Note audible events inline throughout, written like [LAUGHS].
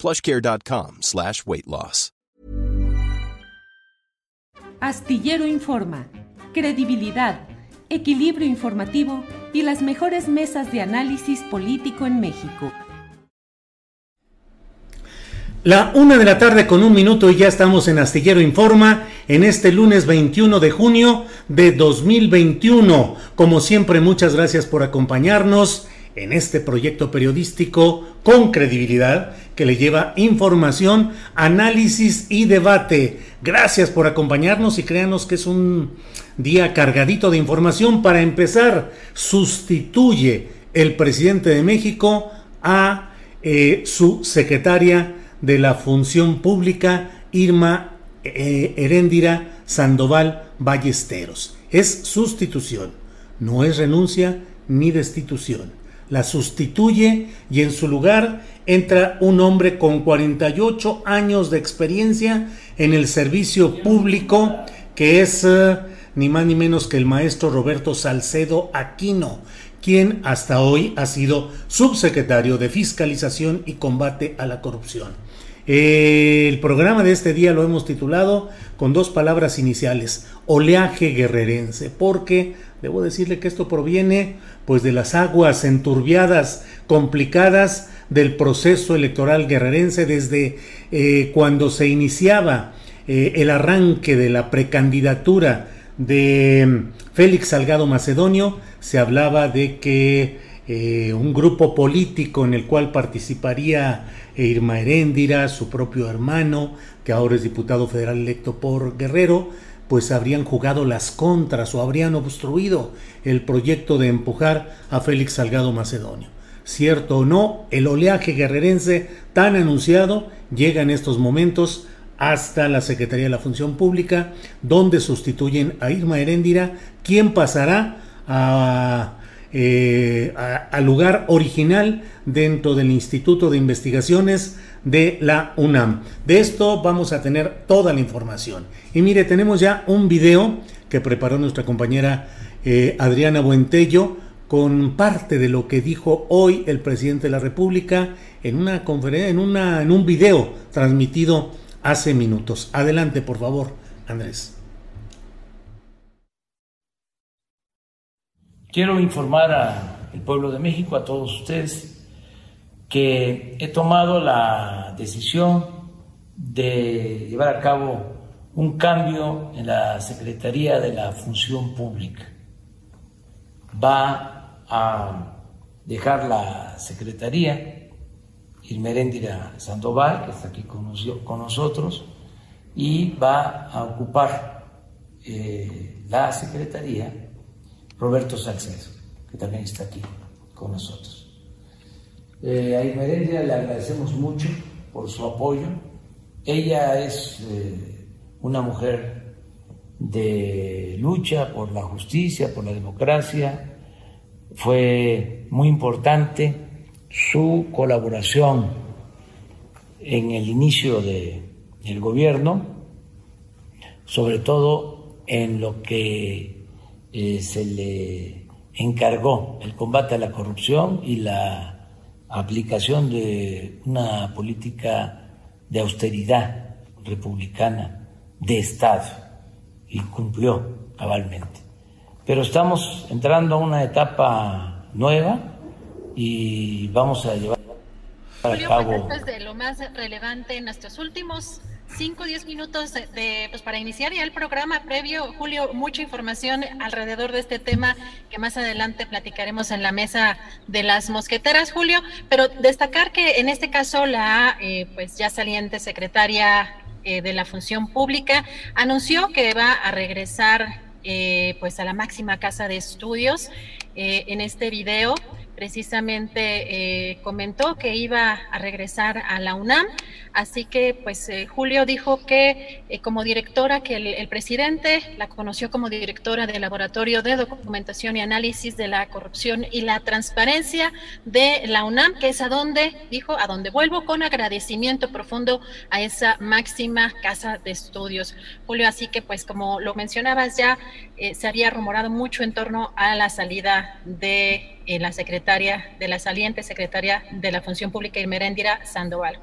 plushcare.com slash weight loss. Astillero Informa, credibilidad, equilibrio informativo y las mejores mesas de análisis político en México. La una de la tarde con un minuto y ya estamos en Astillero Informa en este lunes 21 de junio de 2021. Como siempre, muchas gracias por acompañarnos en este proyecto periodístico con credibilidad que le lleva información, análisis y debate. Gracias por acompañarnos y créanos que es un día cargadito de información. Para empezar, sustituye el presidente de México a eh, su secretaria de la Función Pública, Irma eh, Heréndira Sandoval Ballesteros. Es sustitución, no es renuncia ni destitución. La sustituye y en su lugar entra un hombre con 48 años de experiencia en el servicio público, que es eh, ni más ni menos que el maestro Roberto Salcedo Aquino, quien hasta hoy ha sido subsecretario de Fiscalización y Combate a la Corrupción. El programa de este día lo hemos titulado con dos palabras iniciales, oleaje guerrerense, porque debo decirle que esto proviene pues de las aguas enturbiadas, complicadas del proceso electoral guerrerense desde eh, cuando se iniciaba eh, el arranque de la precandidatura de mm, Félix Salgado Macedonio, se hablaba de que eh, un grupo político en el cual participaría Irma Heréndira, su propio hermano, que ahora es diputado federal electo por Guerrero, pues habrían jugado las contras o habrían obstruido el proyecto de empujar a Félix Salgado Macedonio. Cierto o no, el oleaje guerrerense tan anunciado llega en estos momentos hasta la Secretaría de la Función Pública, donde sustituyen a Irma Heréndira, quien pasará a eh, lugar original dentro del Instituto de Investigaciones de la UNAM. De esto vamos a tener toda la información. Y mire, tenemos ya un video que preparó nuestra compañera eh, Adriana Buentello con parte de lo que dijo hoy el presidente de la República en una conferencia, en, una, en un video transmitido hace minutos. Adelante, por favor, Andrés. Quiero informar al pueblo de México, a todos ustedes, que he tomado la decisión de llevar a cabo un cambio en la Secretaría de la Función Pública. Va a dejar la Secretaría Irmeréndira Sandoval, que está aquí con, nosotros, y va a ocupar eh, la Secretaría Roberto Salcedo, que también está aquí con nosotros. Eh, a Irmerendia le agradecemos mucho por su apoyo. Ella es eh, una mujer de lucha por la justicia, por la democracia. Fue muy importante su colaboración en el inicio del gobierno, sobre todo en lo que eh, se le encargó el combate a la corrupción y la aplicación de una política de austeridad republicana de Estado y cumplió cabalmente. Pero estamos entrando a una etapa nueva y vamos a llevar a cabo. Pues, de lo más relevante en nuestros últimos 5 o 10 minutos de, pues para iniciar ya el programa previo, Julio, mucha información alrededor de este tema que más adelante platicaremos en la mesa de las mosqueteras, Julio, pero destacar que en este caso la eh, pues ya saliente secretaria eh, de la Función Pública anunció que va a regresar eh, pues a la máxima casa de estudios en este video precisamente eh, comentó que iba a regresar a la UNAM, así que pues eh, Julio dijo que eh, como directora, que el, presidente la conoció como directora del Laboratorio de Documentación y Análisis de la Corrupción y la Transparencia de la UNAM, que es a donde, dijo, a donde vuelvo con agradecimiento profundo a esa máxima casa de estudios. Julio, así que pues como lo mencionabas ya, se había rumorado mucho en torno a la salida de la secretaria de la saliente secretaria de la Función Pública Irmeréndira Sandoval.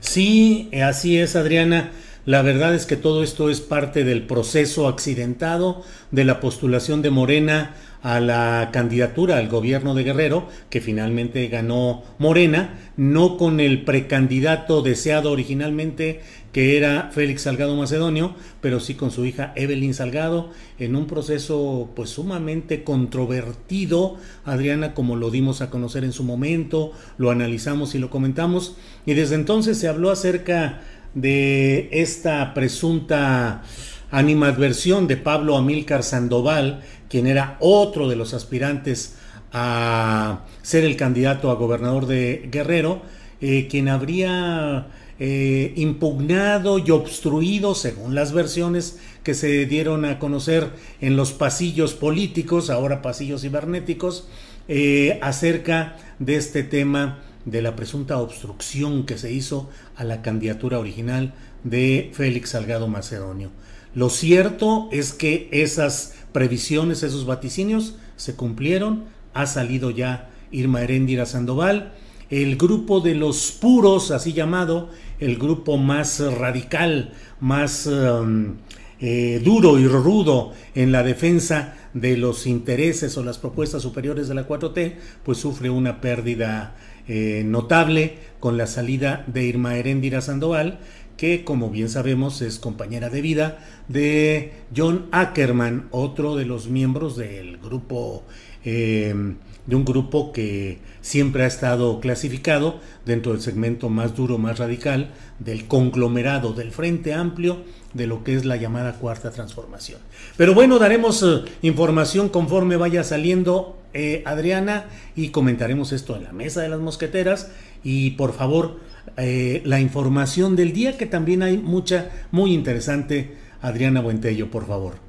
Sí, así es, Adriana. La verdad es que todo esto es parte del proceso accidentado de la postulación de Morena a la candidatura al gobierno de Guerrero, que finalmente ganó Morena, no con el precandidato deseado originalmente, que era Félix Salgado Macedonio, pero sí con su hija Evelyn Salgado, en un proceso pues sumamente controvertido, Adriana, como lo dimos a conocer en su momento, lo analizamos y lo comentamos, y desde entonces se habló acerca de esta presunta animadversión de Pablo Amílcar Sandoval, quien era otro de los aspirantes a ser el candidato a gobernador de Guerrero, eh, quien habría eh, impugnado y obstruido, según las versiones que se dieron a conocer en los pasillos políticos, ahora pasillos cibernéticos, eh, acerca de este tema de la presunta obstrucción que se hizo a la candidatura original de Félix Salgado Macedonio. Lo cierto es que esas previsiones, esos vaticinios se cumplieron, ha salido ya Irma Heréndira Sandoval, el grupo de los puros, así llamado, el grupo más radical, más um, eh, duro y rudo en la defensa de los intereses o las propuestas superiores de la 4T, pues sufre una pérdida eh, notable con la salida de Irma Heréndira Sandoval, que como bien sabemos es compañera de vida de John Ackerman, otro de los miembros del grupo, em, de un grupo que siempre ha estado clasificado dentro del segmento más duro, más radical, del conglomerado, del Frente Amplio, de lo que es la llamada cuarta transformación. Pero bueno, daremos eh, información conforme vaya saliendo eh, Adriana y comentaremos esto en la mesa de las mosqueteras y por favor eh, la información del día, que también hay mucha, muy interesante. Adriana Buentello, por favor.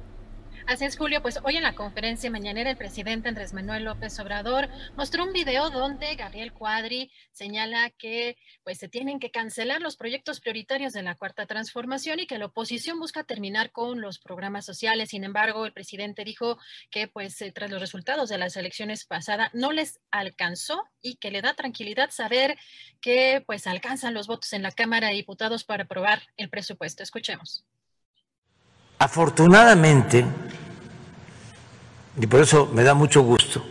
Así es, Julio. Pues hoy en la conferencia mañanera el presidente Andrés Manuel López Obrador mostró un video donde Gabriel Cuadri señala que pues se tienen que cancelar los proyectos prioritarios de la cuarta transformación y que la oposición busca terminar con los programas sociales. Sin embargo, el presidente dijo que pues eh, tras los resultados de las elecciones pasadas no les alcanzó y que le da tranquilidad saber que pues alcanzan los votos en la Cámara de Diputados para aprobar el presupuesto. Escuchemos. Afortunadamente, y por eso me da mucho gusto,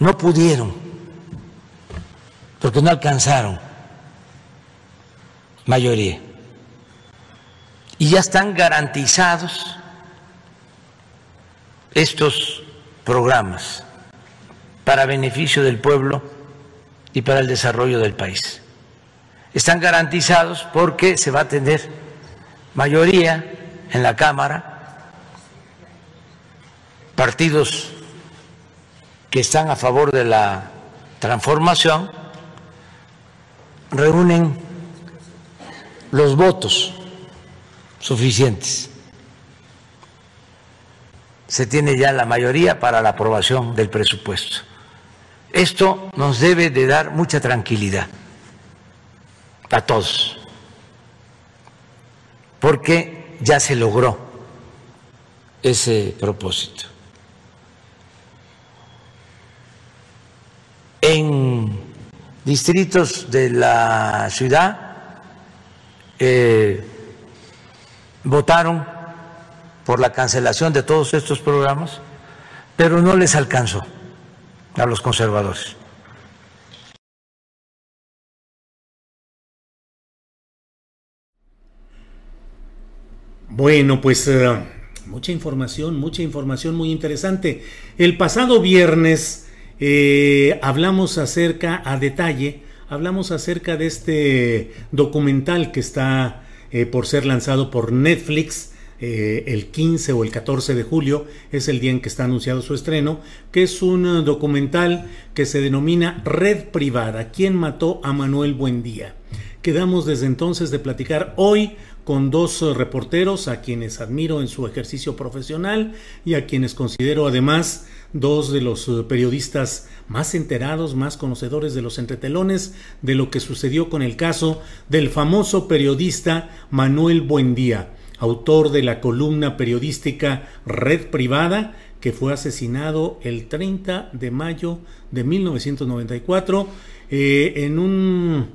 no pudieron, porque no alcanzaron mayoría. Y ya están garantizados estos programas para beneficio del pueblo y para el desarrollo del país. Están garantizados porque se va a tener mayoría en la Cámara, partidos que están a favor de la transformación, reúnen los votos suficientes. Se tiene ya la mayoría para la aprobación del presupuesto. Esto nos debe de dar mucha tranquilidad a todos, porque ya se logró ese propósito. En distritos de la ciudad eh, votaron por la cancelación de todos estos programas, pero no les alcanzó a los conservadores. Bueno, pues eh, mucha información, mucha información muy interesante. El pasado viernes eh, hablamos acerca, a detalle, hablamos acerca de este documental que está eh, por ser lanzado por Netflix. el 15 o el 14 de julio es el día en que está anunciado su estreno, que es un documental que se denomina Red Privada, ¿Quién mató a Manuel Buendía? Quedamos desde entonces de platicar hoy con dos eh, reporteros a quienes admiro en su ejercicio profesional y a quienes considero además dos de los eh, periodistas más enterados, más conocedores de los entretelones de lo que sucedió con el caso del famoso periodista Manuel Buendía, autor de la columna periodística Red Privada, que fue asesinado el 30 de mayo de 1994 eh, en un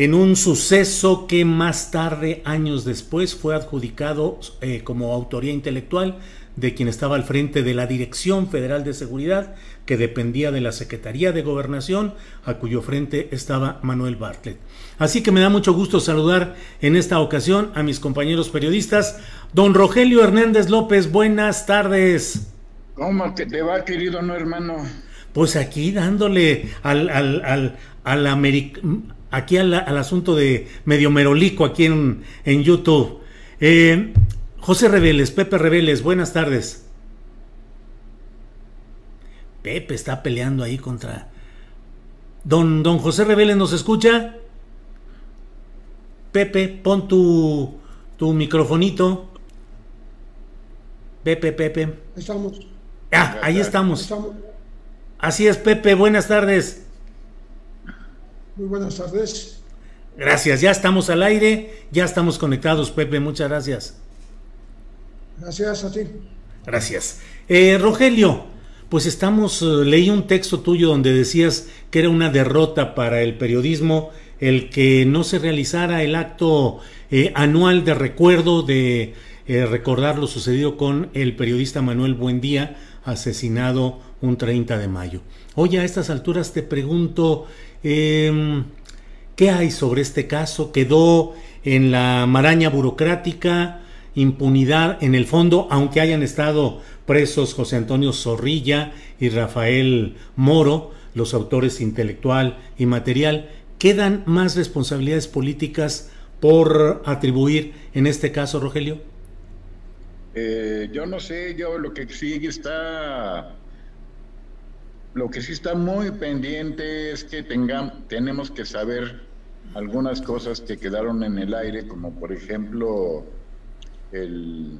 en un suceso que más tarde, años después, fue adjudicado eh, como autoría intelectual de quien estaba al frente de la Dirección Federal de Seguridad, que dependía de la Secretaría de Gobernación, a cuyo frente estaba Manuel Bartlett. Así que me da mucho gusto saludar en esta ocasión a mis compañeros periodistas. Don Rogelio Hernández López, buenas tardes. ¿Cómo te va, querido no hermano? Pues aquí dándole al, al, al, al aquí al, asunto de medio merolico aquí en, en YouTube. Eh, José Reveles, Pepe Reveles, buenas tardes. Pepe está peleando ahí contra... Don, don José Reveles, ¿nos escucha? Pepe, pon tu, tu microfonito. Pepe, Pepe. Estamos. Ah, ahí estamos. Así es, Pepe, buenas tardes. Muy buenas tardes. Gracias, ya estamos al aire, ya estamos conectados, Pepe, muchas gracias. Gracias a ti. Gracias. Eh, Rogelio, pues estamos, eh, leí un texto tuyo donde decías que era una derrota para el periodismo el que no se realizara el acto eh, anual de recuerdo de recordar lo sucedido con el periodista Manuel Buendía, asesinado un 30 de mayo. Hoy a estas alturas te pregunto, Em, ¿Qué hay sobre este caso? ¿Quedó en la maraña burocrática? impunidad en el fondo, aunque hayan estado presos José Antonio Zorrilla y Rafael Moro, los autores intelectual y material, ¿quedan más responsabilidades políticas por atribuir en este caso, Rogelio? Eh, yo no sé, yo lo que sigue está lo que sí está muy pendiente es que tengamos, tenemos que saber algunas cosas que quedaron en el aire, como por ejemplo el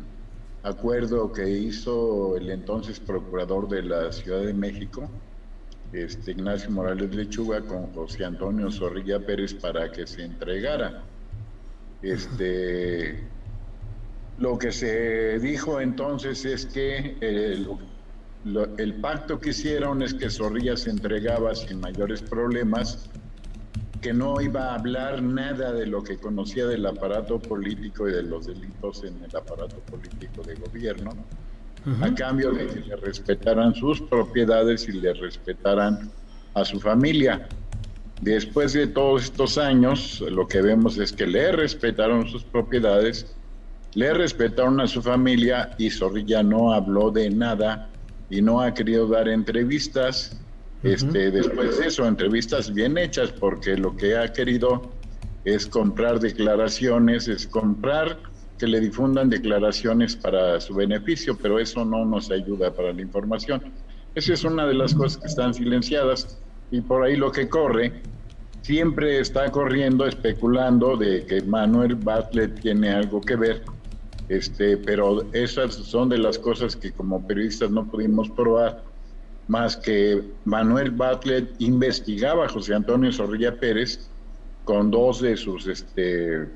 acuerdo que hizo el entonces procurador de la Ciudad de México, este, Ignacio Morales Lechuga, con José Antonio Zorrilla Pérez para que se entregara. Este, lo que se dijo entonces es que el, el pacto que hicieron es que Zorrilla se entregaba sin mayores problemas, que no iba a hablar nada de lo que conocía del aparato político y de los delitos en el aparato político de gobierno, a cambio de que le respetaran sus propiedades y le respetaran a su familia. Después de todos estos años, lo que vemos es que le respetaron sus propiedades, le respetaron a su familia y Zorrilla no habló de nada y no ha querido dar entrevistas. Este, después de eso, entrevistas bien hechas, porque lo que ha querido es comprar declaraciones, es comprar que le difundan declaraciones para su beneficio, pero eso no nos ayuda para la información. Esa es una de las cosas que están silenciadas y por ahí lo que corre, siempre está corriendo, especulando de que Manuel Bartlett tiene algo que ver este, pero esas son de las cosas que como periodistas no pudimos probar, más que Manuel Bartlett investigaba a José Antonio Zorrilla Pérez con dos de sus este,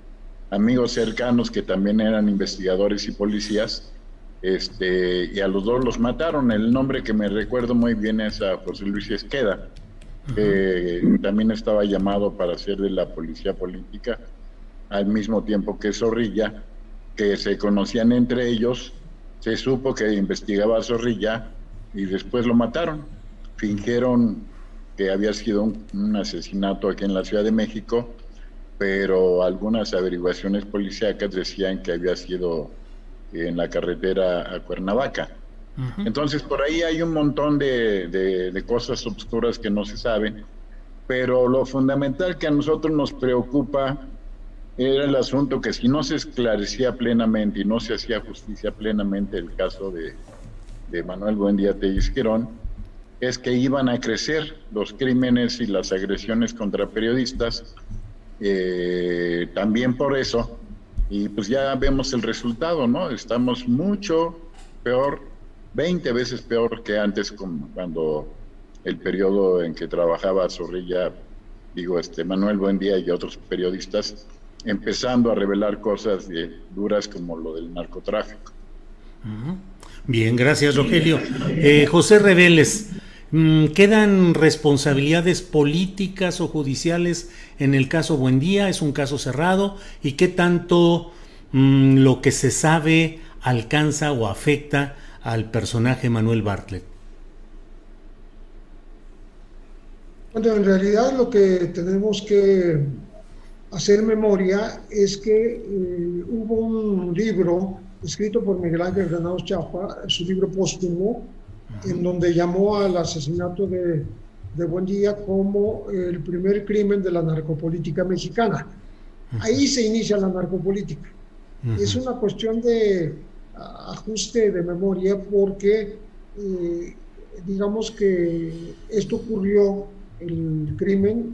amigos cercanos que también eran investigadores y policías, este, y a los dos los mataron. El nombre que me recuerdo muy bien es a José Luis Esqueda, que también estaba llamado para ser de la policía política, al mismo tiempo que Zorrilla que se conocían entre ellos se supo que investigaba a Zorrilla y después lo mataron. Fingieron que había sido un, asesinato aquí en la Ciudad de México, pero algunas averiguaciones policíacas decían que había sido en la carretera a Cuernavaca. Entonces por ahí hay un montón de, de, cosas obscuras que no se saben, pero lo fundamental que a nosotros nos preocupa era el asunto que si no se esclarecía plenamente y no se hacía justicia plenamente el caso de, de Manuel Buendía Tellizquerón, es que iban a crecer los crímenes y las agresiones contra periodistas. Eh, también por eso, y pues ya vemos el resultado, ¿no? Estamos mucho peor, 20 veces peor que antes cuando el periodo en que trabajaba Zorrilla, digo, este Manuel Buendía y otros periodistas, empezando a revelar cosas duras como lo del narcotráfico. Bien, gracias Rogelio. Eh, José Reveles, mm, ¿quedan responsabilidades políticas o judiciales en el caso Buendía? ¿Es un caso cerrado? ¿Y qué tanto mm, lo que se sabe alcanza o afecta al personaje Manuel Bartlett? Bueno, en realidad lo que tenemos que hacer memoria es que eh, hubo un libro escrito por Miguel Ángel Granados Chapa, su libro póstumo, en donde llamó al asesinato de, de Buendía como el primer crimen de la narcopolítica mexicana. Ahí se inicia la narcopolítica. Es una cuestión de ajuste de memoria porque eh, digamos que esto ocurrió, el crimen,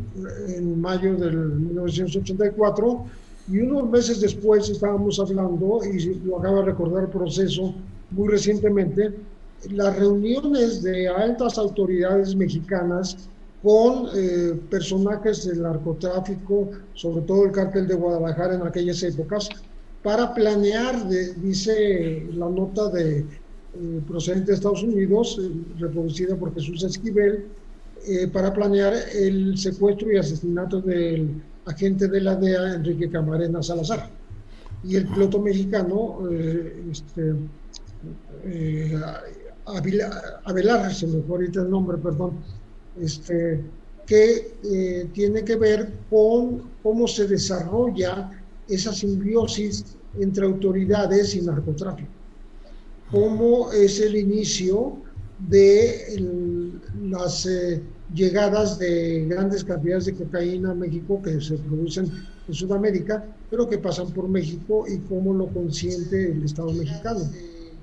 en mayo del 1984 y unos meses después estábamos hablando, y lo acaba de recordar el proceso muy recientemente, las reuniones de altas autoridades mexicanas con eh, personajes del narcotráfico, sobre todo el cártel de Guadalajara en aquellas épocas, para planear, dice la nota de eh, procedente de Estados Unidos, eh, reproducida por Jesús Esquivel, para planear el secuestro y asesinato del agente de la DEA, Enrique Camarena Salazar. Y el piloto mexicano, eh, este, eh, se me fue ahorita el nombre, perdón, este, que eh, tiene que ver con cómo se desarrolla esa simbiosis entre autoridades y narcotráfico. Cómo es el inicio de las eh, llegadas de grandes cantidades de cocaína a México que se producen en Sudamérica, pero que pasan por México y cómo lo consiente el Estado mexicano,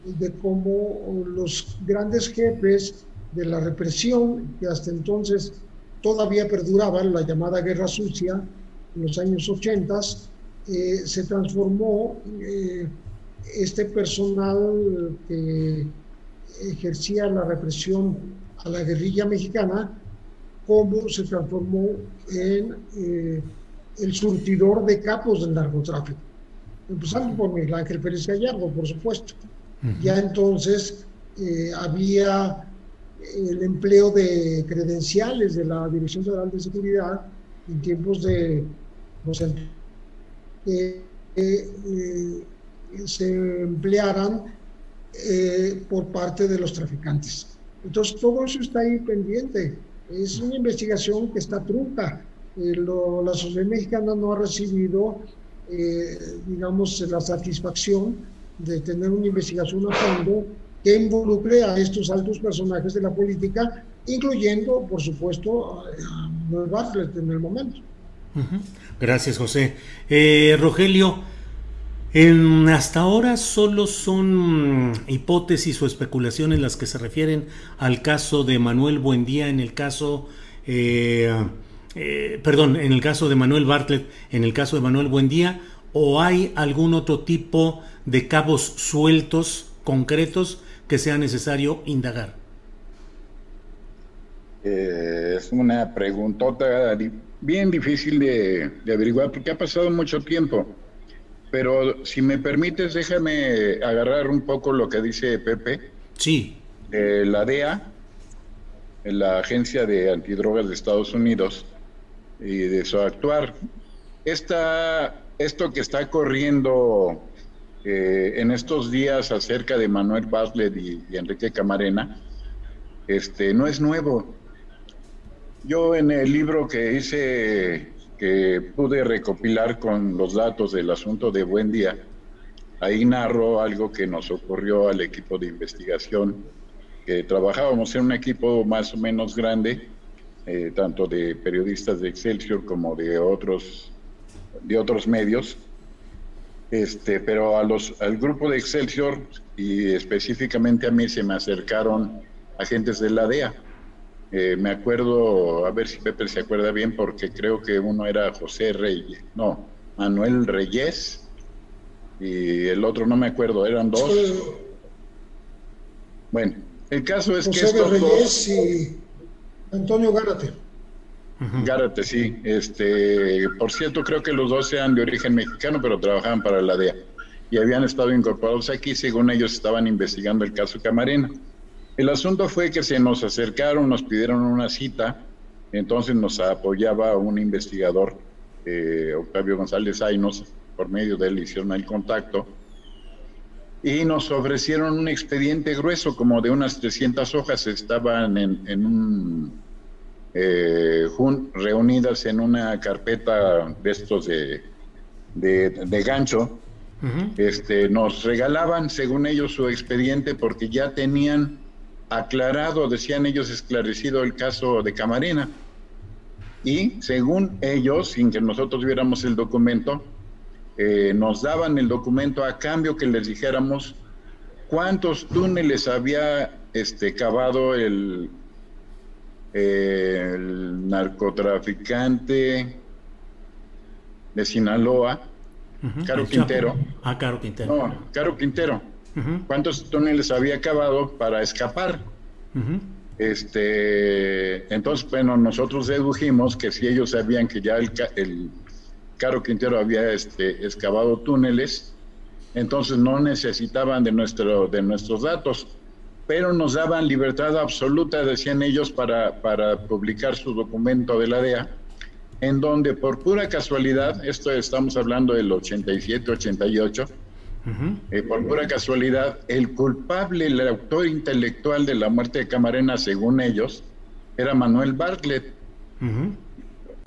de cómo los grandes jefes de la represión, que hasta entonces todavía perduraba, la llamada guerra sucia, en los años 80, eh, se transformó eh, este personal que ejercía la represión a la guerrilla mexicana cómo se transformó en eh, el surtidor de capos del narcotráfico. Empezando por Miguel Ángel Pérez Gallardo, por supuesto. Ya entonces eh, había el empleo de credenciales de la Dirección Federal de Seguridad en tiempos de que eh, se emplearan por parte de los traficantes. Entonces todo eso está ahí pendiente es una investigación que está trunca. Eh, la sociedad mexicana no ha recibido, eh, digamos, la satisfacción de tener una investigación a fondo que involucre a estos altos personajes de la política, incluyendo, por supuesto, a Noel Bartlett en el momento. Gracias, José. Eh, Rogelio, en, hasta ahora solo son hipótesis o especulaciones las que se refieren al caso de Manuel Buendía, en el caso, eh, eh, perdón, en el caso de Manuel Bartlett, en el caso de Manuel Buendía, o hay algún otro tipo de cabos sueltos concretos que sea necesario indagar. Eh, es una preguntota bien difícil de averiguar porque ha pasado mucho tiempo. Pero si me permites, déjame agarrar un poco lo que dice Pepe. Sí. La DEA, la Agencia de Antidrogas de Estados Unidos, y de su actuar. Esta, esto que está corriendo eh, en estos días acerca de Manuel Bartlett y, Enrique Camarena, este, no es nuevo. Yo en el libro que hice, que pude recopilar con los datos del asunto de Buen Día, ahí narro algo que nos ocurrió al equipo de investigación, que trabajábamos en un equipo más o menos grande, eh, tanto de periodistas de Excelsior como de otros, de otros medios, este, pero a los, al grupo de Excelsior y específicamente a mí se me acercaron agentes de la DEA. Eh, me acuerdo, a ver si Pepe se acuerda bien, porque creo que uno era José Reyes, no, Manuel Reyes, y el otro no me acuerdo, eran dos. Bueno, el caso es que estos Reyes y Antonio Gárate. Gárate, sí. Este, por cierto, creo que los dos eran de origen mexicano, pero trabajaban para la DEA y habían estado incorporados aquí, según ellos estaban investigando el caso Camarena. El asunto fue que se nos acercaron, nos pidieron una cita, entonces nos apoyaba un investigador, eh, Octavio González Ainos, por medio de él hicieron el contacto, y nos ofrecieron un expediente grueso, como de unas 300 hojas, estaban en un eh, reunidas en una carpeta de estos de, de, gancho. este, nos regalaban, según ellos, su expediente porque ya tenían aclarado, decían ellos, esclarecido el caso de Camarena. Y según ellos, sin que nosotros viéramos el documento, eh, nos daban el documento a cambio que les dijéramos cuántos túneles había este, cavado el, el narcotraficante de Sinaloa, Caro Quintero. Ah, Caro Quintero. No, Caro Quintero. ¿Cuántos túneles había acabado para escapar? Este, entonces, bueno, nosotros dedujimos que si ellos sabían que ya el, Caro Quintero había este, excavado túneles, entonces no necesitaban de, nuestro, de nuestros datos pero nos daban libertad absoluta, decían ellos, para, para publicar su documento de la DEA, en donde por pura casualidad, esto estamos hablando del 87, 88, eh, por pura casualidad, el culpable, el autor intelectual de la muerte de Camarena, según ellos, era Manuel Bartlett.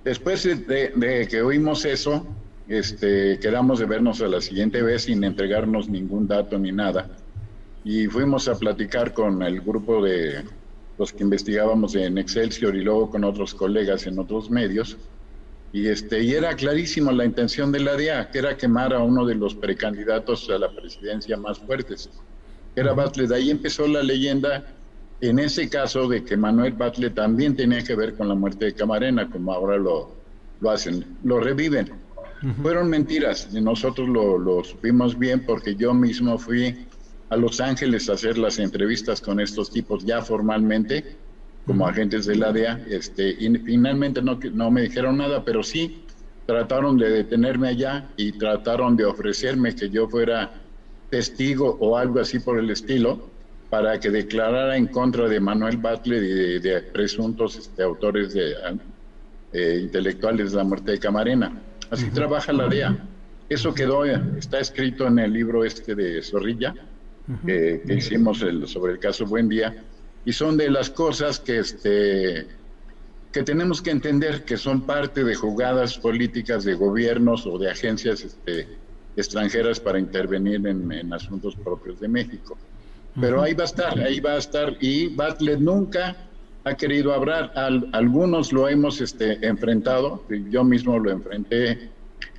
Después de, de, que oímos eso, este, quedamos de vernos a la siguiente vez sin entregarnos ningún dato ni nada y fuimos a platicar con el grupo de los que investigábamos en Excelsior y luego con otros colegas en otros medios. Y, este, y era clarísimo la intención de la DEA, que era quemar a uno de los precandidatos a la presidencia más fuertes, que era Bartlett. Ahí empezó la leyenda, en ese caso, de que Manuel Bartlett también tenía que ver con la muerte de Camarena, como ahora lo, lo hacen, lo reviven. Fueron mentiras, y nosotros lo, lo supimos bien porque yo mismo fui a Los Ángeles a hacer las entrevistas con estos tipos ya formalmente, como agentes de la DEA, este, y finalmente no, no me dijeron nada, pero sí trataron de detenerme allá y trataron de ofrecerme que yo fuera testigo o algo así por el estilo, para que declarara en contra de Manuel Butler y de, presuntos este, autores de, eh, intelectuales de la muerte de Camarena. Así trabaja la DEA. Eso quedó, está escrito en el libro este de Zorrilla, que, hicimos el, sobre el caso Buen Día, y son de las cosas que, este, que tenemos que entender que son parte de jugadas políticas de gobiernos o de agencias este, extranjeras para intervenir en, asuntos propios de México. Pero ahí va a estar, ahí va a estar, y Bartlett nunca ha querido hablar, algunos lo hemos este, enfrentado, yo mismo lo enfrenté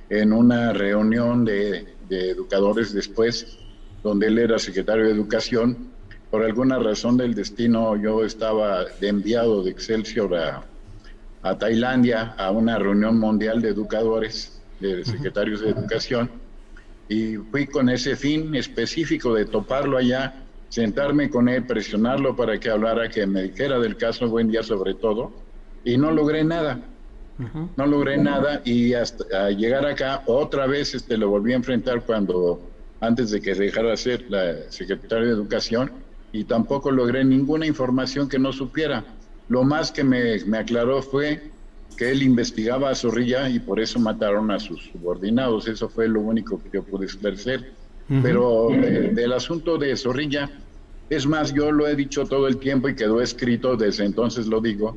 en una reunión de, de educadores después, donde él era secretario de Educación. Por alguna razón del destino, yo estaba de enviado de Excelsior a, a Tailandia a una reunión mundial de educadores, de secretarios de Educación, y fui con ese fin específico de toparlo allá, sentarme con él, presionarlo para que hablara, que me dijera del caso Buen Día sobre todo, y no logré nada. No logré nada y hasta llegar acá otra vez este, lo volví a enfrentar cuando antes de que dejara de ser la secretaria de Educación y tampoco logré ninguna información que no supiera. Lo más que me, aclaró fue que él investigaba a Zorrilla y por eso mataron a sus subordinados. Eso fue lo único que yo pude esclarecer. Pero del asunto de Zorrilla, es más, yo lo he dicho todo el tiempo y quedó escrito, desde entonces lo digo,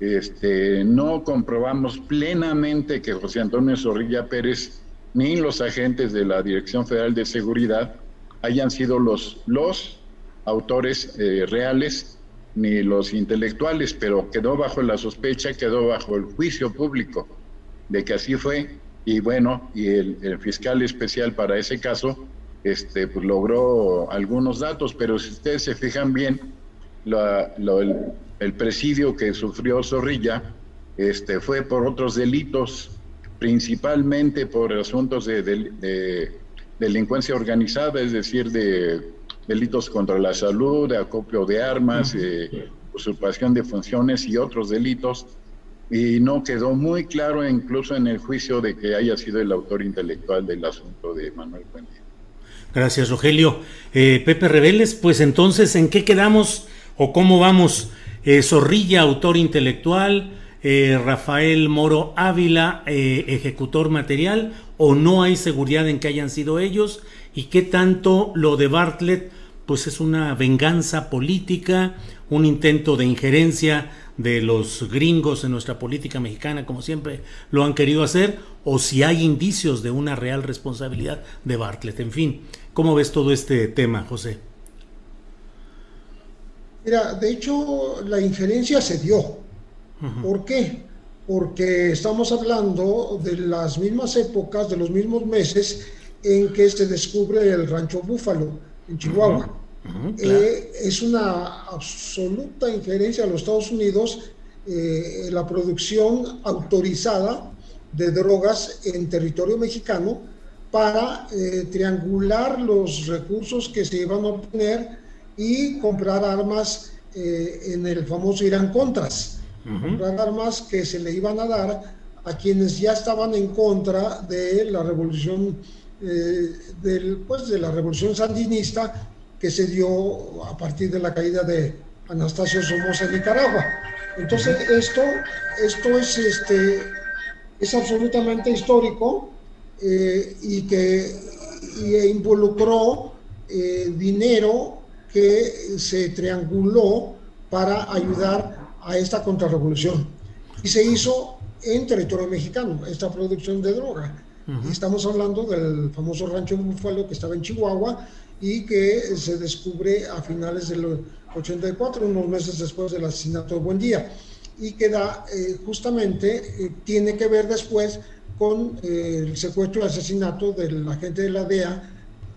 este, no comprobamos plenamente que José Antonio Zorrilla Pérez ni los agentes de la Dirección Federal de Seguridad hayan sido los, los autores eh, reales ni los intelectuales, pero quedó bajo la sospecha, quedó bajo el juicio público de que así fue. Y bueno, y el, fiscal especial para ese caso este, pues logró algunos datos, pero si ustedes se fijan bien, el, presidio que sufrió Zorrilla este, fue por otros delitos, principalmente por asuntos de delincuencia organizada, es decir, de delitos contra la salud, de acopio de armas, eh, usurpación de funciones y otros delitos. Y no quedó muy claro incluso en el juicio de que haya sido el autor intelectual del asunto de Manuel Puente. Gracias, Rogelio. Eh, Pepe Reveles, pues entonces, ¿en qué quedamos o cómo vamos? Eh, Zorrilla, autor intelectual, Rafael Moro Ávila, ejecutor material, o no hay seguridad en que hayan sido ellos, y qué tanto lo de Bartlett pues es una venganza política, un intento de injerencia de los gringos en nuestra política mexicana, como siempre lo han querido hacer, o si hay indicios de una real responsabilidad de Bartlett. En fin, ¿cómo ves todo este tema, José? Mira, de hecho, la injerencia se dio. ¿Por qué? Porque estamos hablando de las mismas épocas, de los mismos meses en que se descubre el rancho Búfalo, en Chihuahua. Eh, es una absoluta injerencia a los Estados Unidos eh, la producción autorizada de drogas en territorio mexicano para eh, triangular los recursos que se iban a obtener y comprar armas en el famoso Irán Contras, comprar armas que se le iban a dar a quienes ya estaban en contra de la revolución del, pues, de la revolución sandinista que se dio a partir de la caída de Anastasio Somoza en Nicaragua. Entonces, esto, esto es, este, es absolutamente histórico eh, y que involucró eh, dinero que se trianguló para ayudar a esta contrarrevolución. Y se hizo en territorio mexicano, esta producción de droga. Estamos hablando del famoso rancho Búfalo que estaba en Chihuahua y que se descubre a finales del 84, unos meses después del asesinato de Buendía, y que da eh, justamente, eh, tiene que ver después con eh, el secuestro y asesinato del agente de la DEA,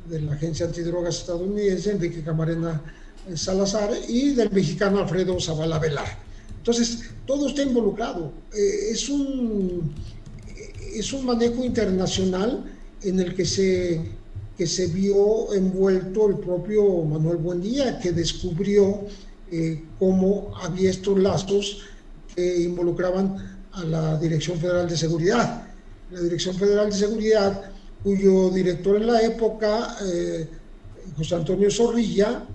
de la Agencia Antidrogas estadounidense, Enrique Camarena Salazar, y del mexicano Alfredo Zavala Velar. Entonces, todo está involucrado. es, un, es un manejo internacional en el que se que se vio envuelto el propio Manuel Buendía, que descubrió eh, cómo había estos lazos que involucraban a la Dirección Federal de Seguridad. La Dirección Federal de Seguridad, cuyo director en la época, eh, José Antonio Zorrilla,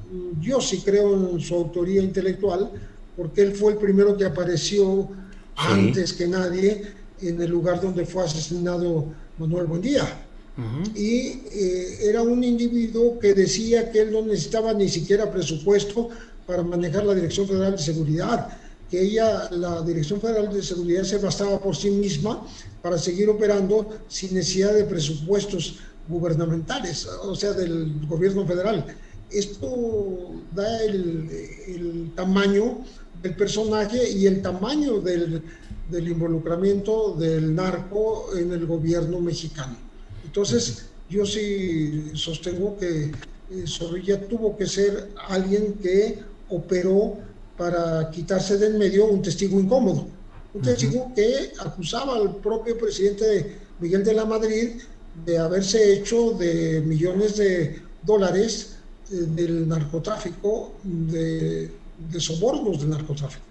yo sí creo en su autoría intelectual, porque él fue el primero que apareció antes que nadie en el lugar donde fue asesinado Manuel Buendía y eh, era un individuo que decía que él no necesitaba ni siquiera presupuesto para manejar la Dirección Federal de Seguridad, que ella, la Dirección Federal de Seguridad, se bastaba por sí misma para seguir operando sin necesidad de presupuestos gubernamentales, o sea, del gobierno federal. Esto da el, el tamaño del personaje y el tamaño del, del involucramiento del narco en el gobierno mexicano. Entonces, yo sí sostengo que eh, Zorrilla tuvo que ser alguien que operó para quitarse del medio un testigo incómodo, un testigo que acusaba al propio presidente Miguel de la Madrid de haberse hecho de millones de dólares eh, del narcotráfico, de, de sobornos del narcotráfico.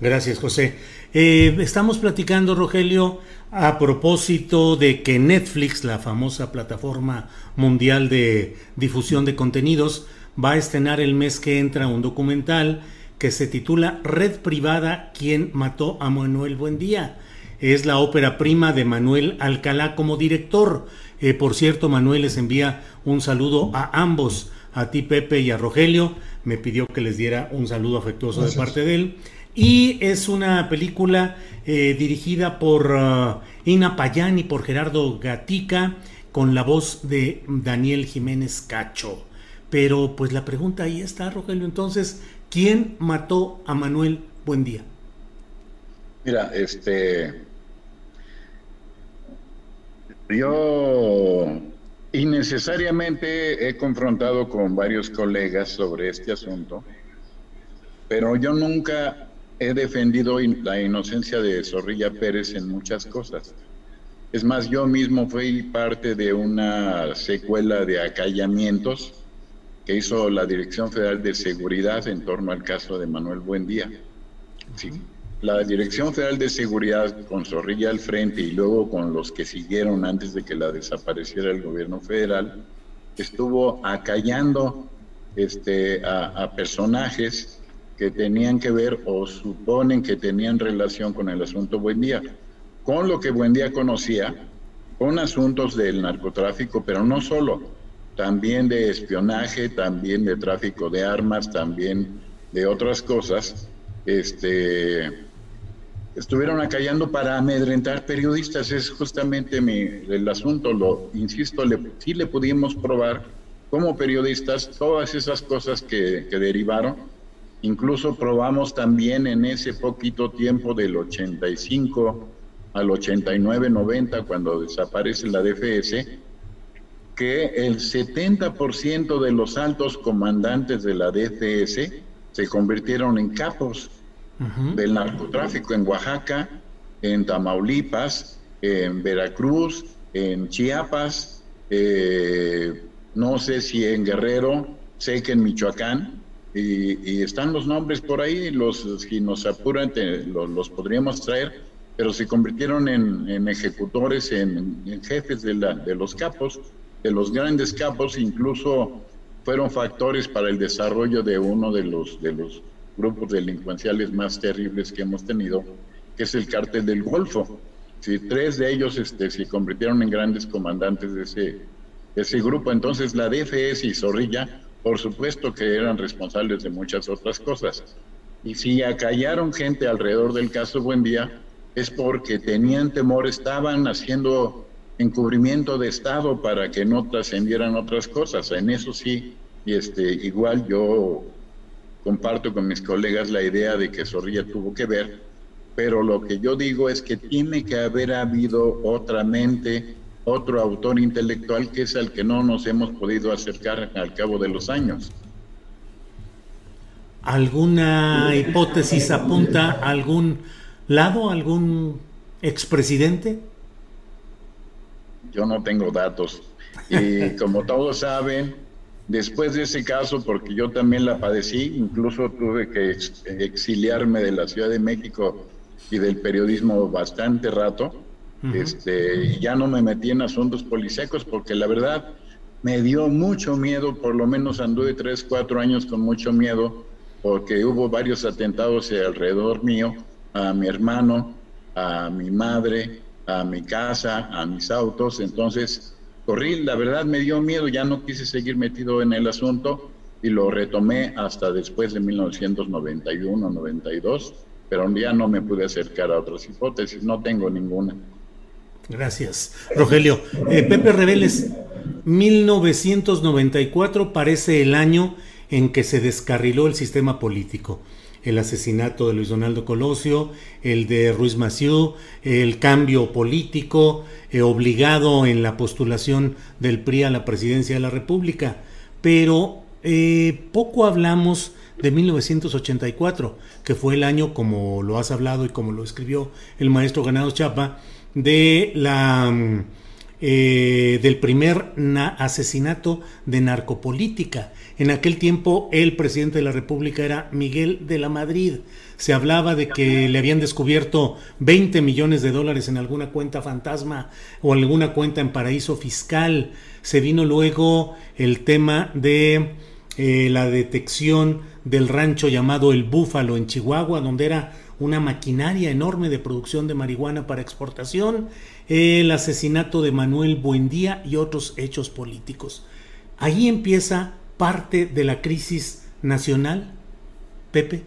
Gracias, José. Eh, estamos platicando, Rogelio, a propósito de que Netflix, la famosa plataforma mundial de difusión de contenidos, va a estrenar el mes que entra un documental que se titula Red Privada, ¿Quién mató a Manuel Buendía? Es la ópera prima de Manuel Alcalá como director, Eh, por cierto, Manuel les envía un saludo a ambos, a ti Pepe y a Rogelio. Me pidió que les diera un saludo afectuoso de parte de él. Y es una película eh, dirigida por uh, Ina Payán y por Gerardo Gatica, con la voz de Daniel Jiménez Cacho. Pero pues la pregunta ahí está, Rogelio. Entonces, ¿quién mató a Manuel Buendía? Mira, este. Yo innecesariamente he confrontado con varios colegas sobre este asunto, pero yo nunca he defendido la inocencia de Zorrilla Pérez en muchas cosas. Es más, yo mismo fui parte de una secuela de acallamientos que hizo la Dirección Federal de Seguridad en torno al caso de Manuel Buendía. Sí. La Dirección Federal de Seguridad con Zorrilla al frente y luego con los que siguieron antes de que la desapareciera el gobierno federal, estuvo acallando este, a, personajes que tenían que ver o suponen que tenían relación con el asunto Buendía, con lo que Buendía conocía, con asuntos del narcotráfico, pero no solo, también de espionaje, también de tráfico de armas, también de otras cosas, este, estuvieron acallando para amedrentar periodistas. Es justamente mi, el asunto, lo insisto, le, sí le pudimos probar como periodistas todas esas cosas que, que derivaron. Incluso probamos también en ese poquito tiempo del 85 al 89, 90, cuando desaparece la DFS, que el 70% de los altos comandantes de la DFS se convirtieron en capos del narcotráfico en Oaxaca, en Tamaulipas, en Veracruz, en Chiapas, eh, no sé si en Guerrero, sé que en Michoacán, y, están los nombres por ahí, los si nos apuran los, podríamos traer, pero se convirtieron en, ejecutores, en, en jefes de, la, de los capos de los grandes capos incluso fueron factores para el desarrollo de uno de los, de los grupos delincuenciales más terribles que hemos tenido, que es el cártel del Golfo. Si tres de ellos este, se convirtieron en grandes comandantes de ese, ese grupo, entonces la DFS y Zorrilla, por supuesto que eran responsables de muchas otras cosas. Y si acallaron gente alrededor del caso Buendía, es porque tenían temor, estaban haciendo encubrimiento de Estado para que no trascendieran otras cosas. En eso sí, este, igual yo comparto con mis colegas la idea de que Zorrilla tuvo que ver, pero lo que yo digo es que tiene que haber habido otra mente, otro autor intelectual que es al que no nos hemos podido acercar al cabo de los años. ¿Alguna hipótesis apunta a algún lado, algún expresidente? yo no tengo datos. Y como todos saben, después de ese caso, porque yo también la padecí, incluso tuve que exiliarme de la Ciudad de México y del periodismo bastante rato, este, ya no me metí en asuntos policíacos porque la verdad me dio mucho miedo, por lo menos anduve tres, cuatro años con mucho miedo, porque hubo varios atentados alrededor mío, a mi hermano, a mi madre, a mi casa, a mis autos. Entonces, corrí, la verdad me dio miedo, ya no quise seguir metido en el asunto y lo retomé hasta después de 1991, 92, pero día no me pude acercar a otras hipótesis, no tengo ninguna. Gracias, Rogelio. Eh, Pepe Reveles, 1994 parece el año en que se descarriló el sistema político el asesinato de Luis Donaldo Colosio, el de Ruiz Massieu, el cambio político eh, obligado en la postulación del PRI a la presidencia de la República. Pero eh, poco hablamos de 1984, que fue el año, como lo has hablado y como lo escribió el maestro Ganado Chapa, de la mm, eh, del primer asesinato de narcopolítica. En aquel tiempo el presidente de la República era Miguel de la Madrid. Se hablaba de que le habían descubierto 20 millones de dólares en alguna cuenta fantasma o alguna cuenta en paraíso fiscal. Se vino luego el tema de eh, la detección del rancho llamado El Búfalo en Chihuahua, donde era una maquinaria enorme de producción de marihuana para exportación el asesinato de Manuel Buendía y otros hechos políticos. Ahí empieza parte de la crisis nacional, Pepe.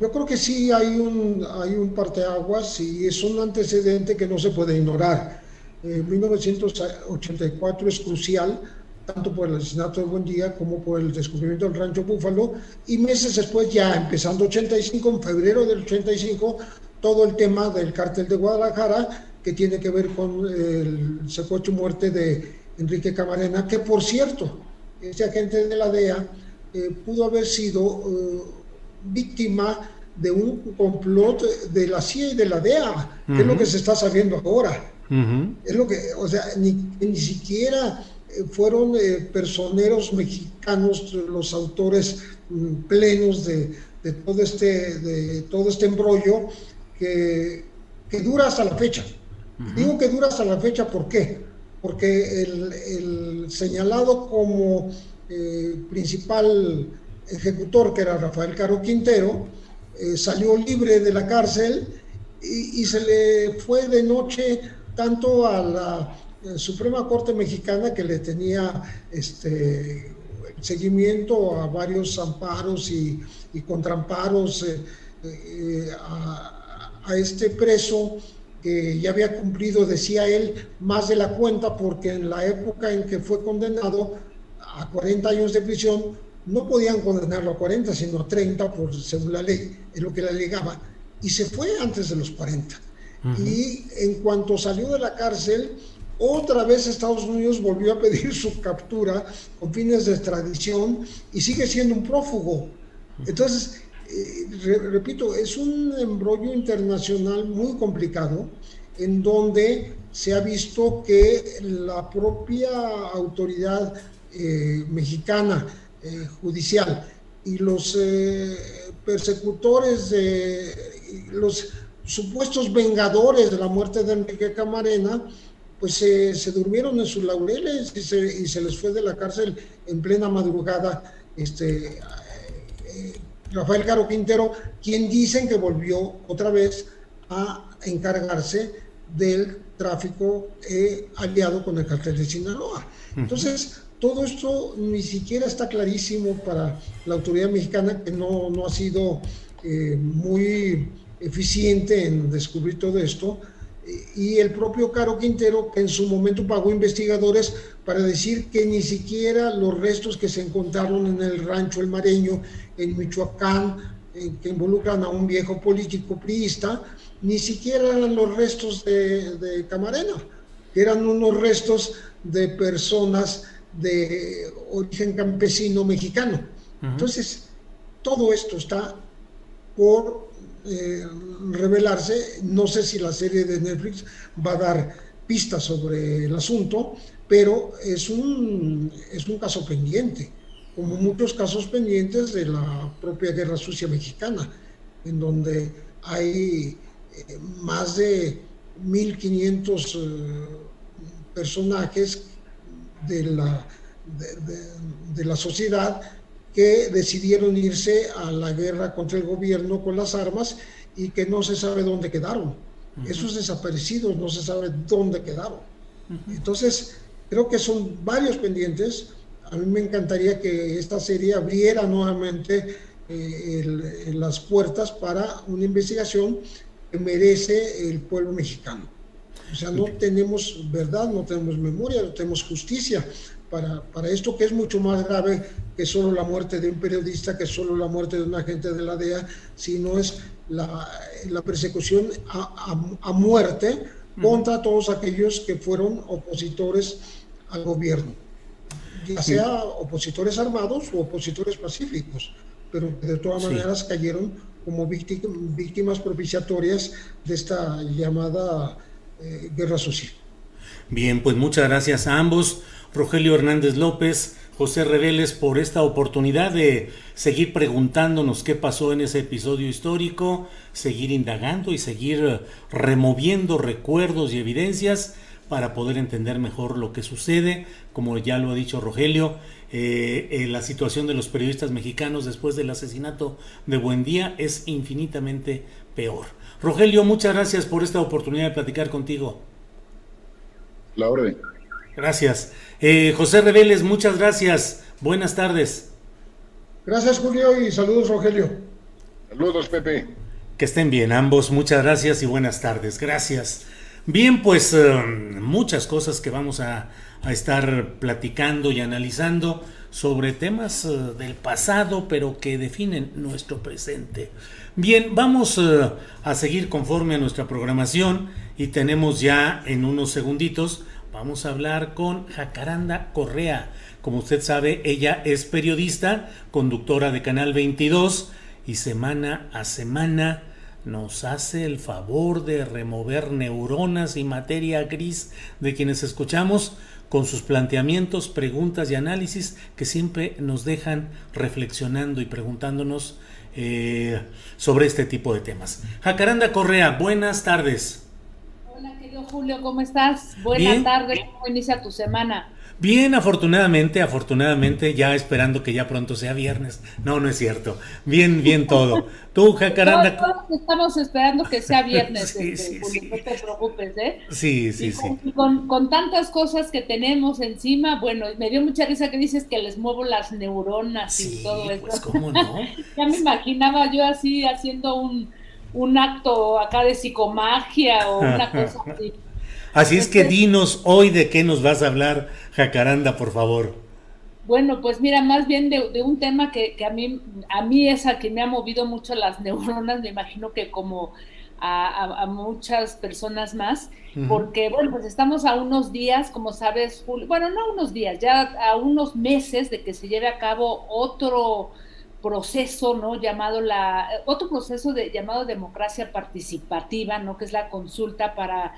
Yo creo que sí hay un, hay un parteaguas y es un antecedente que no se puede ignorar. 1984 es crucial, tanto por el asesinato de Buendía como por el descubrimiento del rancho Búfalo, y meses después, ya empezando 85, en febrero del 85, todo el tema del cártel de Guadalajara, que tiene que ver con el secuestro y muerte de Enrique Camarena, que por cierto, ese agente de la DEA eh, pudo haber sido eh, víctima de un complot de la CIA y de la DEA, que es lo que se está sabiendo ahora. Es lo que, o sea, ni, ni siquiera eh, fueron personeros mexicanos los autores mm, plenos de, de, todo este, de todo este embrollo que, que dura hasta la fecha. Digo que dura hasta la fecha, ¿por qué? Porque el, el señalado como eh, principal ejecutor, que era Rafael Caro Quintero, eh, salió libre de la cárcel y, y, se le fue de noche tanto a la eh, Suprema Corte Mexicana, que le tenía este, seguimiento a varios amparos y, y contramparos a, a este preso que ya había cumplido, decía él, más de la cuenta, porque en la época en que fue condenado a 40 años de prisión, no podían condenarlo a 40, sino a 30, por, según la ley, es lo que le alegaba, y se fue antes de los 40. Y en cuanto salió de la cárcel, otra vez Estados Unidos volvió a pedir su captura con fines de extradición y sigue siendo un prófugo. Entonces, eh, repito, es un embrollo internacional muy complicado en donde se ha visto que la propia autoridad eh, mexicana eh, judicial y los persecutores, de, los supuestos vengadores de la muerte de Enrique Camarena, pues se durmieron en sus laureles y se, y se, les fue de la cárcel en plena madrugada este, Rafael Caro Quintero, quien dicen que volvió otra vez a encargarse del tráfico eh, aliado con el cartel de Sinaloa. Entonces, todo esto ni siquiera está clarísimo para la autoridad mexicana, que no, no ha sido eh, muy eficiente en descubrir todo esto y el propio Caro Quintero, que en su momento pagó investigadores para decir que ni siquiera los restos que se encontraron en el rancho El Mareño, en Michoacán, que involucran a un viejo político priista, ni siquiera eran los restos de, Camarena, eran unos restos de personas de origen campesino mexicano. Entonces, todo esto está por eh, revelarse. No sé si la serie de Netflix va a dar pistas sobre el asunto, pero es un, es un caso pendiente, como muchos casos pendientes de la propia Guerra Sucia Mexicana, en donde hay eh, más de 1.500 eh, personajes de la, de la sociedad que decidieron irse a la guerra contra el gobierno con las armas y que no se sabe dónde quedaron. Esos desaparecidos no se sabe dónde quedaron. Entonces, creo que son varios pendientes. A mí me encantaría que esta serie abriera nuevamente eh, las puertas para una investigación que merece el pueblo mexicano. O sea, no tenemos verdad, no tenemos memoria, no tenemos justicia para, para, esto que es mucho más grave que solo la muerte de un periodista, que solo la muerte de un agente de la DEA, sino es la, la persecución a, a, a muerte contra todos aquellos que fueron opositores al gobierno, ya sea opositores armados o opositores pacíficos, pero de todas maneras cayeron como víctimas propiciatorias de esta llamada eh, guerra social. Bien, pues muchas gracias a ambos. Rogelio Hernández López, José Reveles, por esta oportunidad de seguir preguntándonos qué pasó en ese episodio histórico, seguir indagando y seguir removiendo recuerdos y evidencias para poder entender mejor lo que sucede, como ya lo ha dicho Rogelio, eh, la situación de los periodistas mexicanos después del asesinato de Buendía es infinitamente peor. Rogelio, muchas gracias por esta oportunidad de platicar contigo. La orden. Gracias. Eh, José Reveles, muchas gracias. Buenas tardes. Gracias, Julio, y saludos, Rogelio. Saludos, Pepe. Que estén bien ambos. Muchas gracias y buenas tardes. Gracias. Bien, pues em, muchas cosas que vamos a, a, estar platicando y analizando sobre temas uh, del pasado, pero que definen nuestro presente. Bien, vamos uh, a seguir conforme a nuestra programación y tenemos ya en unos segunditos, vamos a hablar con Jacaranda Correa. Como usted sabe, ella es periodista, conductora de Canal 22 y semana a semana nos hace el favor de remover neuronas y materia gris de quienes escuchamos con sus planteamientos, preguntas y análisis que siempre nos dejan reflexionando y preguntándonos eh, sobre este tipo de temas. Jacaranda Correa, buenas tardes. Hola, querido Julio, ¿cómo estás? Buenas tardes, ¿cómo inicia tu semana? Bien, afortunadamente, afortunadamente, ya esperando que ya pronto sea viernes. No, no es cierto. Bien, bien todo. Tú, Jacaranda. Todos estamos esperando que sea [LAUGHS] viernes, sí, este, sí, sí. no te preocupes, ¿eh? Sí, sí, con, sí. Con, con, tantas cosas que tenemos encima, bueno, me dio mucha risa que dices que les muevo las neuronas y todo eso. Pues, ¿cómo no? [LAUGHS] ya me imaginaba yo así haciendo un, un acto acá de psicomagia o una cosa [LAUGHS] así. Así es que dinos hoy de qué nos vas a hablar, Jacaranda, por favor. Bueno, pues mira, más bien de, de un tema que, que, a mí a mí es a que me ha movido mucho las [LAUGHS] neuronas, me imagino que como a, a, a muchas personas más, uh -huh. porque bueno, pues estamos a unos días, como sabes, Julio, bueno, no unos días, ya a unos meses de que se lleve a cabo otro proceso, ¿no? Llamado la, otro proceso de, llamado democracia participativa, ¿no? Que es la consulta para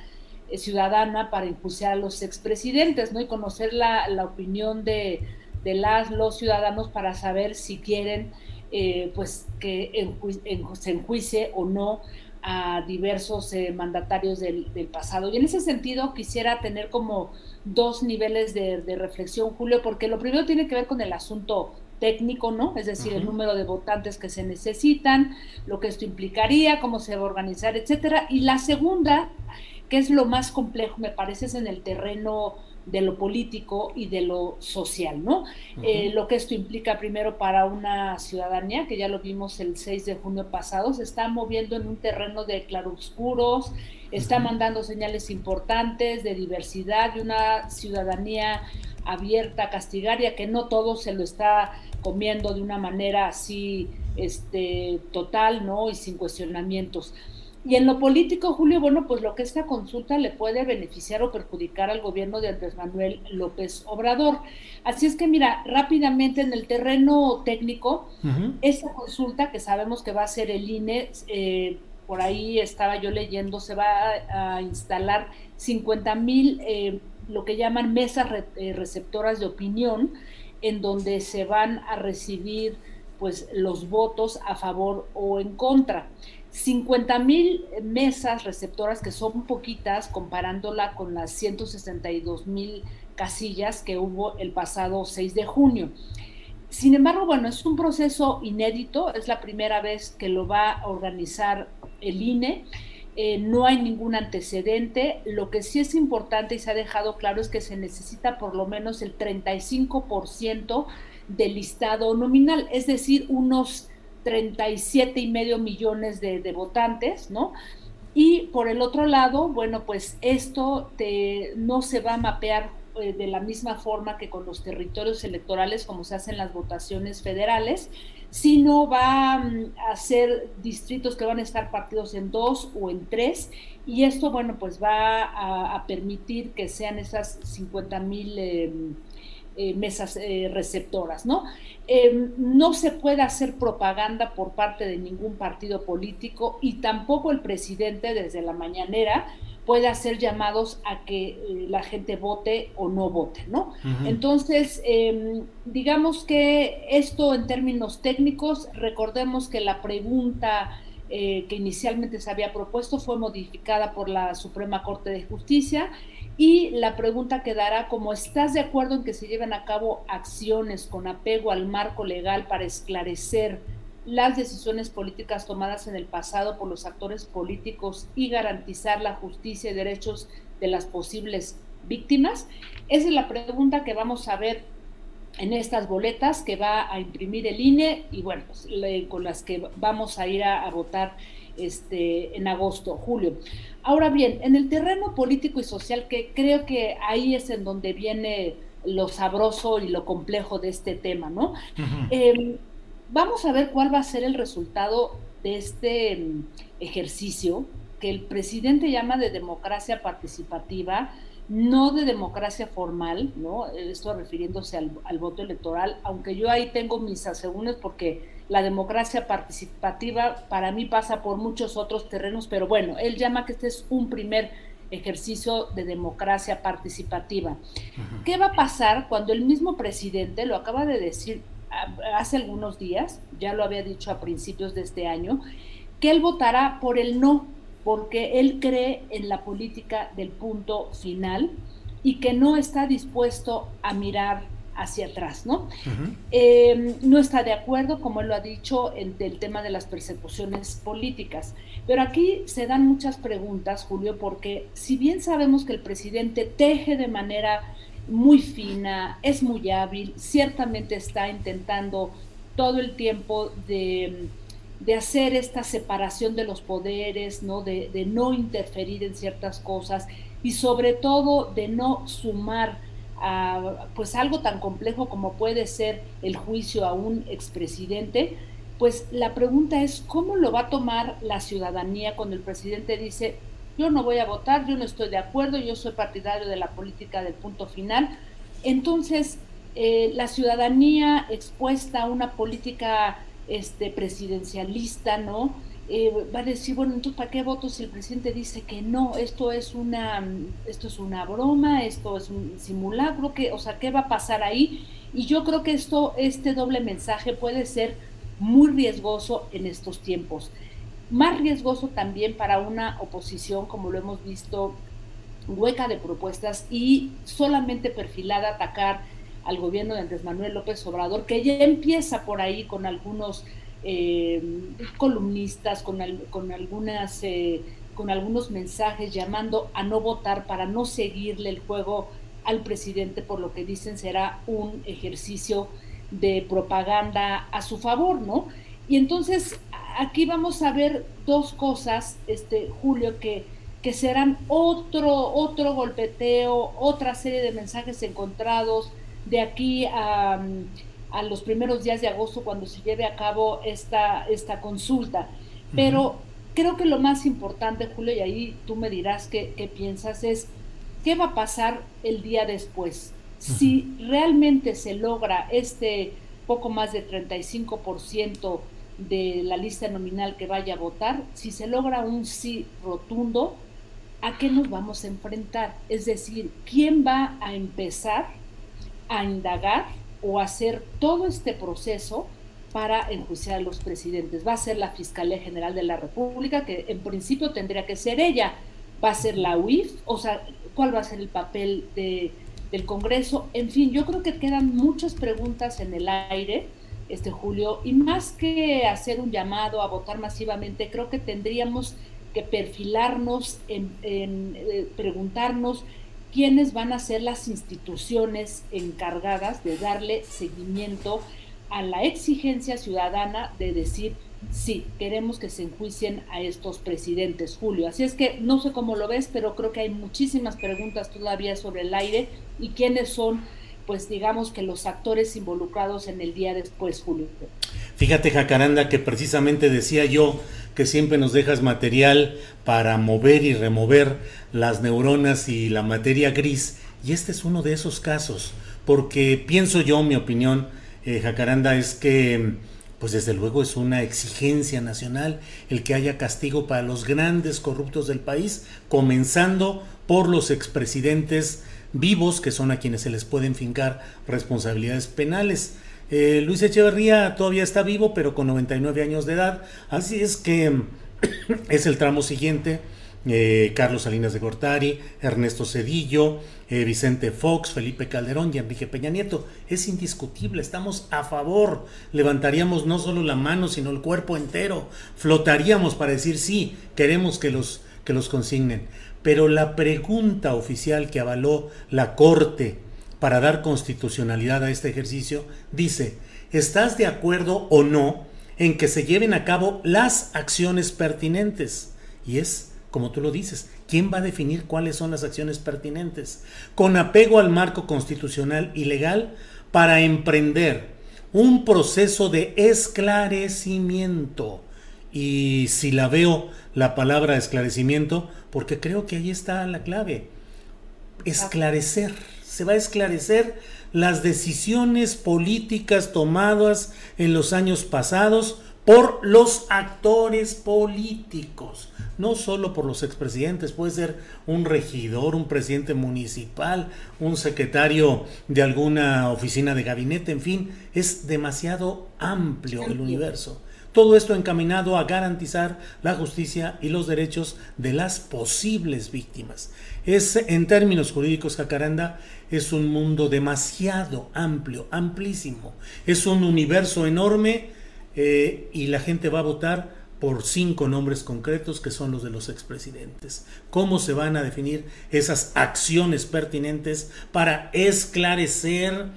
ciudadana para impulsar a los expresidentes, ¿no? Y conocer la, la opinión de, de, las, los ciudadanos para saber si quieren, eh, pues, que enju en, se enjuicie o no a diversos eh, mandatarios del, del, pasado. Y en ese sentido quisiera tener como dos niveles de, de, reflexión, Julio, porque lo primero tiene que ver con el asunto técnico, ¿no? Es decir, uh -huh. el número de votantes que se necesitan, lo que esto implicaría, cómo se va a organizar, etcétera. Y la segunda que es lo más complejo, me parece, es en el terreno de lo político y de lo social, ¿no? Uh -huh. eh, lo que esto implica primero para una ciudadanía, que ya lo vimos el 6 de junio pasado, se está moviendo en un terreno de claroscuros, está uh -huh. mandando señales importantes de diversidad, de una ciudadanía abierta, castigaria, que no todo se lo está comiendo de una manera así este, total, ¿no? Y sin cuestionamientos. Y en lo político, Julio, bueno, pues lo que esta consulta le puede beneficiar o perjudicar al gobierno de Andrés Manuel López Obrador. Así es que, mira, rápidamente en el terreno técnico, uh -huh. esta consulta que sabemos que va a ser el INE, eh, por ahí estaba yo leyendo, se va a, a instalar 50 mil, eh, lo que llaman mesas re, eh, receptoras de opinión, en donde se van a recibir pues los votos a favor o en contra. 50 mil mesas receptoras, que son poquitas comparándola con las 162 mil casillas que hubo el pasado 6 de junio. Sin embargo, bueno, es un proceso inédito, es la primera vez que lo va a organizar el INE, eh, no hay ningún antecedente, lo que sí es importante y se ha dejado claro es que se necesita por lo menos el 35% del listado nominal, es decir, unos 37 y medio millones de, votantes, ¿no? Y por el otro lado, bueno, pues esto no se va a mapear eh, de la misma forma que con los territorios electorales como se hacen las votaciones federales, sino va mm, a ser distritos que van a estar partidos en dos o en tres, y esto, bueno, pues va a, a permitir que sean esas 50 mil... Eh, eh, mesas eh, receptoras, ¿no? Eh, no se puede hacer propaganda por parte de ningún partido político y tampoco el presidente desde la mañanera puede hacer llamados a que eh, la gente vote o no vote, ¿no? Uh -huh. Entonces, digamos que esto en términos técnicos, recordemos que la pregunta que inicialmente se había propuesto fue modificada por la Suprema Corte de Justicia y la pregunta quedará como estás de acuerdo en que se lleven a cabo acciones con apego al marco legal para esclarecer las decisiones políticas tomadas en el pasado por los actores políticos y garantizar la justicia y derechos de las posibles víctimas? Esa es la pregunta que vamos a ver en estas boletas que va a imprimir el INE y bueno, pues, con las que vamos a ir a, votar este, en agosto, julio. Ahora bien, en el terreno político y social, que creo que ahí es en donde viene lo sabroso y lo complejo de este tema, ¿no? Em, vamos a ver cuál va a ser el resultado de este em, ejercicio que el presidente llama de democracia participativa, no de democracia formal, ¿no? Esto refiriéndose al, voto electoral, aunque yo ahí tengo mis asegúnes porque la democracia participativa para mí pasa por muchos otros terrenos, pero bueno, él llama que este es un primer ejercicio de democracia participativa. ¿Qué va a pasar cuando el mismo presidente, lo acaba de decir hace algunos días, ya lo había dicho a principios de este año, que él votará por el no, porque él cree en la política del punto final y que no está dispuesto a mirar hacia atrás, ¿no? Em, no está de acuerdo, como él lo ha dicho, en el tema de las persecuciones políticas. Pero aquí se dan muchas preguntas, Julio, porque si bien sabemos que el presidente teje de manera muy fina, es muy hábil, ciertamente está intentando todo el tiempo de de hacer esta separación de los poderes, ¿no? De, de, no interferir en ciertas cosas y sobre todo de no sumar a pues algo tan complejo como puede ser el juicio a un expresidente, pues la pregunta es cómo lo va a tomar la ciudadanía cuando el presidente dice yo no voy a votar, yo no estoy de acuerdo, yo soy partidario de la política del punto final. Entonces, eh, la ciudadanía expuesta a una política este, presidencialista, ¿no? Eh, va a decir, bueno, entonces, ¿para qué voto si el presidente dice que no? Esto es una, esto es una broma, esto es un simulacro, que, o sea, ¿qué va a pasar ahí? Y yo creo que esto, este doble mensaje puede ser muy riesgoso en estos tiempos. Más riesgoso también para una oposición, como lo hemos visto, hueca de propuestas y solamente perfilada a atacar al gobierno de Andrés Manuel López Obrador, que ya empieza por ahí con algunos eh, columnistas, con, con algunas... Eh, con algunos mensajes llamando a no votar para no seguirle el juego al presidente por lo que dicen será un ejercicio de propaganda a su favor, ¿no? Y entonces aquí vamos a ver dos cosas, este Julio, que, que serán otro, otro golpeteo, otra serie de mensajes encontrados, de aquí a, los primeros días de agosto cuando se lleve a cabo esta, esta consulta. Pero creo que lo más importante, Julio, y ahí tú me dirás qué, piensas, es qué va a pasar el día después. Si realmente se logra este poco más de 35% de la lista nominal que vaya a votar, si se logra un sí rotundo, ¿a qué nos vamos a enfrentar? Es decir, ¿quién va a empezar a indagar o hacer todo este proceso para enjuiciar a los presidentes. Va a ser la Fiscalía General de la República, que en principio tendría que ser ella. Va a ser la UIF, o sea, cuál va a ser el papel de, del Congreso. En fin, yo creo que quedan muchas preguntas en el aire, este Julio, y más que hacer un llamado a votar masivamente, creo que tendríamos que perfilarnos en, eh, preguntarnos quiénes van a ser las instituciones encargadas de darle seguimiento a la exigencia ciudadana de decir, sí, queremos que se enjuicien a estos presidentes, Julio. Así es que no sé cómo lo ves, pero creo que hay muchísimas preguntas todavía sobre el aire y quiénes son, pues digamos que los actores involucrados en el día después, Julio. Fíjate, Jacaranda, que precisamente decía yo que siempre nos dejas material para mover y remover las neuronas y la materia gris. Y este es uno de esos casos, porque pienso yo, mi opinión, eh, Jacaranda, es que, pues desde luego es una exigencia nacional el que haya castigo para los grandes corruptos del país, comenzando por los expresidentes vivos, que son a quienes se les pueden fincar responsabilidades penales. Eh, Luis Echeverría todavía está vivo, pero con 99 años de edad. Así es que [CLEARS THROAT] es el tramo siguiente. Eh, Carlos Salinas de Gortari, Ernesto Cedillo, eh, Vicente Fox, Felipe Calderón y Enrique Peña Nieto. Es indiscutible, estamos a favor. Levantaríamos no solo la mano, sino el cuerpo entero. Flotaríamos para decir sí, queremos que los, que los consignen. Pero la pregunta oficial que avaló la Corte para dar constitucionalidad a este ejercicio dice, ¿estás de acuerdo o no en que se lleven a cabo las acciones pertinentes? Y es, como tú lo dices, ¿quién va a definir cuáles son las acciones pertinentes? Con apego al marco constitucional y legal para emprender un proceso de esclarecimiento. Y si la veo la palabra esclarecimiento, porque creo que ahí está la clave. Esclarecer se va a esclarecer las decisiones políticas tomadas en los años pasados por los actores políticos, no solo por los expresidentes, puede ser un regidor, un presidente municipal, un secretario de alguna oficina de gabinete, en fin, es demasiado amplio el universo. Todo esto encaminado a garantizar la justicia y los derechos de las posibles víctimas. Es en términos jurídicos, Jacaranda, es un mundo demasiado amplio, amplísimo. Es un universo enorme eh, y la gente va a votar por cinco nombres concretos que son los de los expresidentes. ¿Cómo se van a definir esas acciones pertinentes para esclarecer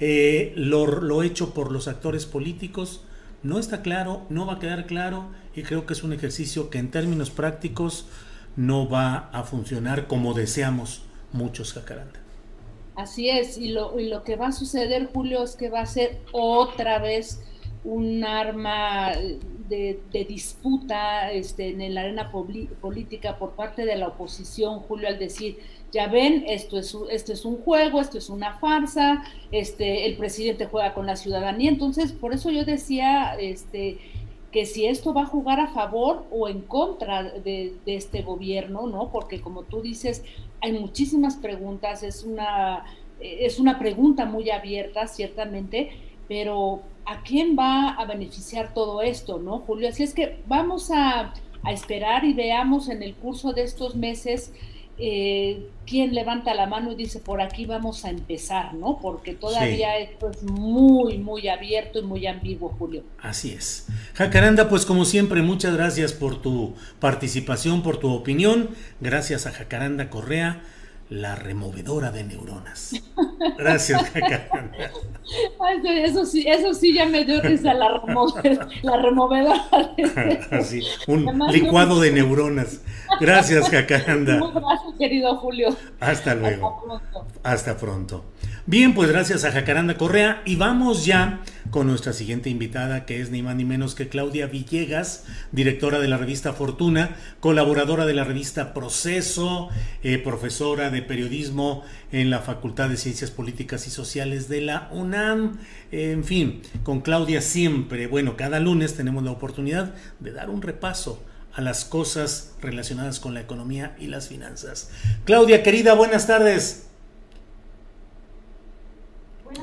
eh, lo hecho por los actores políticos? no está claro, no va a quedar claro y creo que es un ejercicio que en términos prácticos no va a funcionar como deseamos muchos jacaranda. Así es, y lo, y lo que va a suceder, Julio, es que va a ser otra vez un arma de, disputa este, en la arena política por parte de la oposición, Julio, al decir, ya ven, esto es, esto es un juego, esto es una farsa, este, el presidente juega con la ciudadanía, entonces por eso yo decía este, que si esto va a jugar a favor o en contra de, este gobierno, ¿no? Porque como tú dices, hay muchísimas preguntas, es una, es una pregunta muy abierta, ciertamente, pero ¿a quién va a beneficiar todo esto, no, Julio? Así es que vamos a, a esperar y veamos en el curso de estos meses eh, quién levanta la mano y dice por aquí vamos a empezar, ¿no? Porque todavía esto es muy, muy abierto y muy ambiguo, Julio. Así es. Jacaranda, pues como siempre, muchas gracias por tu participación, por tu opinión. Gracias a Jacaranda Correa la removedora de neuronas. Gracias, [LAUGHS] Jacaranda. Eso sí, eso sí ya me dio risa la, la removedora. De... [LAUGHS] un licuado de neuronas. Gracias, Jacaranda. Gracias, querido Julio. Hasta luego. Hasta pronto. Hasta pronto. Bien, pues gracias a Jacaranda Correa y vamos ya con nuestra siguiente invitada que es ni más ni menos que Claudia Villegas, directora de la revista Fortuna, colaboradora de la revista Proceso, eh, profesora de periodismo en la Facultad de Ciencias Políticas y Sociales de la UNAM. en fin, con Claudia siempre, bueno, cada lunes tenemos la oportunidad de dar un repaso a las cosas relacionadas con la economía y las finanzas. Claudia, querida, buenas tardes.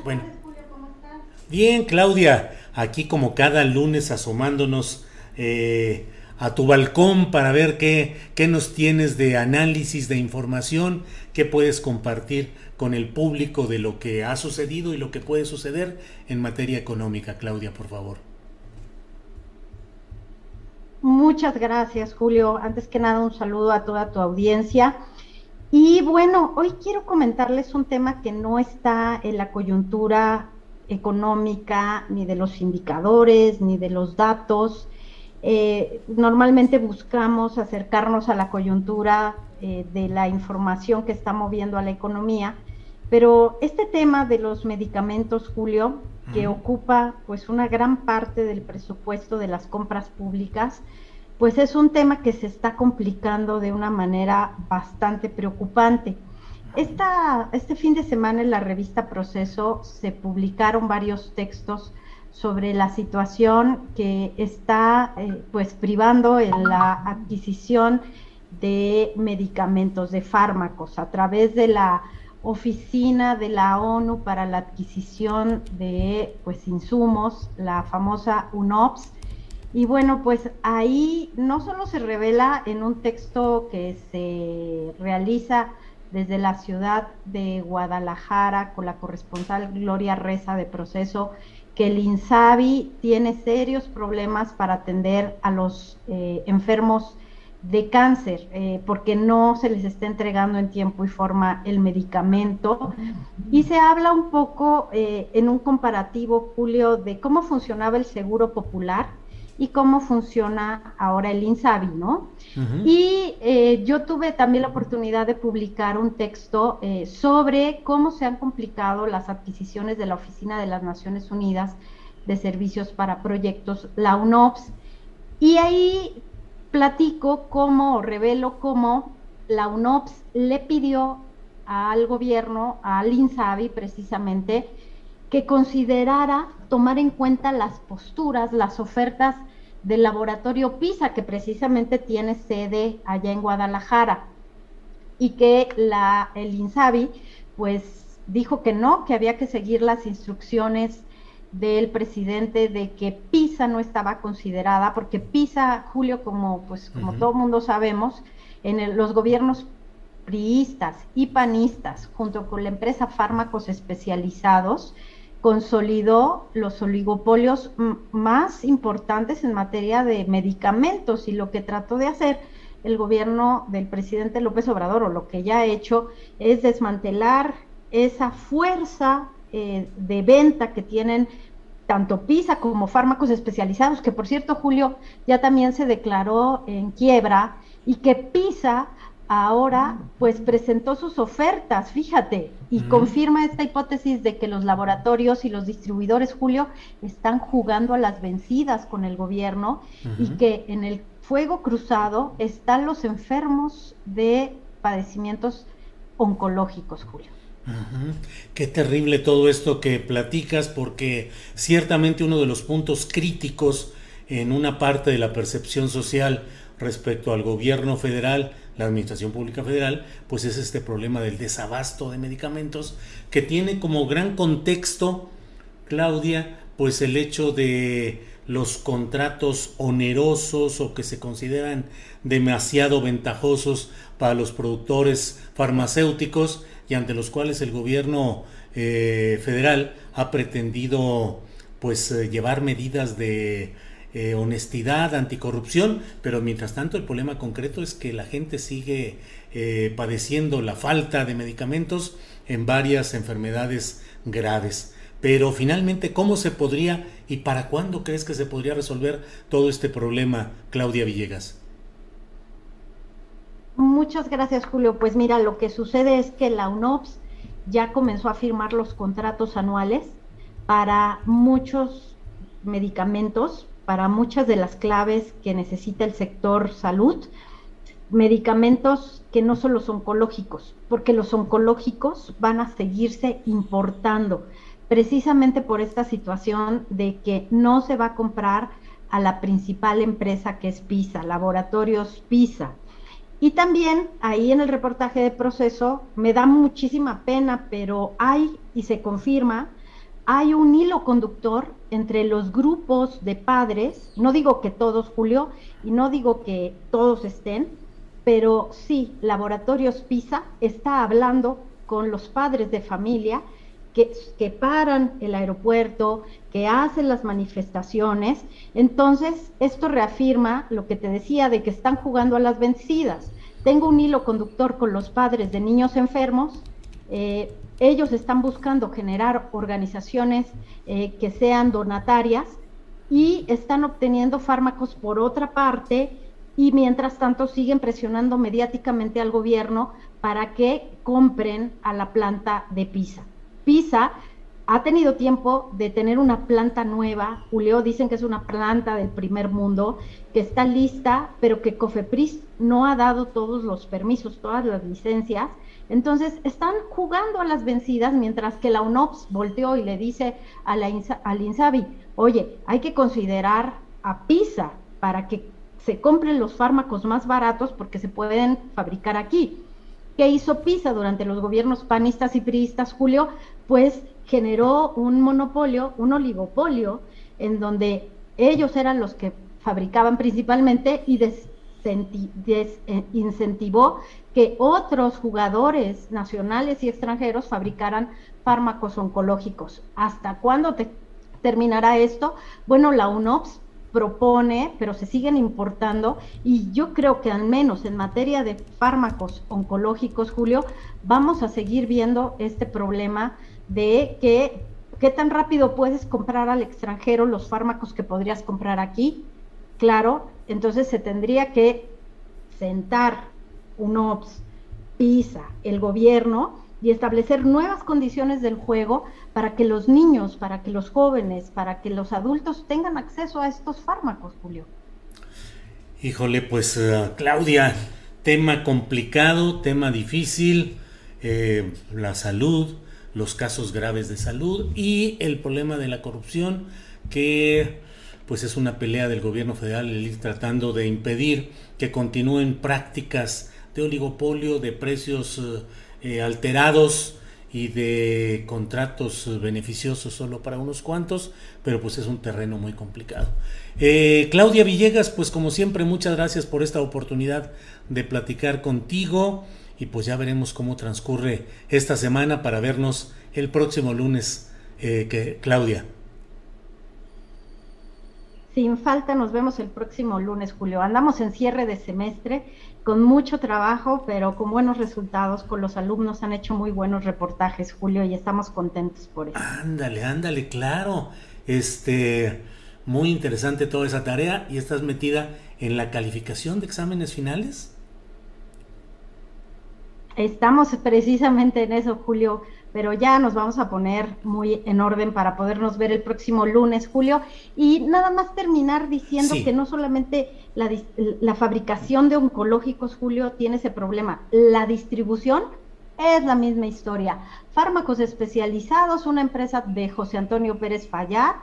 bueno. ¿cómo estás? Bien, Claudia, aquí como cada lunes asomándonos eh, a tu balcón para ver qué, qué nos tienes de análisis, de información, qué puedes compartir con el público de lo que ha sucedido y lo que puede suceder en materia económica. Claudia, por favor. Muchas gracias, Julio. Antes que nada, un saludo a toda tu audiencia. Y bueno, hoy quiero comentarles un tema que no está en la coyuntura económica, ni de los indicadores, ni de los datos. Eh, normalmente buscamos acercarnos a la coyuntura eh, de la información que está moviendo a la economía, pero este tema de los medicamentos, Julio, que ocupa pues una gran parte del presupuesto de las compras públicas, pues es un tema que se está complicando de una manera bastante preocupante. Esta, este fin de semana en la revista Proceso se publicaron varios textos sobre la situación que está eh, pues privando en la adquisición de medicamentos, de fármacos, a través de la oficina de la ONU para la adquisición de pues insumos, la famosa UNOPS. Y bueno, pues ahí no solo se revela en un texto que se realiza desde la ciudad de Guadalajara con la corresponsal Gloria Reza de Proceso, que el INSABI tiene serios problemas para atender a los eh, enfermos de cáncer, eh, porque no se les está entregando en tiempo y forma el medicamento. Y se habla un poco eh, en un comparativo, Julio, de cómo funcionaba el seguro popular y cómo funciona ahora el INSABI, ¿no? Y eh, yo tuve también la oportunidad de publicar un texto sobre cómo se han complicado las adquisiciones de la Oficina de las Naciones Unidas de Servicios para Proyectos, la UNOPS, y ahí platico cómo, revelo cómo la UNOPS le pidió al gobierno, al INSABI precisamente, que considerara tomar en cuenta las posturas, las ofertas del laboratorio PISA, que precisamente tiene sede allá en Guadalajara, y que la, el INSABI pues dijo que no, que había que seguir las instrucciones del presidente de que PISA no estaba considerada, porque PISA, Julio, como pues como todo mundo sabemos, en los gobiernos priistas y panistas, junto con la empresa Fármacos Especializados, consolidó los oligopolios más importantes en materia de medicamentos y lo que trató de hacer el gobierno del presidente López Obrador, o lo que ya ha hecho, es desmantelar esa fuerza eh, de venta que tienen tanto PISA como fármacos especializados, que por cierto, Julio, ya también se declaró en quiebra y que PISA ahora pues presentó sus ofertas, fíjate, y confirma esta hipótesis de que los laboratorios y los distribuidores, Julio, están jugando a las vencidas con el gobierno y que en el fuego cruzado están los enfermos de padecimientos oncológicos, Julio. Qué terrible todo esto que platicas, porque ciertamente uno de los puntos críticos en una parte de la percepción social respecto al gobierno federal, la Administración Pública Federal, pues es este problema del desabasto de medicamentos, que tiene como gran contexto, Claudia, pues el hecho de los contratos onerosos o que se consideran demasiado ventajosos para los productores farmacéuticos y ante los cuales el gobierno eh, federal ha pretendido pues eh, llevar medidas de eh, honestidad, anticorrupción, pero mientras tanto el problema concreto es que la gente sigue padeciendo la falta de medicamentos en varias enfermedades graves. Pero finalmente, ¿cómo se podría y para cuándo crees que se podría resolver todo este problema, Claudia Villegas? Muchas gracias, Julio. Pues mira, lo que sucede es que la UNOPS ya comenzó a firmar los contratos anuales para muchos medicamentos, para muchas de las claves que necesita el sector salud, medicamentos que no son los oncológicos, porque los oncológicos van a seguirse importando, precisamente por esta situación de que no se va a comprar a la principal empresa que es PISA, Laboratorios PISA. Y también ahí en el reportaje de proceso me da muchísima pena, pero hay, y se confirma, hay un hilo conductor entre los grupos de padres, no digo que todos, Julio, y no digo que todos estén, pero sí, Laboratorios PISA está hablando con los padres de familia que, que, paran el aeropuerto, que hacen las manifestaciones. Entonces, esto reafirma lo que te decía de que están jugando a las vencidas. Tengo un hilo conductor con los padres de niños enfermos. Eh, ellos están buscando generar organizaciones eh, que sean donatarias y están obteniendo fármacos por otra parte y mientras tanto siguen presionando mediáticamente al gobierno para que compren a la planta de Pisa. PISA ha tenido tiempo de tener una planta nueva. Julio dicen que es una planta del primer mundo, que está lista, pero que Cofepris no ha dado todos los permisos, todas las licencias. Entonces están jugando a las vencidas mientras que la UNOPS volteó y le dice a la al INSABI, oye, hay que considerar a PISA para que se compren los fármacos más baratos porque se pueden fabricar aquí. ¿Qué hizo PISA durante los gobiernos panistas y priistas, Julio? Pues generó un monopolio, un oligopolio, en donde ellos eran los que fabricaban principalmente y desincentivó que otros jugadores nacionales y extranjeros fabricaran fármacos oncológicos. ¿Hasta cuándo terminará esto? Bueno, la UNOPS propone, pero se siguen importando y yo creo que al menos en materia de fármacos oncológicos, Julio, vamos a seguir viendo este problema de que qué tan rápido puedes comprar al extranjero los fármacos que podrías comprar aquí. Claro, entonces se tendría que sentar UNOPS, PISA, el gobierno y establecer nuevas condiciones del juego para que los niños, para que los jóvenes, para que los adultos tengan acceso a estos fármacos, Julio. Híjole, pues eh, Claudia, tema complicado, tema difícil, eh, la salud, los casos graves de salud y el problema de la corrupción que pues es una pelea del gobierno federal el ir tratando de impedir que continúen prácticas de oligopolio, de precios eh, eh, alterados y de contratos beneficiosos solo para unos cuantos, pero pues es un terreno muy complicado. Eh, Claudia Villegas, pues como siempre, muchas gracias por esta oportunidad de platicar contigo y pues ya veremos cómo transcurre esta semana para vernos el próximo lunes, que, Claudia. Sin falta, nos vemos el próximo lunes, Julio. Andamos en cierre de semestre con mucho trabajo, pero con buenos resultados. Con los alumnos han hecho muy buenos reportajes, Julio, y estamos contentos por eso. Ándale, ándale, claro. Este, muy interesante toda esa tarea y estás metida en la calificación de exámenes finales. Estamos precisamente en eso, Julio, pero ya nos vamos a poner muy en orden para podernos ver el próximo lunes, Julio. Y nada más terminar diciendo que no solamente la, fabricación de oncológicos, Julio, tiene ese problema, la distribución es la misma historia. Fármacos especializados, una empresa de José Antonio Pérez Fallar,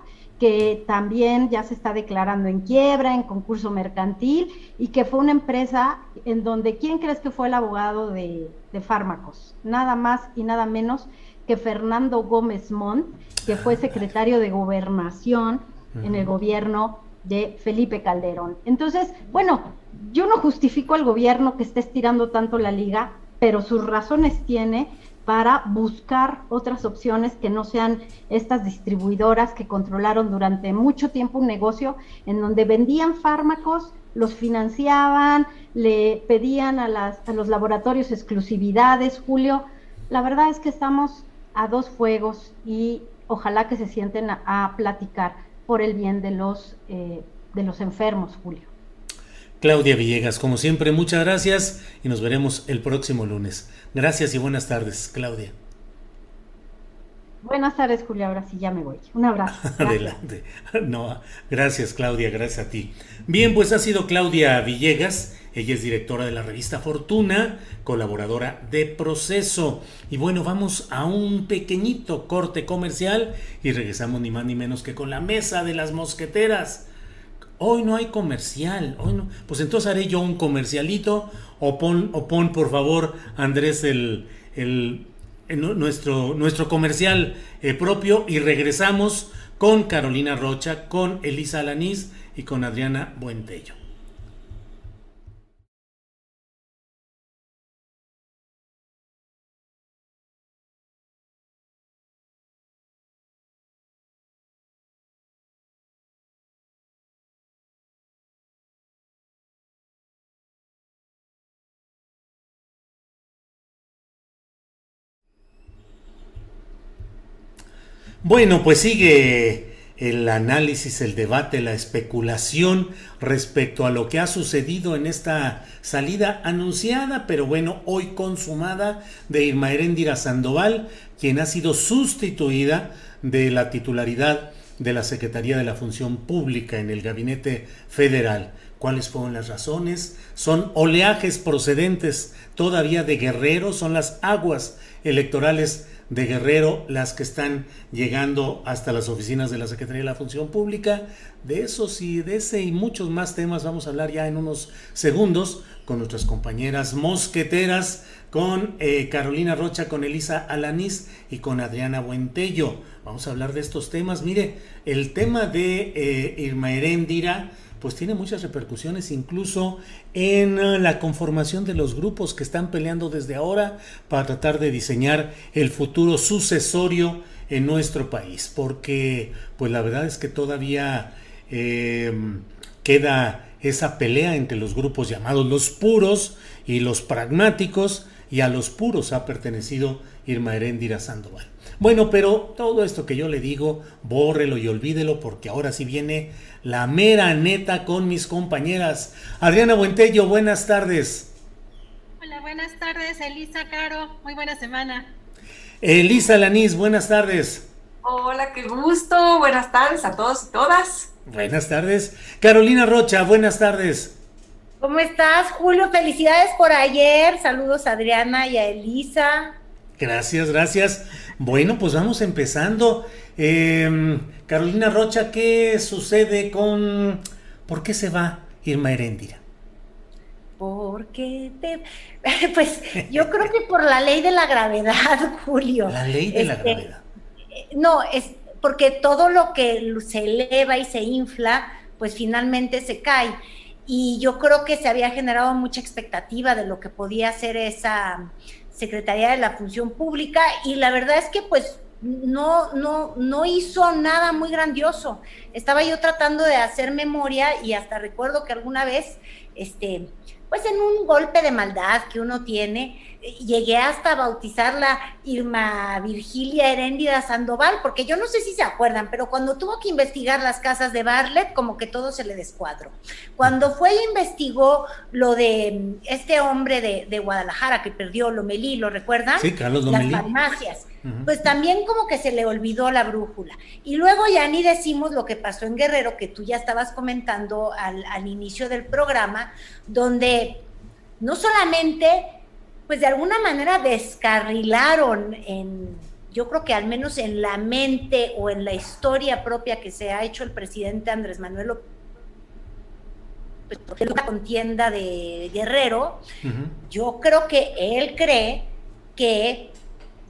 que también ya se está declarando en quiebra, en concurso mercantil, y que fue una empresa en donde, ¿quién crees que fue el abogado de, fármacos? Nada más y nada menos que Fernando Gómez Montt, que fue secretario de gobernación en el gobierno de Felipe Calderón. Entonces, bueno, yo no justifico al gobierno que esté estirando tanto la liga, pero sus razones tiene para buscar otras opciones que no sean estas distribuidoras que controlaron durante mucho tiempo un negocio en donde vendían fármacos, los financiaban, le pedían a, las, a los laboratorios exclusividades, Julio. La verdad es que estamos a dos fuegos y ojalá que se sienten a, platicar por el bien de los, eh, de los enfermos, Julio. Claudia Villegas, como siempre, muchas gracias y nos veremos el próximo lunes. Gracias y buenas tardes, Claudia. Buenas tardes, Julia. Ahora sí ya me voy. Un abrazo. [LAUGHS] Adelante. No, gracias, Claudia. Gracias a ti. Bien, pues ha sido Claudia Villegas. Ella es directora de la revista Fortuna, colaboradora de Proceso. Y bueno, vamos a un pequeñito corte comercial y regresamos ni más ni menos que con la mesa de las mosqueteras. Hoy no hay comercial. Hoy no. Pues entonces haré yo un comercialito. O pon, o pon por favor, Andrés, el, el, nuestro, nuestro comercial eh, propio. Y regresamos con Carolina Rocha, con Elisa Alanís y con Adriana Buentello. Bueno, pues sigue el análisis, el debate, la especulación respecto a lo que ha sucedido en esta salida anunciada, pero bueno, hoy consumada de Irma Eréndira Sandoval, quien ha sido sustituida de la titularidad de la Secretaría de la Función Pública en el Gabinete Federal. ¿Cuáles fueron las razones? Son oleajes procedentes todavía de Guerrero, son las aguas electorales de Guerrero, las que están llegando hasta las oficinas de la Secretaría de la Función Pública. De esos y de ese y muchos más temas vamos a hablar ya en unos segundos con nuestras compañeras mosqueteras, con eh, Carolina Rocha, con Elisa Alanís y con Adriana Buentello. Vamos a hablar de estos temas. Mire, el tema de eh, Irma Heréndira pues tiene muchas repercusiones incluso en eh, la conformación de los grupos que están peleando desde ahora para tratar de diseñar el futuro sucesorio en nuestro país, porque pues la verdad es que todavía em, queda esa pelea entre los grupos llamados los puros y los pragmáticos, y a los puros ha pertenecido Irma Heréndira Sandoval. Bueno, pero todo esto que yo le digo, bórrelo y olvídelo porque ahora sí viene la mera neta con mis compañeras. Adriana Buentello, buenas tardes. Hola, buenas tardes, Elisa Caro, muy buena semana. Elisa Lanís, buenas tardes. Hola, qué gusto, buenas tardes a todos y todas. Buenas tardes. Carolina Rocha, buenas tardes. ¿Cómo estás, Julio? Felicidades por ayer. Saludos a Adriana y a Elisa. Gracias, gracias. Bueno, pues vamos empezando. Em, Carolina Rocha, ¿qué sucede con... ¿Por qué se va Irma Heréndira? Porque te... [LAUGHS] Pues yo creo que por la ley de la gravedad, [LAUGHS] Julio. La ley de la este, gravedad. No, es porque todo lo que se eleva y se infla, pues finalmente se cae. Y yo creo que se había generado mucha expectativa de lo que podía ser esa Secretaría de la Función Pública y la verdad es que pues no, no, no hizo nada muy grandioso. Estaba yo tratando de hacer memoria y hasta recuerdo que alguna vez, este, pues en un golpe de maldad que uno tiene, llegué hasta bautizarla Irma Virgilia Heréndida Sandoval, porque yo no sé si se acuerdan, pero cuando tuvo que investigar las casas de Barlet, como que todo se le descuadró. Cuando fue e investigó lo de este hombre de, Guadalajara que perdió Lomelí, ¿lo recuerdan? Sí, Carlos Lomelí. Las farmacias. Pues también como que se le olvidó la brújula. Y luego ya ni decimos lo que pasó en Guerrero, que tú ya estabas comentando al, al inicio del programa, donde no solamente pues de alguna manera descarrilaron en, yo creo que al menos en la mente o en la historia propia que se ha hecho el presidente Andrés Manuel López porque la contienda de Guerrero, yo creo que él cree que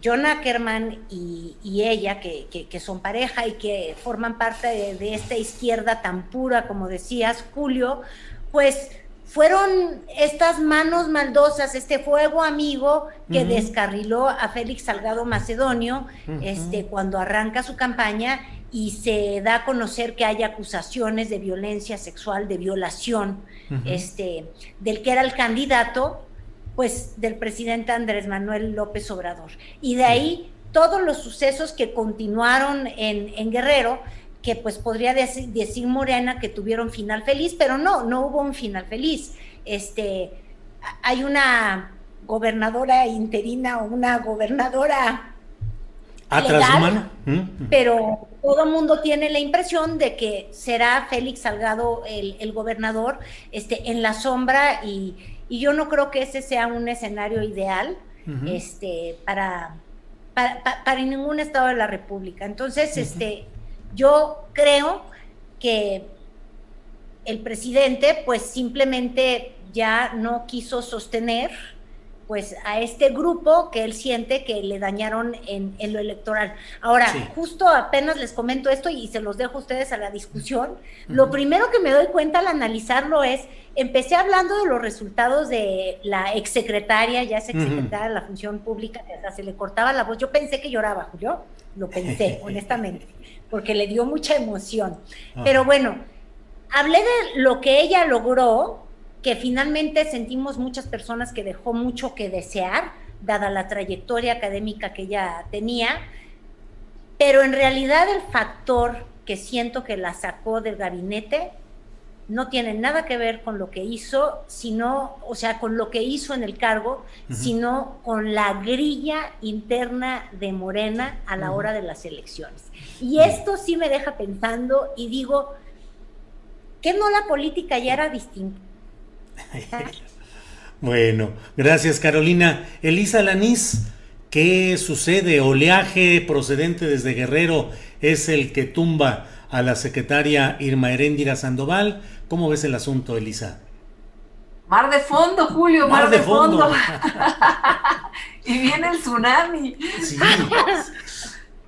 John Ackerman y, ella, que, son pareja y que forman parte de, de, esta izquierda tan pura, como decías, Julio, pues fueron estas manos maldosas, este fuego amigo que descarriló a Félix Salgado Macedonio este, cuando arranca su campaña y se da a conocer que hay acusaciones de violencia sexual, de violación, este, del que era el candidato, pues del presidente Andrés Manuel López Obrador. Y de ahí todos los sucesos que continuaron en, en Guerrero, que pues podría decir, decir, Morena que tuvieron final feliz, pero no, no hubo un final feliz. Este, hay una gobernadora interina o una gobernadora legal, pero todo el mundo tiene la impresión de que será Félix Salgado el, gobernador este, en la sombra y, yo no creo que ese sea un escenario ideal este, para, para, ningún estado de la República. Entonces, este, yo creo que el presidente pues simplemente ya no quiso sostener pues a este grupo que él siente que le dañaron en, lo electoral. Ahora, justo apenas les comento esto y se los dejo a ustedes a la discusión. Lo primero que me doy cuenta al analizarlo es, empecé hablando de los resultados de la exsecretaria, ya es exsecretaria de la función pública, que hasta se le cortaba la voz. Yo pensé que lloraba, Julio, lo pensé, [LAUGHS] honestamente porque le dio mucha emoción. Ah. Pero bueno, hablé de lo que ella logró, que finalmente sentimos muchas personas que dejó mucho que desear, dada la trayectoria académica que ella tenía, pero en realidad el factor que siento que la sacó del gabinete no tiene nada que ver con lo que hizo, sino, o sea, con lo que hizo en el cargo, sino con la grilla interna de Morena a la hora de las elecciones. Y esto sí me deja pensando y digo, que no la política ya era distinta? [LAUGHS] bueno, gracias Carolina. Elisa Lanís, ¿Qué sucede? ¿Oleaje procedente desde Guerrero es el que tumba a la secretaria Irma Heréndira Sandoval? ¿Cómo ves el asunto, Elisa? Mar de fondo, Julio, mar, de, fondo. [LAUGHS] y viene el tsunami. Sí.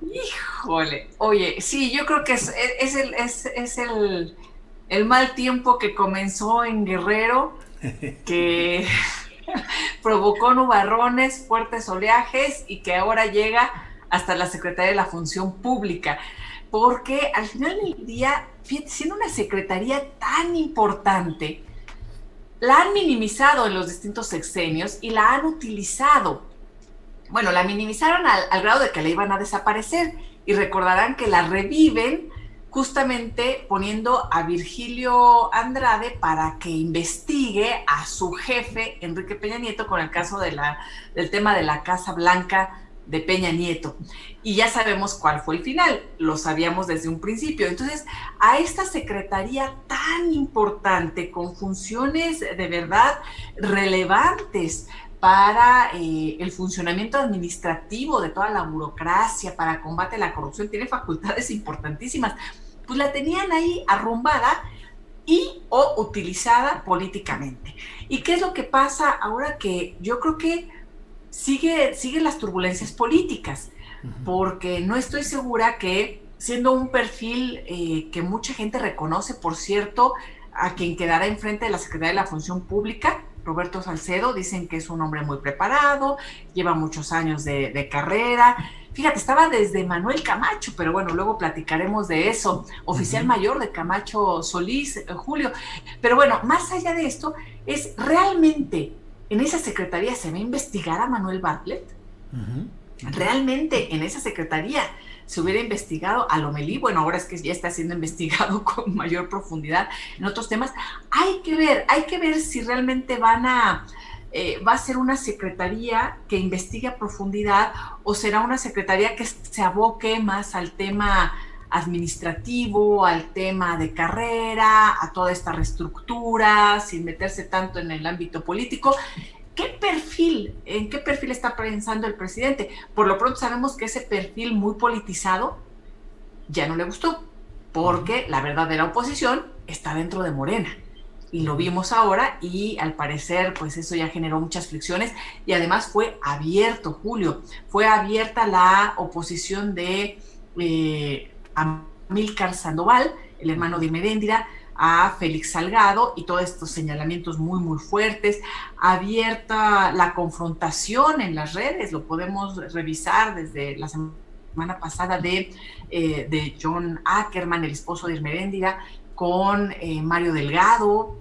Híjole, oye, sí, yo creo que es, el, es, el, el mal tiempo que comenzó en Guerrero, que [LAUGHS] provocó nubarrones, fuertes oleajes y que ahora llega hasta la Secretaría de la Función Pública. Porque al final del día, siendo una secretaría tan importante, la han minimizado en los distintos sexenios y la han utilizado. Bueno, la minimizaron al, al grado de que la iban a desaparecer y recordarán que la reviven justamente poniendo a Virgilio Andrade para que investigue a su jefe, Enrique Peña Nieto, con el caso del tema de la Casa Blanca de Peña Nieto. Y ya sabemos cuál fue el final, lo sabíamos desde un principio. Entonces, a esta secretaría tan importante, con funciones de verdad relevantes, para eh, el funcionamiento administrativo de toda la burocracia, para combate a la corrupción, tiene facultades importantísimas pues la tenían ahí arrumbada y o utilizada políticamente. ¿Y qué es lo que pasa ahora que yo creo que sigue, sigue las turbulencias políticas? Porque no estoy segura que siendo un perfil eh, que mucha gente reconoce, por cierto, a quien quedará enfrente de la Secretaría de la Función Pública, Roberto Salcedo, dicen que es un hombre muy preparado, lleva muchos años de, de carrera, Fíjate, estaba desde Manuel Camacho, pero bueno, luego platicaremos de eso. Oficial mayor de Camacho Solís, eh, Julio. Pero bueno, más allá de esto, es realmente en esa secretaría se va a investigar a Manuel Bartlett. Realmente en esa secretaría se hubiera investigado a Lomelí, bueno, ahora es que ya está siendo [LAUGHS] investigado con mayor profundidad en otros temas. Hay que ver, hay que ver si realmente van a eh, va a ser una secretaría que investigue a profundidad o será una secretaría que se aboque más al tema administrativo, al tema de carrera, a toda esta reestructura, sin meterse tanto en el ámbito político. ¿Qué perfil, en qué perfil está pensando el presidente? Por lo pronto sabemos que ese perfil muy politizado ya no le gustó, porque la verdadera oposición está dentro de Morena y lo vimos ahora y al parecer pues eso ya generó muchas fricciones y además fue abierto, Julio, fue abierta la oposición de eh, Amílcar Sandoval, el hermano de Meréndira, a Félix Salgado y todos estos señalamientos muy, muy fuertes, abierta la confrontación en las redes, lo podemos revisar desde la semana pasada de, eh, de John Ackerman, el esposo de Meréndira, con eh, Mario Delgado,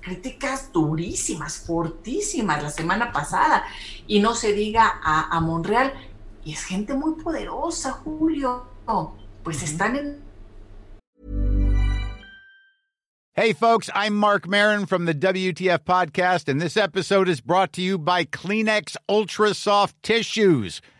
críticas durísimas, fortísimas la semana pasada, y no se diga a, Monreal, y es gente muy poderosa, Julio, pues están en... Hey folks, I'm Mark Marin from the WTF podcast, and this episode is brought to you by Kleenex Ultra Soft Tissues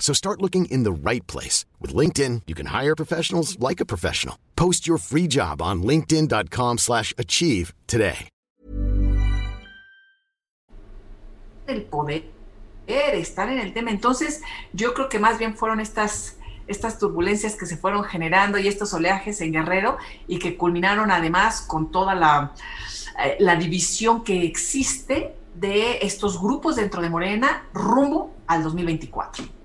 So start looking in the right place. With LinkedIn, you can hire professionals like a professional. Post your free job on linkedin.com slash achieve today. El poder, estar en el tema. Entonces, yo creo que más bien fueron estas estas turbulencias que se fueron generando y estos oleajes en Guerrero y que culminaron además con toda la, eh, la división que existe de estos grupos dentro de Morena rumbo al 2024.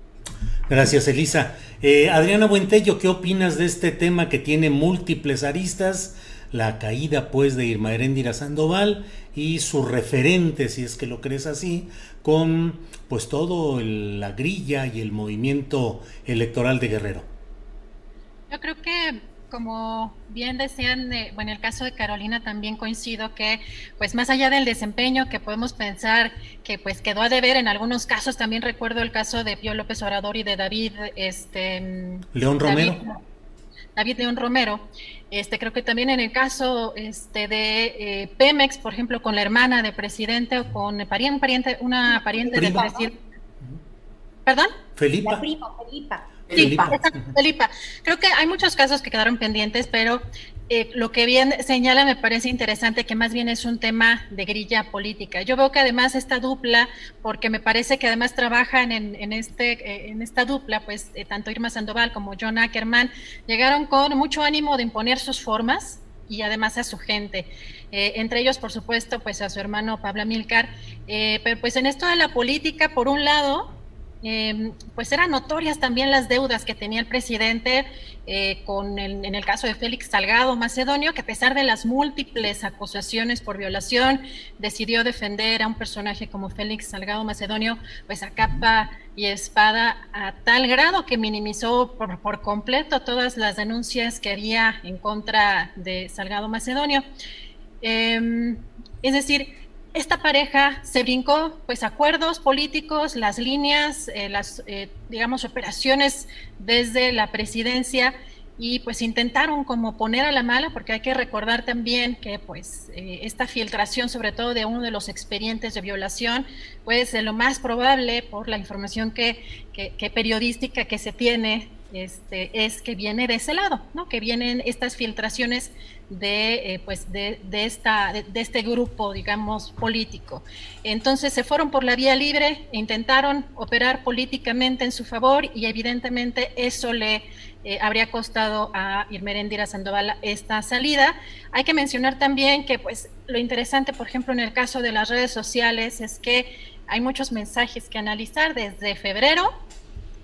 Gracias, Elisa. Eh, Adriana Buentello, ¿qué opinas de este tema que tiene múltiples aristas? la caída pues de Irma Heréndira Sandoval y su referente, si es que lo crees así, con pues todo la grilla y el movimiento electoral de Guerrero. Yo creo que como bien decían, eh, bueno, en el caso de Carolina también coincido que, pues más allá del desempeño que podemos pensar que pues quedó a deber en algunos casos, también recuerdo el caso de Pío López Obrador y de David, este... León Romero. David León Romero. Este, creo que también en el caso este, de eh, Pemex, por ejemplo, con la hermana del presidente o con pariente, pariente, una pariente del presidente. ¿Perdón? Felipa. La prima, Felipa. Felipa. Creo que hay muchos casos que quedaron pendientes, pero eh, lo que bien señala me parece interesante que más bien es un tema de grilla política. Yo veo que además esta dupla, porque me parece que además trabajan en, este, eh, en esta dupla, pues eh, tanto Irma Sandoval como John Ackerman llegaron con mucho ánimo de imponer sus formas y además a su gente. entre ellos, por supuesto, pues a su hermano Pablo Milcar. pero pues en esto de la política, por un lado, Em, pues eran notorias también las deudas que tenía el presidente eh, con en el caso de Félix Salgado Macedonio, que a pesar de las múltiples acusaciones por violación, decidió defender a un personaje como Félix Salgado Macedonio, pues a capa y espada, a tal grado que minimizó por, por completo todas las denuncias que había en contra de Salgado Macedonio. Em, es decir, esta pareja se brincó pues acuerdos políticos, las líneas, eh, las eh, digamos operaciones desde la presidencia y pues intentaron como poner a la mala porque hay que recordar también que pues eh, esta filtración sobre todo de uno de los expedientes de violación pues lo más probable por la información que, que periodística que se tiene este, es que viene de ese lado, ¿no? que vienen estas filtraciones de, eh, pues de, esta, de, este grupo, digamos, político. Entonces se fueron por la vía libre e intentaron operar políticamente en su favor y evidentemente eso le eh, habría costado a Irmerendira Sandoval esta salida. Hay que mencionar también que pues lo interesante, por ejemplo, en el caso de las redes sociales es que hay muchos mensajes que analizar desde febrero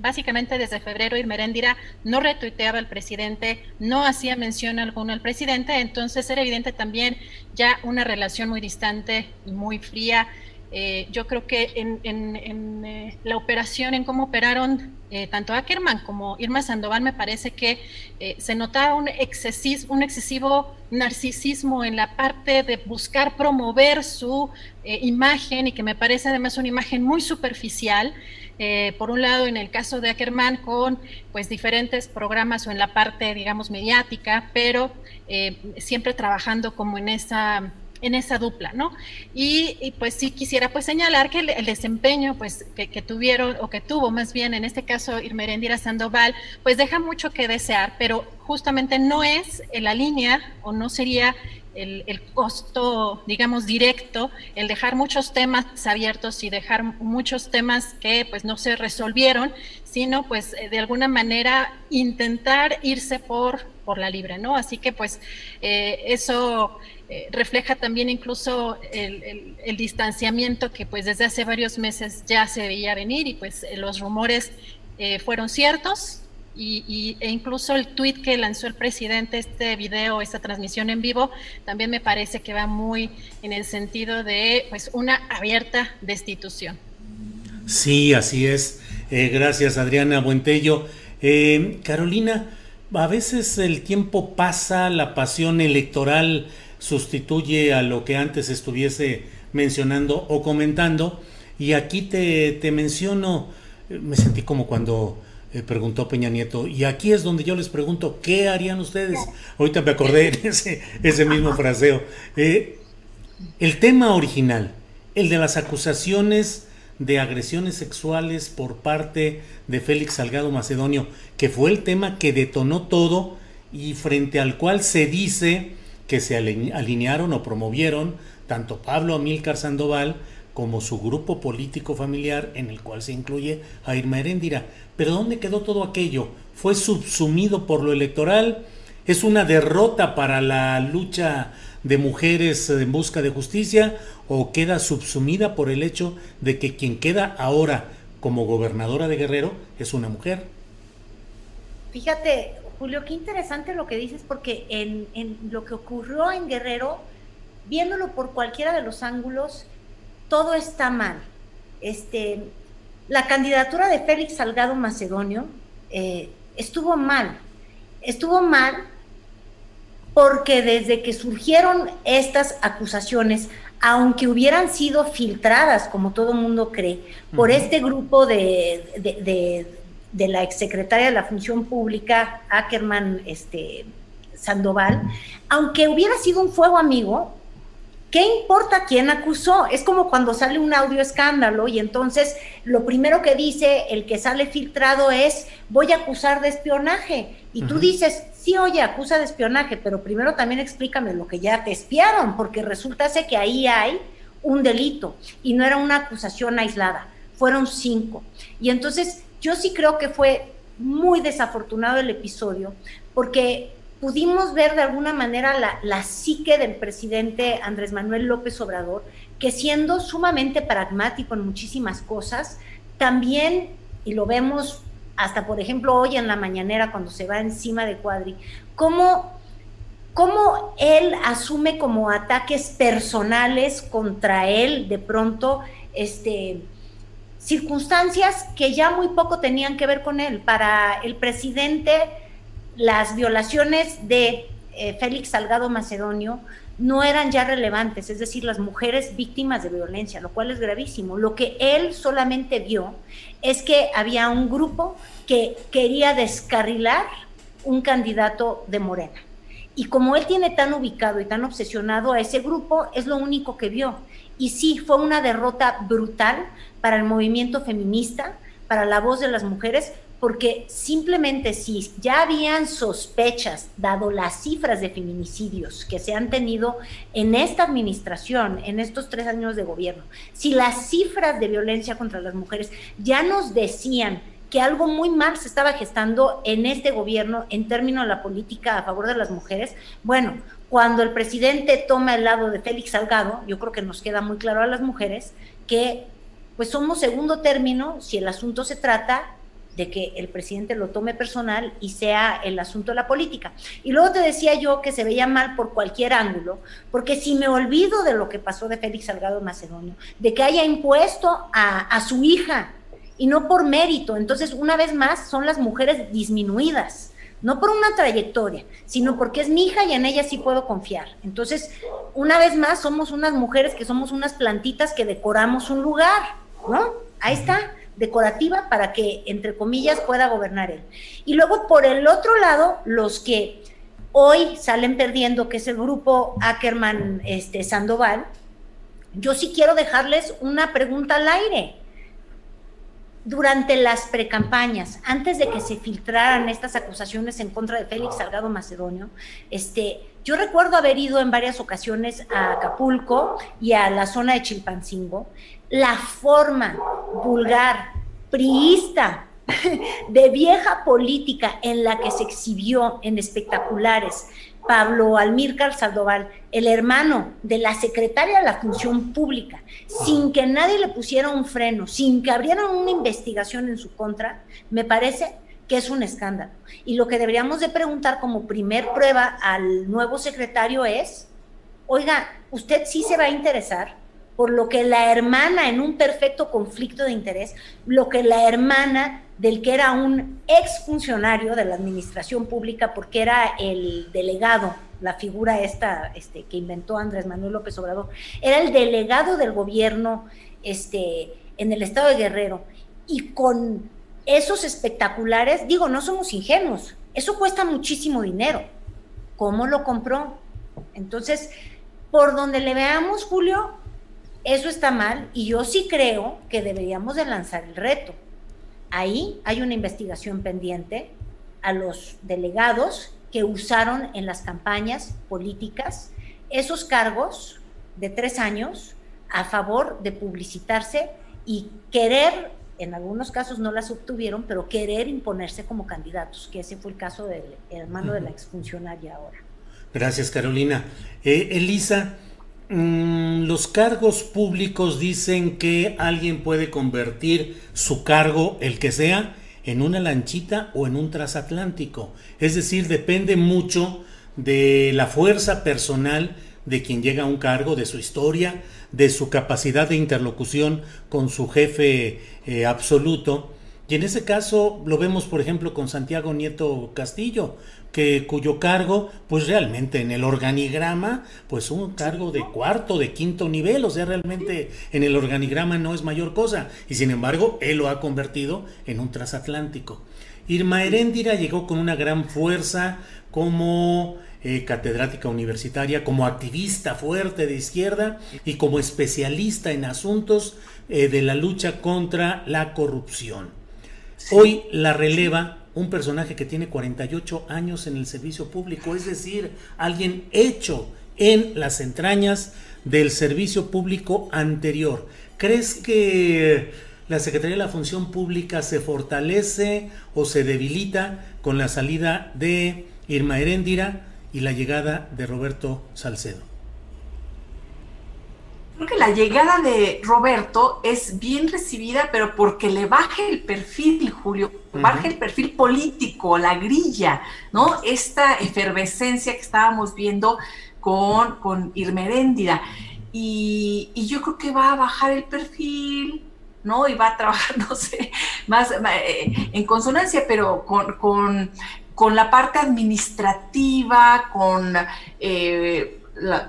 básicamente desde febrero Irmeréndira no retuiteaba al presidente, no hacía mención alguna al presidente, entonces era evidente también ya una relación muy distante y muy fría. Eh, yo creo que en, eh, la operación, en cómo operaron eh, tanto Ackerman como Irma Sandoval, me parece que se notaba un, un excesivo narcisismo en la parte de buscar promover su imagen y que me parece además una imagen muy superficial. Eh, por un lado en el caso de Ackerman con pues diferentes programas o en la parte digamos mediática, pero eh, siempre trabajando como en esa en esa dupla, ¿no? Y, pues sí quisiera pues señalar que el, desempeño pues que, tuvieron o que tuvo más bien en este caso Irmerendira Sandoval pues deja mucho que desear, pero justamente no es en la línea o no sería el, costo, digamos, directo, el dejar muchos temas abiertos y dejar muchos temas que pues no se resolvieron, sino pues eh, de alguna manera intentar irse por, por la libre, ¿no? Así que pues eh, eso eh, refleja también incluso el, el, distanciamiento que pues desde hace varios meses ya se veía venir y pues los rumores fueron ciertos, y, e incluso el tweet que lanzó el presidente, este video, esta transmisión en vivo, también me parece que va muy en el sentido de pues una abierta destitución. Sí, así es. Eh, gracias, Adriana Buentello. Eh, Carolina, a veces el tiempo pasa, la pasión electoral sustituye a lo que antes estuviese mencionando o comentando. Y aquí te, te menciono, me sentí como cuando eh, preguntó Peña Nieto. Y aquí es donde yo les pregunto, ¿qué harían ustedes? Ahorita me acordé de ese, ese mismo fraseo. Eh, el tema original, el de las acusaciones de agresiones sexuales por parte de Félix Salgado Macedonio, que fue el tema que detonó todo y frente al cual se dice que se alinearon o promovieron tanto Pablo Amílcar Sandoval como su grupo político familiar en el cual se incluye a Irma Heréndira. Pero ¿dónde quedó todo aquello? ¿Fue subsumido por lo electoral? ¿Es una derrota para la lucha de mujeres en busca de justicia o queda subsumida por el hecho de que quien queda ahora como gobernadora de Guerrero es una mujer? Fíjate, Julio, qué interesante lo que dices, porque en, en lo que ocurrió en Guerrero, viéndolo por cualquiera de los ángulos, todo está mal. Este, la candidatura de Félix Salgado Macedonio eh, estuvo mal. Estuvo mal porque desde que surgieron estas acusaciones, aunque hubieran sido filtradas, como todo mundo cree, por este grupo de, de, de, la exsecretaria de la Función Pública, Ackerman este, Sandoval, aunque hubiera sido un fuego amigo, ¿qué importa quién acusó? Es como cuando sale un audio escándalo y entonces lo primero que dice el que sale filtrado es voy a acusar de espionaje. Y tú dices, sí, oye, acusa de espionaje, pero primero también explícame lo que ya te espiaron, porque resulta que ahí hay un delito y no era una acusación aislada, fueron cinco. Y entonces yo sí creo que fue muy desafortunado el episodio, porque pudimos ver de alguna manera la, la, psique del presidente Andrés Manuel López Obrador, que siendo sumamente pragmático en muchísimas cosas, también, y lo vemos hasta por ejemplo hoy en la mañanera cuando se va encima de Cuadri, cómo, cómo él asume como ataques personales contra él de pronto, este, circunstancias que ya muy poco tenían que ver con él. Para el presidente, las violaciones de eh, Félix Salgado Macedonio no eran ya relevantes, es decir, las mujeres víctimas de violencia, lo cual es gravísimo. Lo que él solamente vio es que había un grupo que quería descarrilar un candidato de Morena. Y como él tiene tan ubicado y tan obsesionado a ese grupo, es lo único que vio. Y sí, fue una derrota brutal para el movimiento feminista, para la voz de las mujeres, porque simplemente si ya habían sospechas, dado las cifras de feminicidios que se han tenido en esta administración, en estos tres años de gobierno, si las cifras de violencia contra las mujeres ya nos decían que algo muy mal se estaba gestando en este gobierno en términos de la política a favor de las mujeres, bueno, cuando el presidente toma el lado de Félix Salgado, yo creo que nos queda muy claro a las mujeres que pues somos segundo término si el asunto se trata de que el presidente lo tome personal y sea el asunto de la política. Y luego te decía yo que se veía mal por cualquier ángulo, porque si me olvido de lo que pasó de Félix Salgado Macedonio, de que haya impuesto a, a su hija y no por mérito, entonces una vez más son las mujeres disminuidas no por una trayectoria, sino porque es mi hija y en ella sí puedo confiar. Entonces, una vez más, somos unas mujeres que somos unas plantitas que decoramos un lugar, ¿no? Ahí está decorativa para que, entre comillas, pueda gobernar él. Y luego, por el otro lado, los que hoy salen perdiendo, que es el grupo Ackerman este, Sandoval, yo sí quiero dejarles una pregunta al aire. Durante las precampañas, antes de que se filtraran estas acusaciones en contra de Félix Salgado Macedonio, este, yo recuerdo haber ido en varias ocasiones a Acapulco y a la zona de Chilpancingo la forma vulgar, priista, de vieja política en la que se exhibió en espectaculares Pablo Almírcar Saldoval, el hermano de la secretaria de la Función Pública, sin que nadie le pusiera un freno, sin que abrieran una investigación en su contra, me parece que es un escándalo. Y lo que deberíamos de preguntar como primer prueba al nuevo secretario es, oiga, ¿usted sí se va a interesar por lo que la hermana, en un perfecto conflicto de interés, lo que la hermana del que era un exfuncionario de la administración pública, porque era el delegado, la figura esta este, que inventó Andrés Manuel López Obrador, era el delegado del gobierno este, en el estado de Guerrero, y con esos espectaculares, digo, no somos ingenuos, eso cuesta muchísimo dinero. ¿Cómo lo compró? Entonces, por donde le veamos, Julio, eso está mal y yo sí creo que deberíamos de lanzar el reto. Ahí hay una investigación pendiente a los delegados que usaron en las campañas políticas esos cargos de tres años a favor de publicitarse y querer, en algunos casos no las obtuvieron, pero querer imponerse como candidatos, que ese fue el caso del hermano de la exfuncionaria ahora. Gracias, Carolina. Eh, Elisa, Mm, los cargos públicos dicen que alguien puede convertir su cargo, el que sea, en una lanchita o en un transatlántico. Es decir, depende mucho de la fuerza personal de quien llega a un cargo, de su historia, de su capacidad de interlocución con su jefe eh, absoluto. Y en ese caso lo vemos, por ejemplo, con Santiago Nieto Castillo, que cuyo cargo, pues realmente en el organigrama, pues un cargo de cuarto, de quinto nivel, o sea, realmente en el organigrama no es mayor cosa, y sin embargo, él lo ha convertido en un transatlántico. Irma Heréndira llegó con una gran fuerza como eh, catedrática universitaria, como activista fuerte de izquierda y como especialista en asuntos eh, de la lucha contra la corrupción. Hoy la releva un personaje que tiene 48 años en el servicio público, es decir, alguien hecho en las entrañas del servicio público anterior. ¿Crees que la Secretaría de la Función Pública se fortalece o se debilita con la salida de Irma Heréndira y la llegada de Roberto Salcedo? Creo que la llegada de Roberto es bien recibida, pero porque le baje el perfil, Julio, baje el perfil político, la grilla, ¿no? Esta efervescencia que estábamos viendo con, con Irmeréndida. Y, y yo creo que va a bajar el perfil, ¿no? Y va a trabajar, [LAUGHS] no sé, más eh, en consonancia, pero con, con, con, la parte administrativa, con eh,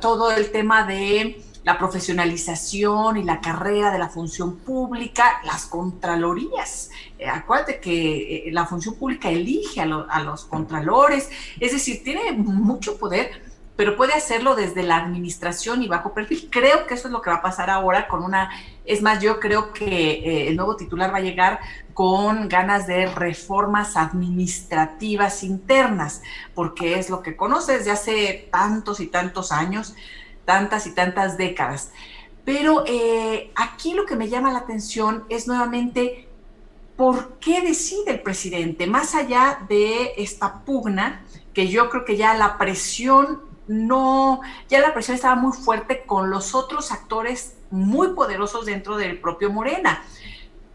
todo el tema de la profesionalización y la carrera de la función pública, las contralorías. Eh, acuérdate que eh, la función pública elige a, los contralores, es decir, tiene mucho poder, pero puede hacerlo desde la administración y bajo perfil. Creo que eso es lo que va a pasar ahora con una, es más, yo creo que eh, el nuevo titular va a llegar con ganas de reformas administrativas internas, porque es lo que conoce desde hace tantos y tantos años tantas y tantas décadas. Pero eh, aquí lo que me llama la atención es nuevamente por qué decide el presidente, más allá de esta pugna, que yo creo que ya la presión no, ya la presión estaba muy fuerte con los otros actores muy poderosos dentro del propio Morena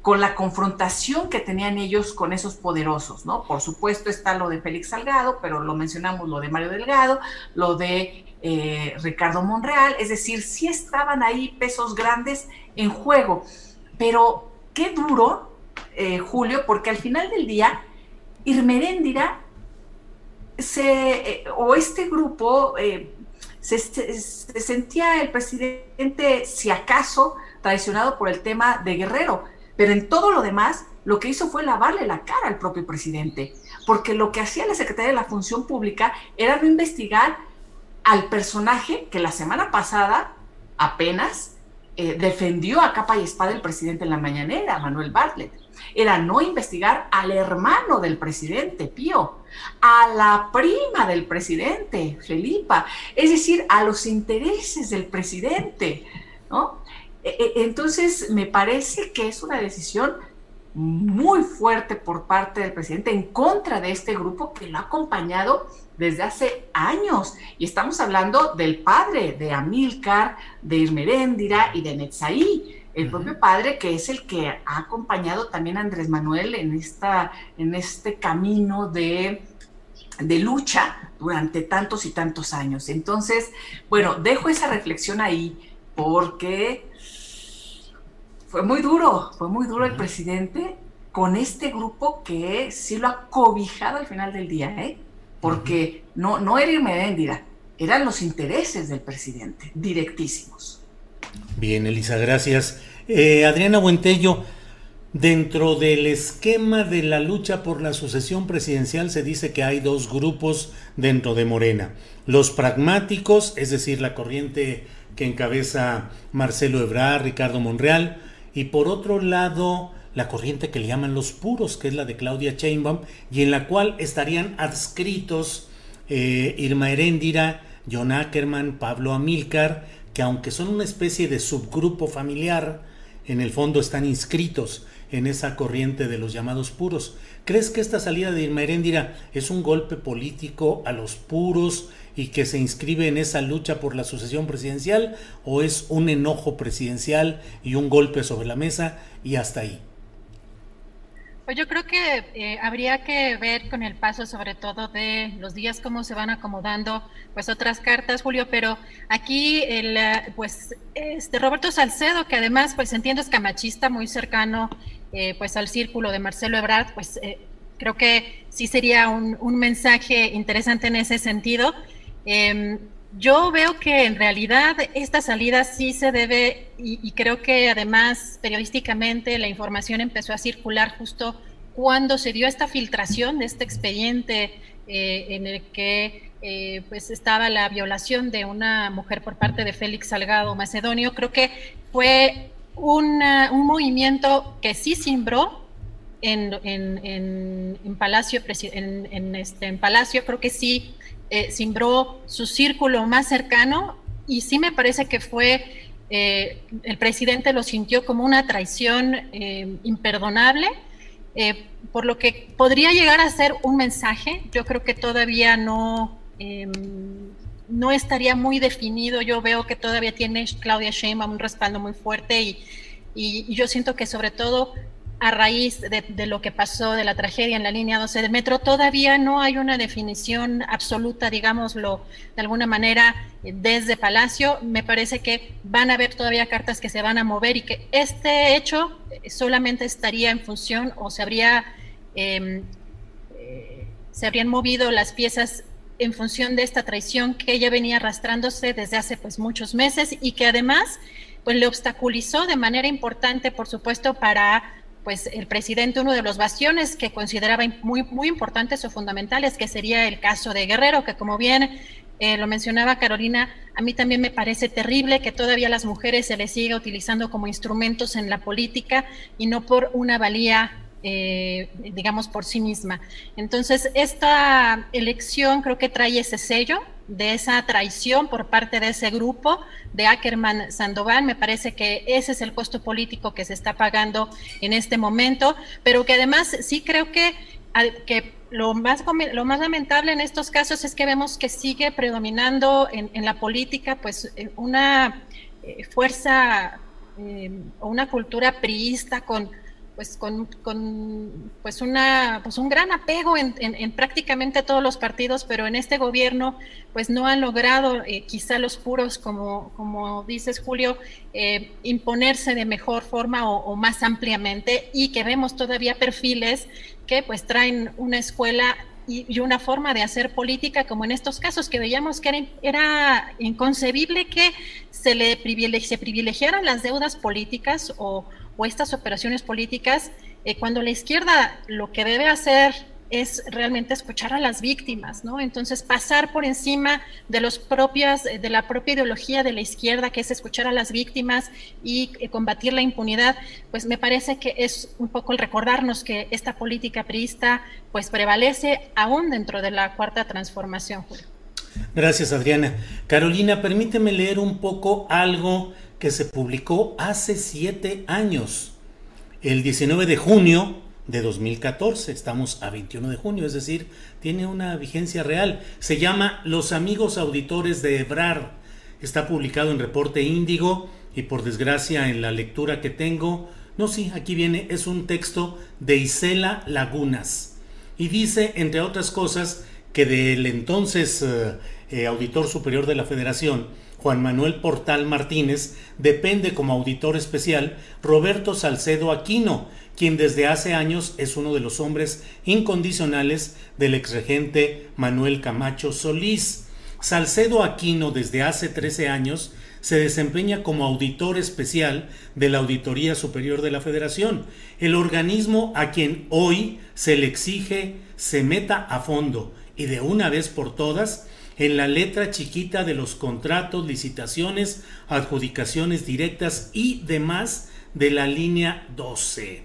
con la confrontación que tenían ellos con esos poderosos, ¿no? Por supuesto está lo de Félix Salgado, pero lo mencionamos lo de Mario Delgado, lo de eh, Ricardo Monreal, es decir, sí estaban ahí pesos grandes en juego, pero qué duro, eh, Julio, porque al final del día, Irmeréndira se, eh, o este grupo se, se sentía el presidente, si acaso, traicionado por el tema de Guerrero, pero en todo lo demás, lo que hizo fue lavarle la cara al propio presidente, porque lo que hacía la Secretaría de la Función Pública era no investigar al personaje que la semana pasada apenas eh, defendió a capa y espada el presidente en la mañanera, Manuel Bartlett. Era no investigar al hermano del presidente, Pío, a la prima del presidente, Felipa, es decir, a los intereses del presidente. E, e, entonces, me parece que es una decisión muy fuerte por parte del presidente en contra de este grupo que lo ha acompañado desde hace años. Y estamos hablando del padre de Amílcar, de Irmeréndira y de Netzaí, el propio padre que es el que ha acompañado también a Andrés Manuel en, esta, en este camino de, de lucha durante tantos y tantos años. Entonces, bueno, dejo esa reflexión ahí porque fue muy duro, fue muy duro el presidente con este grupo que sí lo ha cobijado al final del día, ¿eh? Porque no, no era eran los intereses del presidente, directísimos. Bien, Elisa, gracias. Eh, Adriana Buentello, dentro del esquema de la lucha por la sucesión presidencial se dice que hay dos grupos dentro de Morena. Los pragmáticos, es decir, la corriente que encabeza Marcelo Ebrard, Ricardo Monreal, y por otro lado la corriente que le llaman los puros, que es la de Claudia Sheinbaum, y en la cual estarían adscritos eh, Irma Heréndira, John Ackerman, Pablo Amílcar, que aunque son una especie de subgrupo familiar, en el fondo están inscritos en esa corriente de los llamados puros. ¿Crees que esta salida de Irma Heréndira es un golpe político a los puros y que se inscribe en esa lucha por la sucesión presidencial o es un enojo presidencial y un golpe sobre la mesa y hasta ahí? Pues yo creo que eh, habría que ver con el paso, sobre todo de los días, cómo se van acomodando, pues otras cartas, Julio. Pero aquí, el, eh, pues, este Roberto Salcedo, que además, pues entiendo es camachista, muy cercano, eh, pues al círculo de Marcelo Ebrard, pues creo que sí sería un, un, mensaje interesante en ese sentido. Yo veo que en realidad esta salida sí se debe, y, creo que además periodísticamente la información empezó a circular justo cuando se dio esta filtración de este expediente eh, en el que eh, pues estaba la violación de una mujer por parte de Félix Salgado Macedonio. Creo que fue un movimiento que sí simbró en, en, Palacio, en, este, en Palacio, creo que sí eh, simbró su círculo más cercano y sí me parece que fue, eh, el presidente lo sintió como una traición eh, imperdonable, por lo que podría llegar a ser un mensaje, yo creo que todavía no, em, no estaría muy definido, yo veo que todavía tiene Claudia Sheinbaum un respaldo muy fuerte y, y yo siento que sobre todo a raíz de, lo que pasó de la tragedia en la línea 12 del metro, todavía no hay una definición absoluta, digámoslo de alguna manera, desde Palacio. Me parece que van a haber todavía cartas que se van a mover y que este hecho solamente estaría en función o se habría em, eh, se habrían movido las piezas en función de esta traición que ella venía arrastrándose desde hace pues muchos meses y que además pues le obstaculizó de manera importante, por supuesto, para pues el presidente uno de los bastiones que consideraba muy, muy importantes o fundamentales, que sería el caso de Guerrero, que como bien eh, lo mencionaba Carolina, a mí también me parece terrible que todavía las mujeres se les siga utilizando como instrumentos en la política y no por una valía eh, digamos, por sí misma. Entonces, esta elección creo que trae ese sello de esa traición por parte de ese grupo de Ackerman Sandoval. Me parece que ese es el costo político que se está pagando en este momento, pero que además sí creo que, que lo, más, lo más lamentable en estos casos es que vemos que sigue predominando en, la política pues eh, una eh, fuerza o una cultura priista con pues con, con, pues una pues un gran apego en, en, prácticamente todos los partidos pero en este gobierno pues no han logrado eh, quizá los puros como como dices Julio eh, imponerse de mejor forma o, más ampliamente. Y que vemos todavía perfiles que pues traen una escuela y, una forma de hacer política como en estos casos que veíamos que era, era inconcebible que se le se privilegiaran las deudas políticas o o estas operaciones políticas, eh, cuando la izquierda lo que debe hacer es realmente escuchar a las víctimas, ¿no? Entonces, pasar por encima de los propias, eh, de la propia ideología de la izquierda, que es escuchar a las víctimas y eh, combatir la impunidad, pues me parece que es un poco el recordarnos que esta política priista, pues prevalece aún dentro de la cuarta transformación, Gracias, Adriana. Carolina, permíteme leer un poco algo que se publicó hace siete años, el 19 de junio de 2014. Estamos a 21 de junio, es decir, tiene una vigencia real. Se llama Los amigos auditores de Ebrard. Está publicado en Reporte Índigo y por desgracia en la lectura que tengo, no, sí, aquí viene, es un texto de Isela Lagunas. Y dice, entre otras cosas, que del entonces eh, eh, auditor superior de la Federación, Juan Manuel Portal Martínez, depende como auditor especial Roberto Salcedo Aquino, quien desde hace años es uno de los hombres incondicionales del exregente Manuel Camacho Solís. Salcedo Aquino desde hace 13 años se desempeña como auditor especial de la Auditoría Superior de la Federación, el organismo a quien hoy se le exige se meta a fondo y de una vez por todas en la letra chiquita de los contratos, licitaciones, adjudicaciones directas y demás de la línea 12.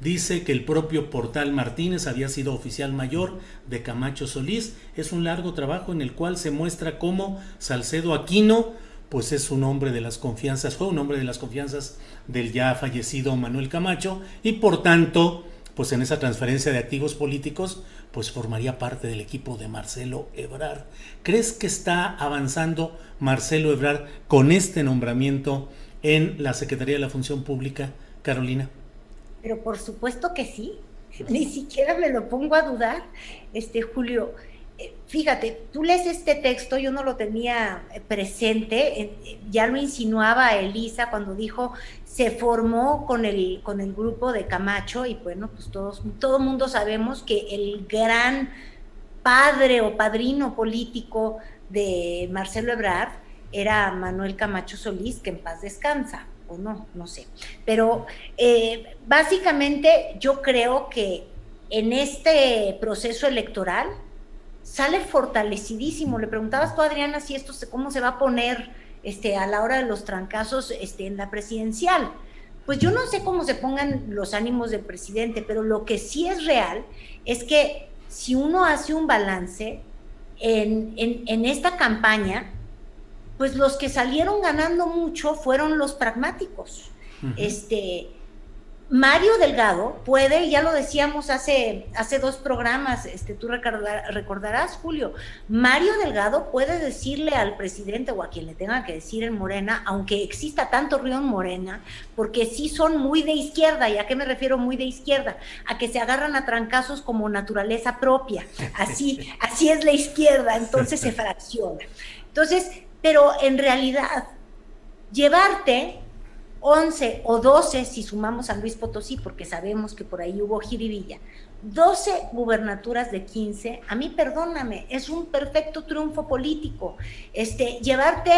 Dice que el propio Portal Martínez había sido oficial mayor de Camacho Solís. Es un largo trabajo en el cual se muestra cómo Salcedo Aquino, pues es un hombre de las confianzas, fue un hombre de las confianzas del ya fallecido Manuel Camacho y por tanto, pues en esa transferencia de activos políticos, pues formaría parte del equipo de Marcelo Ebrard. ¿Crees que está avanzando Marcelo Ebrard con este nombramiento en la Secretaría de la Función Pública, Carolina? Pero por supuesto que sí. ni siquiera me lo pongo a dudar, este Julio. Eh, fíjate, tú lees este texto, yo no lo tenía presente, ya lo insinuaba Elisa cuando dijo se formó con el, con el grupo de Camacho y bueno, pues todos, todo mundo sabemos que el gran padre o padrino político de Marcelo Ebrard era Manuel Camacho Solís, que en paz descansa, o no, no sé. Pero eh, básicamente yo creo que en este proceso electoral sale fortalecidísimo. Le preguntabas tú, Adriana, si esto, cómo se va a poner este, a la hora de los trancazos este, en la presidencial. Pues yo no sé cómo se pongan los ánimos del presidente, pero lo que sí es real es que si uno hace un balance en, en esta campaña, pues los que salieron ganando mucho fueron los pragmáticos. Este, Mario Delgado puede, ya lo decíamos hace, hace dos programas, este, tú recordarás, Julio, Mario Delgado puede decirle al presidente o a quien le tenga que decir en Morena, aunque exista tanto río en Morena, porque sí son muy de izquierda, ¿y a qué me refiero muy de izquierda? A que se agarran a trancazos como naturaleza propia, así, [LAUGHS] así es la izquierda, entonces se [LAUGHS] fracciona. Entonces, pero en realidad, llevarte 11 o 12, si sumamos a Luis Potosí, porque sabemos que por ahí hubo jiribilla, 12 gubernaturas de 15, a mí perdóname, es un perfecto triunfo político. Este, llevarte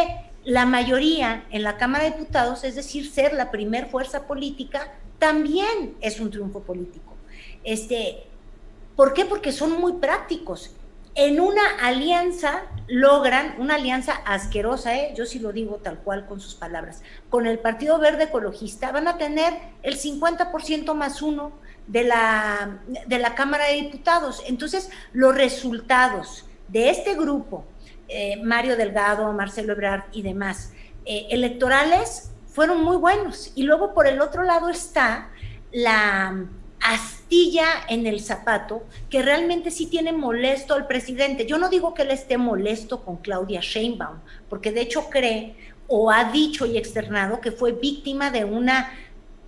la mayoría en la Cámara de Diputados, es decir, ser la primer fuerza política, también es un triunfo político. Este, ¿Por qué? Porque son muy prácticos en una alianza logran, una alianza asquerosa, ¿eh? yo sí lo digo tal cual con sus palabras, con el Partido Verde Ecologista, van a tener el 50% más uno de la, de la Cámara de Diputados. Entonces, los resultados de este grupo, eh, Mario Delgado, Marcelo Ebrard y demás, eh, electorales, fueron muy buenos. Y luego por el otro lado está la en el zapato que realmente sí tiene molesto al presidente. Yo no digo que él esté molesto con Claudia Sheinbaum, porque de hecho cree o ha dicho y externado que fue víctima de una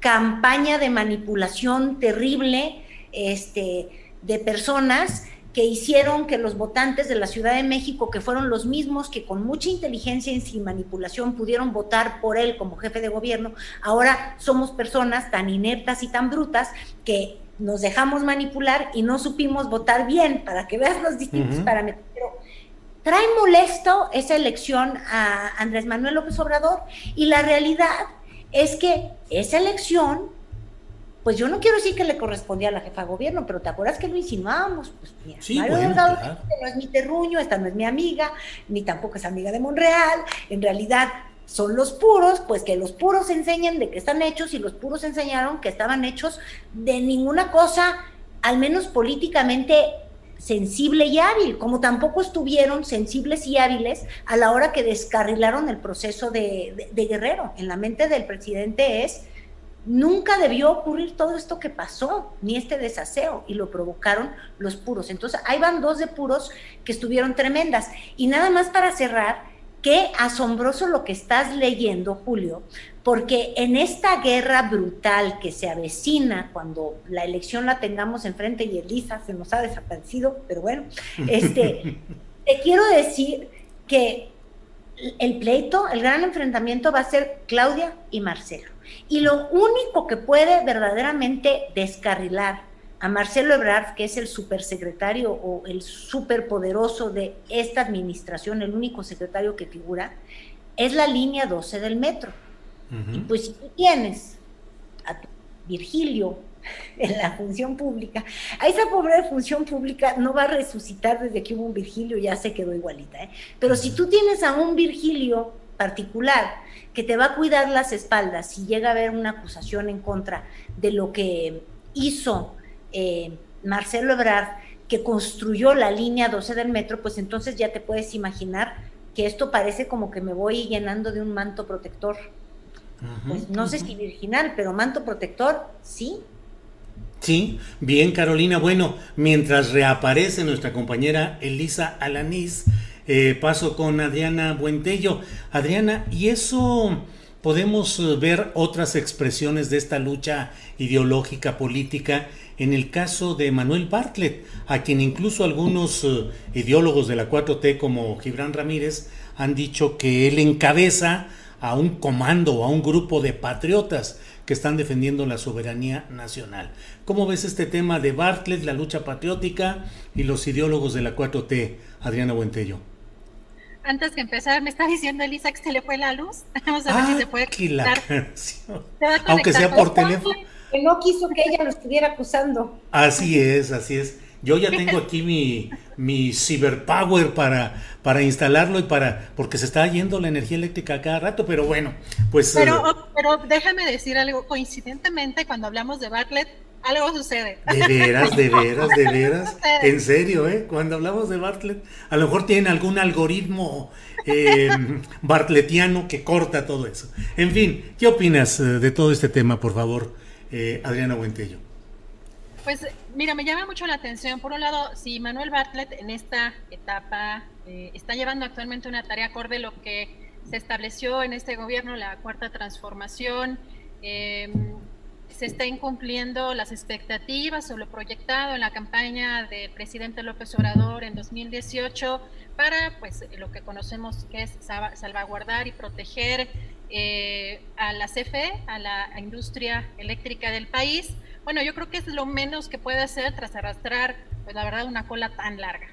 campaña de manipulación terrible este, de personas que hicieron que los votantes de la Ciudad de México, que fueron los mismos que con mucha inteligencia y sin manipulación pudieron votar por él como jefe de gobierno, ahora somos personas tan ineptas y tan brutas que nos dejamos manipular y no supimos votar bien, para que veas los distintos parámetros. Pero trae molesto esa elección a Andrés Manuel López Obrador y la realidad es que esa elección pues yo no quiero decir que le correspondía a la jefa de gobierno, pero ¿te acuerdas que lo insinuábamos? Pues mira, sí, Mario Delgado no es mi terruño, esta no es mi amiga, ni tampoco es amiga de Monreal, en realidad son los puros, pues que los puros enseñan de qué están hechos y los puros enseñaron que estaban hechos de ninguna cosa, al menos políticamente sensible y hábil, como tampoco estuvieron sensibles y hábiles a la hora que descarrilaron el proceso de Guerrero. En la mente del presidente es Nunca debió ocurrir todo esto que pasó, ni este desaseo, y lo provocaron los puros. Entonces, ahí van dos de puros que estuvieron tremendas. Y nada más para cerrar, qué asombroso lo que estás leyendo, Julio, porque en esta guerra brutal que se avecina cuando la elección la tengamos enfrente y Elisa se nos ha desaparecido, pero bueno, este, [LAUGHS] te quiero decir que el pleito, el gran enfrentamiento va a ser Claudia y Marcelo. Y lo único que puede verdaderamente descarrilar a Marcelo Ebrard, que es el supersecretario o el superpoderoso de esta administración, el único secretario que figura, es la línea 12 del metro. Y pues si tú tienes a Virgilio [LAUGHS] en la función pública, a esa pobre función pública no va a resucitar desde que hubo un Virgilio, ya se quedó igualita. ¿eh? Pero si tú tienes a un Virgilio particular que te va a cuidar las espaldas si llega a haber una acusación en contra de lo que hizo eh, Marcelo Ebrard, que construyó la línea 12 del metro, pues entonces ya te puedes imaginar que esto parece como que me voy llenando de un manto protector. pues no sé si virginal, pero manto protector, sí. Sí, bien Carolina. Bueno, mientras reaparece nuestra compañera Elisa Alanís, eh, paso con Adriana Buentello. Adriana, ¿y eso podemos eh, ver otras expresiones de esta lucha ideológica, política en el caso de Manuel Bartlett, a quien incluso algunos eh, ideólogos de la 4T como Gibran Ramírez han dicho que él encabeza a un comando a un grupo de patriotas que están defendiendo la soberanía nacional. ¿Cómo ves este tema de Bartlett, la lucha patriótica y los ideólogos de la 4T, Adriana Buentello? Antes que empezar, me está diciendo Elisa que se le fue la luz. [LAUGHS] Vamos a ver si ah, se puede conectar. Aunque sea por teléfono. Que no quiso que ella lo estuviera acusando. Así es, así es. Yo ya tengo aquí mi, mi cyberpower para, para instalarlo y para, porque se está yendo la energía eléctrica cada rato, pero bueno, pues... Pero, eh, pero déjame decir algo, coincidentemente cuando hablamos de Bartlett, algo sucede. De veras, de veras, de veras. [LAUGHS] En serio, ¿eh? Cuando hablamos de Bartlett, a lo mejor tienen algún algoritmo eh, bartletiano que corta todo eso. En fin, ¿qué opinas eh, de todo este tema, por favor, Adriana Buentello? Pues mira, me llama mucho la atención. Por un lado, si Manuel Bartlett en esta etapa eh, está llevando actualmente una tarea acorde lo que se estableció en este gobierno, la cuarta transformación, em, se está incumpliendo las expectativas o lo proyectado en la campaña del presidente López Obrador en 2018 para pues lo que conocemos que es salvaguardar y proteger eh, a la CFE, a la industria eléctrica del país bueno, yo creo que es lo menos que puede hacer tras arrastrar, pues la verdad, una cola tan larga.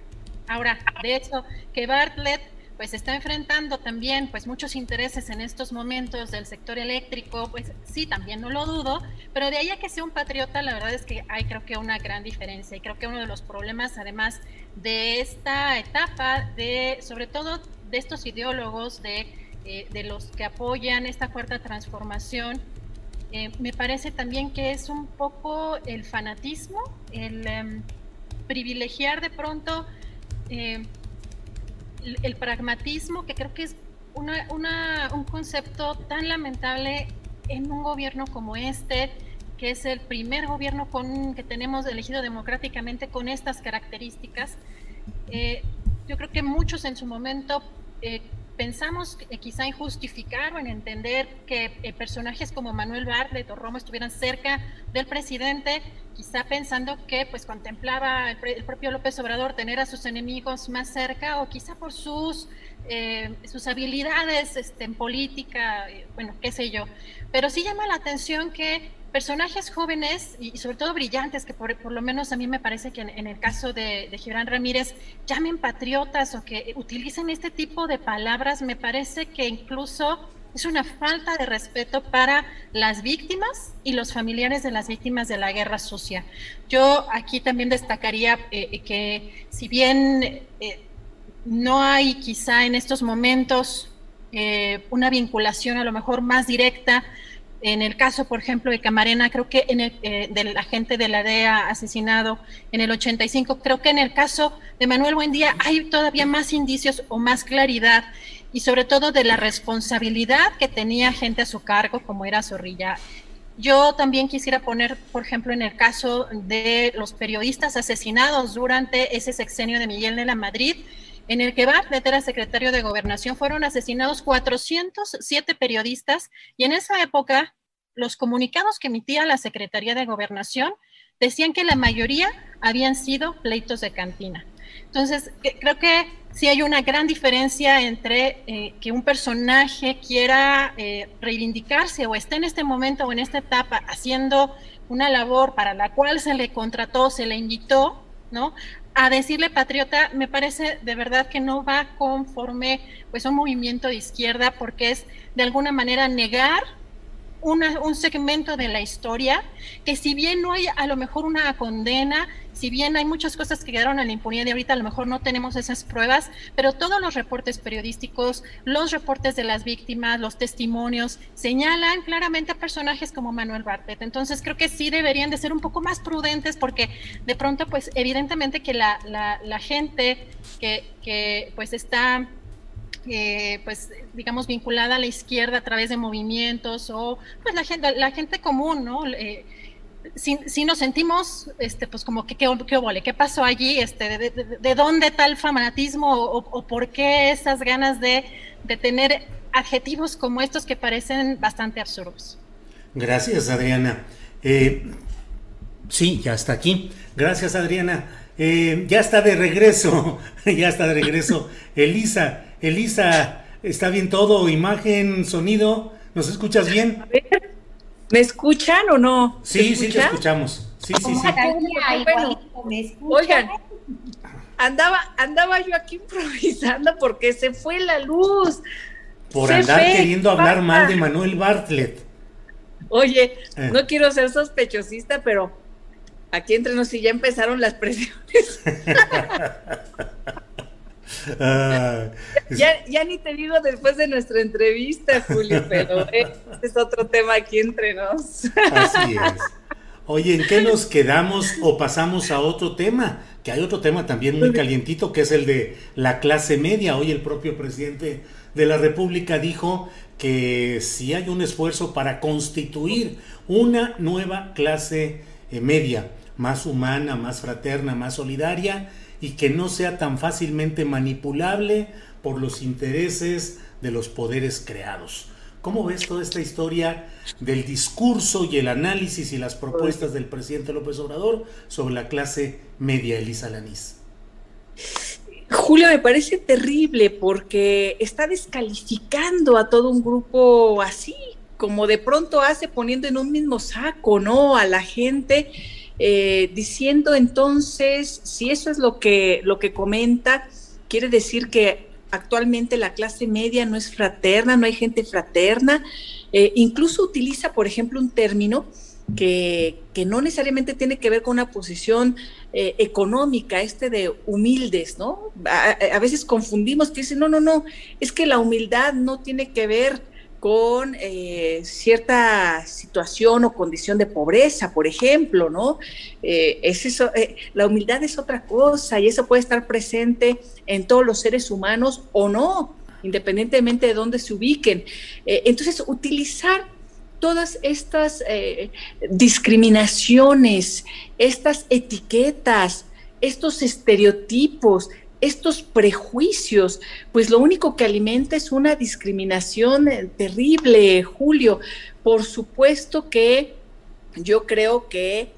Ahora, de hecho, que Bartlett pues está enfrentando también pues muchos intereses en estos momentos del sector eléctrico, pues sí, también no lo dudo, pero de ahí a que sea un patriota, la verdad es que hay creo que una gran diferencia y creo que uno de los problemas además de esta etapa, de sobre todo de estos ideólogos, de, eh, de los que apoyan esta cuarta transformación, eh, me parece también que es un poco el fanatismo, el em, privilegiar de pronto eh, el, pragmatismo, que creo que es un concepto tan lamentable en un gobierno como este, que es el primer gobierno con, que tenemos elegido democráticamente con estas características. Yo creo que muchos en su momento pensamos quizá en justificar o en entender que eh, personajes como Manuel Bartlett o Romo estuvieran cerca del presidente, quizá pensando que pues contemplaba el, propio López Obrador tener a sus enemigos más cerca o quizá por sus, eh, sus habilidades este, en política, eh, bueno, qué sé yo. Pero sí llama la atención que personajes jóvenes y, sobre todo brillantes, que por, lo menos a mí me parece que en, el caso de, de Ramírez llamen patriotas o que utilicen este tipo de palabras, me parece que incluso es una falta de respeto para las víctimas y los familiares de las víctimas de la guerra sucia. Yo aquí también destacaría eh, que si bien eh, no hay quizá en estos momentos eh, una vinculación a lo mejor más directa en el caso, por ejemplo, de Camarena, creo que en el, eh, del agente de la DEA asesinado en el 85, creo que en el caso de Manuel Buendía hay todavía más indicios o más claridad y sobre todo de la responsabilidad que tenía gente a su cargo, como era Zorrilla. Yo también quisiera poner, por ejemplo, en el caso de los periodistas asesinados durante ese sexenio de Miguel de la Madrid, en el que Bartlett era secretario de Gobernación, fueron asesinados 407 periodistas y en esa época los comunicados que emitía la Secretaría de Gobernación decían que la mayoría habían sido pleitos de cantina. Entonces, creo que sí hay una gran diferencia entre eh, que un personaje quiera eh, reivindicarse o esté en este momento o en esta etapa haciendo una labor para la cual se le contrató, se le invitó, ¿no? A decirle patriota me parece de verdad que no va conforme pues un movimiento de izquierda porque es de alguna manera negar un segmento de la historia que si bien no hay a lo mejor una condena, si bien hay muchas cosas que quedaron en la impunidad y ahorita a lo mejor no tenemos esas pruebas, pero todos los reportes periodísticos, los reportes de las víctimas, los testimonios, señalan claramente a personajes como Manuel Bartet. Entonces creo que sí deberían de ser un poco más prudentes porque de pronto pues evidentemente que la, la, gente que, que pues está pues digamos vinculada a la izquierda a través de movimientos o pues la gente la gente común no eh, si, nos sentimos este pues como que qué qué, pasó allí este de, dónde tal fanatismo o, por qué esas ganas de, de tener adjetivos como estos que parecen bastante absurdos gracias Adriana eh, Sí, ya está aquí. Gracias, Adriana. Eh, ya está de regreso, [LAUGHS] ya está de regreso. Elisa, Elisa, ¿está bien todo? Imagen, sonido, ¿nos escuchas bien? A ver, ¿me escuchan o no? Sí, sí, te escuchamos. Sí, sí, sí. oigan, andaba, andaba yo aquí [LAUGHS] improvisando porque se fue la luz. Por andar queriendo hablar mal de Manuel Bartlett. Oye, eh. no quiero ser sospechosista, pero aquí entre nos sí ya empezaron las presiones. [LAUGHS] Ah, ya, ya, ni te digo después de nuestra entrevista, Julio, pero [LAUGHS] este es otro tema aquí entre nos. Así es. Oye, ¿en qué nos quedamos o pasamos a otro tema? Que hay otro tema también muy calientito, que es el de la clase media. Hoy el propio presidente de la República dijo que si hay un esfuerzo para constituir una nueva clase eh, media, más humana, más fraterna, más solidaria y que no sea tan fácilmente manipulable por los intereses de los poderes creados. ¿Cómo ves toda esta historia del discurso y el análisis y las propuestas del presidente López Obrador sobre la clase media, Elisa Lanís? Julio, me parece terrible porque está descalificando a todo un grupo así, como de pronto hace poniendo en un mismo saco, ¿no? A la gente, eh, diciendo entonces, si eso es lo que, lo que comenta, quiere decir que actualmente la clase media no es fraterna, no hay gente fraterna, eh, incluso utiliza, por ejemplo, un término que, no necesariamente tiene que ver con una posición eh, económica, este de humildes, ¿no? A, veces confundimos que dicen, no, no, no, es que la humildad no tiene que ver con eh, cierta situación o condición de pobreza, por ejemplo, ¿no? Eh, es eso, la humildad es otra cosa y eso puede estar presente en todos los seres humanos o no, independientemente de dónde se ubiquen. entonces, utilizar todas estas eh, discriminaciones, estas etiquetas, estos estereotipos, estos prejuicios, pues lo único que alimenta es una discriminación eh, terrible, Julio. Por supuesto que yo creo que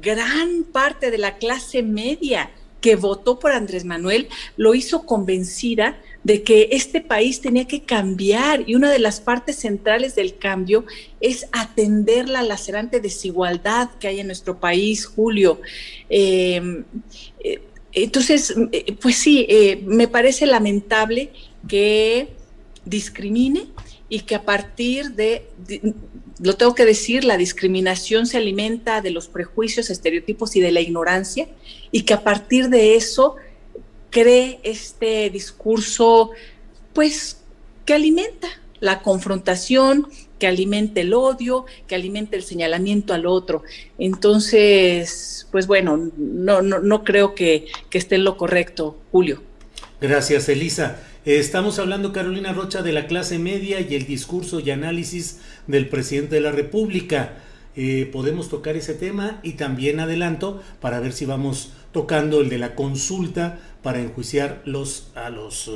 gran parte de la clase media que votó por Andrés Manuel lo hizo convencida de que este país tenía que cambiar y una de las partes centrales del cambio es atender la lacerante desigualdad que hay en nuestro país, Julio. Em, eh, entonces, eh, pues sí, eh, me parece lamentable que discrimine y que a partir de, lo tengo que decir, la discriminación se alimenta de los prejuicios, estereotipos y de la ignorancia, y que a partir de eso cree este discurso, pues, que alimenta la confrontación, que alimenta el odio, que alimenta el señalamiento al otro. Entonces, pues bueno, no, no, no creo que, que esté en lo correcto, Julio. Gracias, Elisa. Estamos hablando, Carolina Rocha, de la clase media y el discurso y análisis del presidente de la República. Eh, podemos tocar ese tema y también adelanto para ver si vamos tocando el de la consulta para enjuiciar los, a los eh,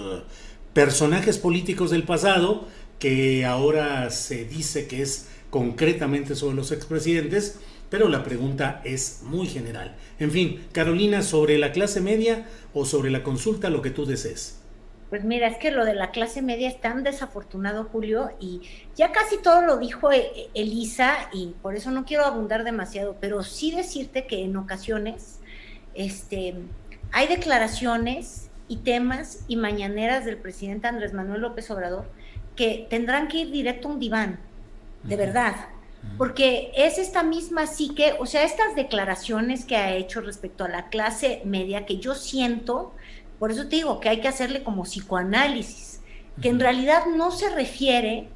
personajes políticos del pasado, que ahora se dice que es concretamente sobre los expresidentes, pero la pregunta es muy general. En fin, Carolina, sobre la clase media o sobre la consulta, lo que tú desees. Pues mira, es que lo de la clase media es tan desafortunado, Julio, y ya casi todo lo dijo eh, Elisa, y por eso no quiero abundar demasiado, pero sí decirte que en ocasiones este, hay declaraciones y temas y mañaneras del presidente Andrés Manuel López Obrador que tendrán que ir directo a un diván, de verdad, porque es esta misma psique, o sea, estas declaraciones que ha hecho respecto a la clase media que yo siento, por eso te digo que hay que hacerle como psicoanálisis, que en realidad no se refiere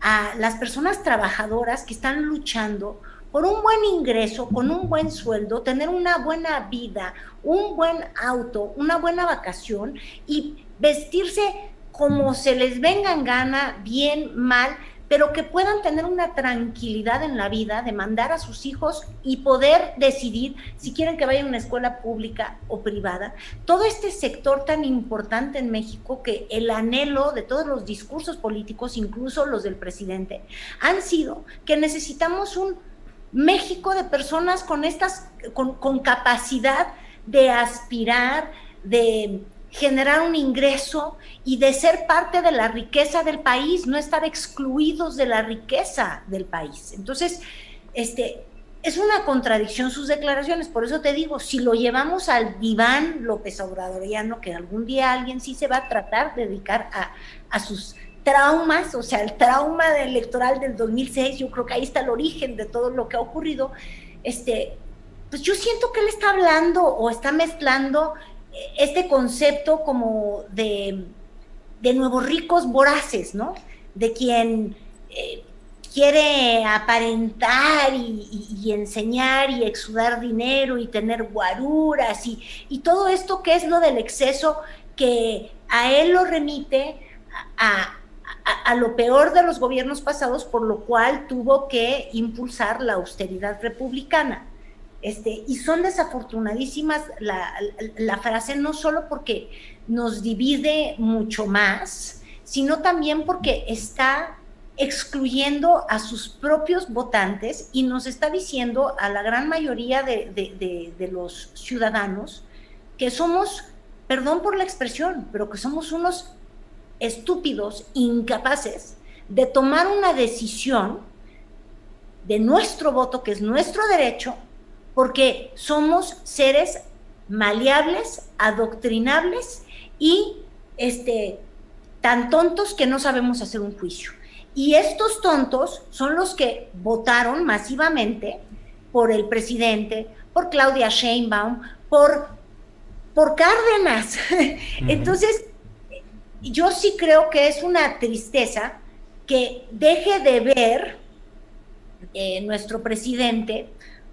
a las personas trabajadoras que están luchando por un buen ingreso, con un buen sueldo, tener una buena vida, un buen auto, una buena vacación y vestirse como se les venga en gana, bien, mal, pero que puedan tener una tranquilidad en la vida de mandar a sus hijos y poder decidir si quieren que vayan a una escuela pública o privada. Todo este sector tan importante en México que el anhelo de todos los discursos políticos, incluso los del presidente, han sido que necesitamos un México de personas con estas, con, con capacidad de aspirar, de generar un ingreso y de ser parte de la riqueza del país, no estar excluidos de la riqueza del país. Entonces, este, es una contradicción sus declaraciones, por eso te digo, si lo llevamos al diván López Obradoriano, que algún día alguien sí se va a tratar de dedicar a, a sus traumas, o sea, el trauma electoral del 2006, yo creo que ahí está el origen de todo lo que ha ocurrido, este, pues yo siento que él está hablando o está mezclando este concepto como de, de nuevos ricos voraces, ¿no? De quien eh, quiere aparentar y, enseñar y exudar dinero y tener guaruras y, y, todo esto que es lo del exceso que a él lo remite a, a, lo peor de los gobiernos pasados, por lo cual tuvo que impulsar la austeridad republicana. Este, y son desafortunadísimas la, frase, no solo porque nos divide mucho más, sino también porque está excluyendo a sus propios votantes y nos está diciendo a la gran mayoría de, de los ciudadanos que somos, perdón por la expresión, pero que somos unos estúpidos, incapaces de tomar una decisión de nuestro voto, que es nuestro derecho, porque somos seres maleables, adoctrinables y este, tan tontos que no sabemos hacer un juicio. Y estos tontos son los que votaron masivamente por el presidente, por Claudia Sheinbaum, por, por Cárdenas. [LAUGHS] Entonces, yo sí creo que es una tristeza que deje de ver eh, nuestro presidente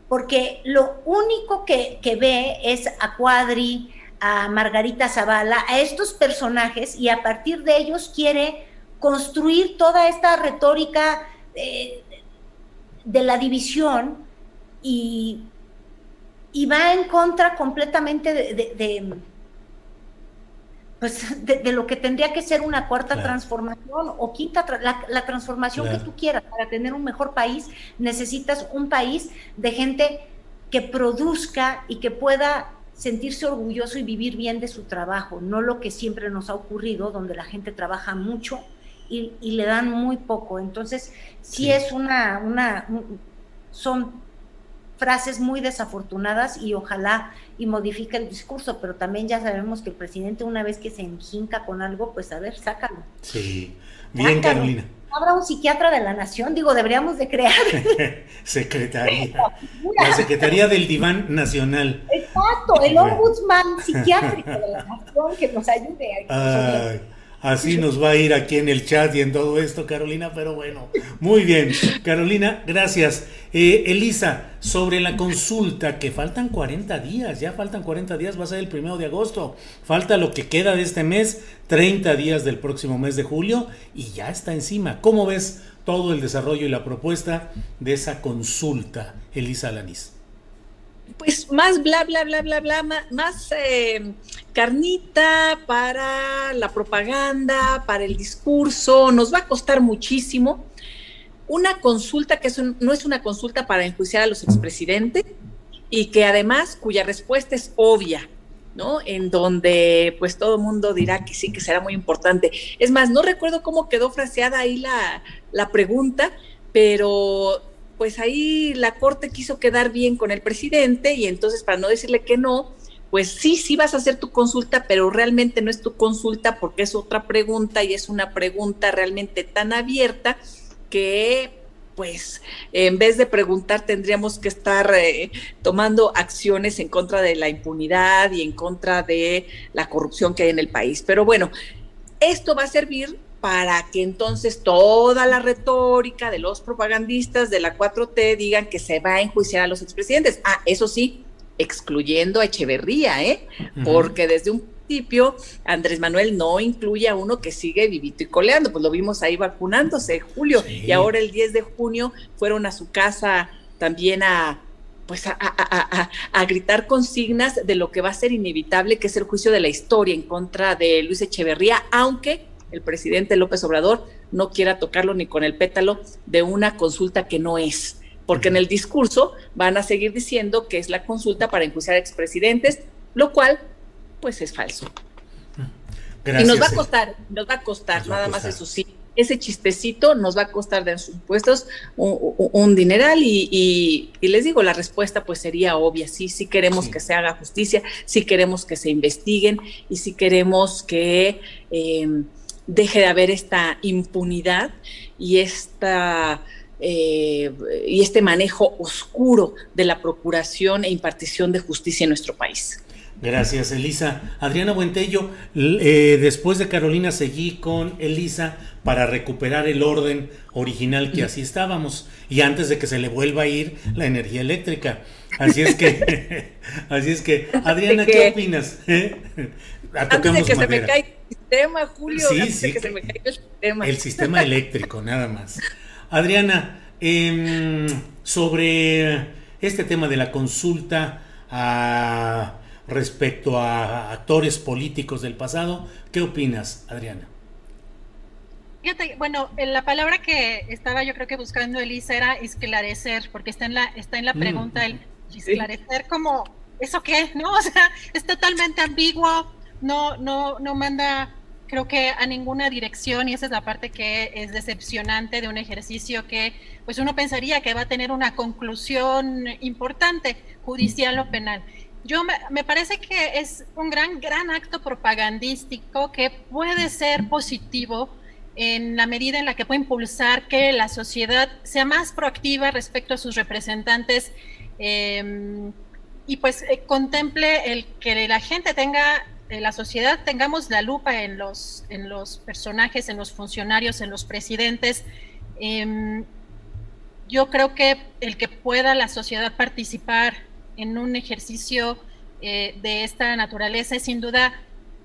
porque lo único que, ve es a Cuadri, a Margarita Zavala, a estos personajes y a partir de ellos quiere construir toda esta retórica eh, de la división y, y, va en contra completamente de pues de, lo que tendría que ser una cuarta transformación o quinta, la, transformación que tú quieras para tener un mejor país, necesitas un país de gente que produzca y que pueda sentirse orgulloso y vivir bien de su trabajo, no lo que siempre nos ha ocurrido, donde la gente trabaja mucho y, le dan muy poco. Entonces, sí, es una, una, son frases muy desafortunadas y ojalá y modifique el discurso, pero también ya sabemos que el presidente una vez que se enjinca con algo, pues a ver, sácalo. Sí, bien Carolina. Habrá un psiquiatra de la nación, digo, deberíamos de crear. [LAUGHS] Secretaría. [LAUGHS] la Secretaría del Diván Nacional. Exacto, el ombudsman [LAUGHS] psiquiátrico de la nación que nos ayude. A Así nos va a ir aquí en el chat y en todo esto, Carolina, pero bueno, muy bien. Carolina, gracias. Eh, Elisa, sobre la consulta, que faltan 40 días, ya faltan 40 días, va a ser el primero de agosto, falta lo que queda de este mes, 30 días del próximo mes de julio y ya está encima. ¿Cómo ves todo el desarrollo y la propuesta de esa consulta, Elisa Lanís? Pues más bla, bla, bla, bla, bla, más, eh, carnita para la propaganda, para el discurso, nos va a costar muchísimo. Una consulta que no es una consulta para enjuiciar a los expresidentes y que además cuya respuesta es obvia, ¿no? En donde pues todo el mundo dirá que sí, que será muy importante. Es más, no recuerdo cómo quedó fraseada ahí la, la pregunta, pero pues ahí la Corte quiso quedar bien con el presidente y entonces para no decirle que no, pues sí, sí vas a hacer tu consulta, pero realmente no es tu consulta porque es otra pregunta y es una pregunta realmente tan abierta que pues en vez de preguntar tendríamos que estar eh, tomando acciones en contra de la impunidad y en contra de la corrupción que hay en el país. Pero bueno, esto va a servir para que entonces toda la retórica de los propagandistas de la 4T digan que se va a enjuiciar a los expresidentes. Ah, eso sí, excluyendo a Echeverría, ¿eh? Porque desde un principio Andrés Manuel no incluye a uno que sigue vivito y coleando, pues lo vimos ahí vacunándose, Julio, y ahora el 10 de junio fueron a su casa también a pues a, a, gritar consignas de lo que va a ser inevitable, que es el juicio de la historia en contra de Luis Echeverría, aunque el presidente López Obrador no quiera tocarlo ni con el pétalo de una consulta que no es. porque en el discurso van a seguir diciendo que es la consulta para enjuiciar expresidentes, lo cual pues es falso. y nos va a costar, nos va a costar, nada más eso sí. Ese chistecito nos va a costar de sus impuestos un, dineral y, les digo, la respuesta pues sería obvia, sí, sí queremos que se haga justicia, sí queremos que se investiguen y sí queremos que em, deje de haber esta impunidad y esta eh, y este manejo oscuro de la procuración e impartición de justicia en nuestro país. Gracias, Elisa. Adriana Buentello, eh, después de Carolina seguí con Elisa para recuperar el orden original que así estábamos y antes de que se le vuelva a ir la energía eléctrica. Así es que, así es que, Adriana, ¿qué opinas? ¿Eh? [LAUGHS] Antes de que se me caiga el sistema, Julio. Sí, sí, que se me caiga el sistema. El sistema eléctrico, nada más. Adriana, em, sobre este tema de la consulta respecto a actores políticos del pasado, ¿qué opinas, Adriana? Bueno, la palabra que estaba yo creo que buscando Elisa era esclarecer, porque está en la, está en la mm, pregunta el esclarecer como, ¿eso qué? [LAUGHS] ¿No? O sea, es totalmente ambiguo, no, no, no manda creo que a ninguna dirección y esa es la parte que es decepcionante de un ejercicio que pues uno pensaría que va a tener una conclusión importante, judicial o penal. Yo me, me, parece que es un gran, gran acto propagandístico que puede ser positivo en la medida en la que puede impulsar que la sociedad sea más proactiva respecto a sus representantes em, y pues eh, contemple el que la gente tenga en la sociedad tengamos la lupa en los, en los personajes, en los funcionarios, en los presidentes. Em, yo creo que el que pueda la sociedad participar en un ejercicio eh, de esta naturaleza es sin duda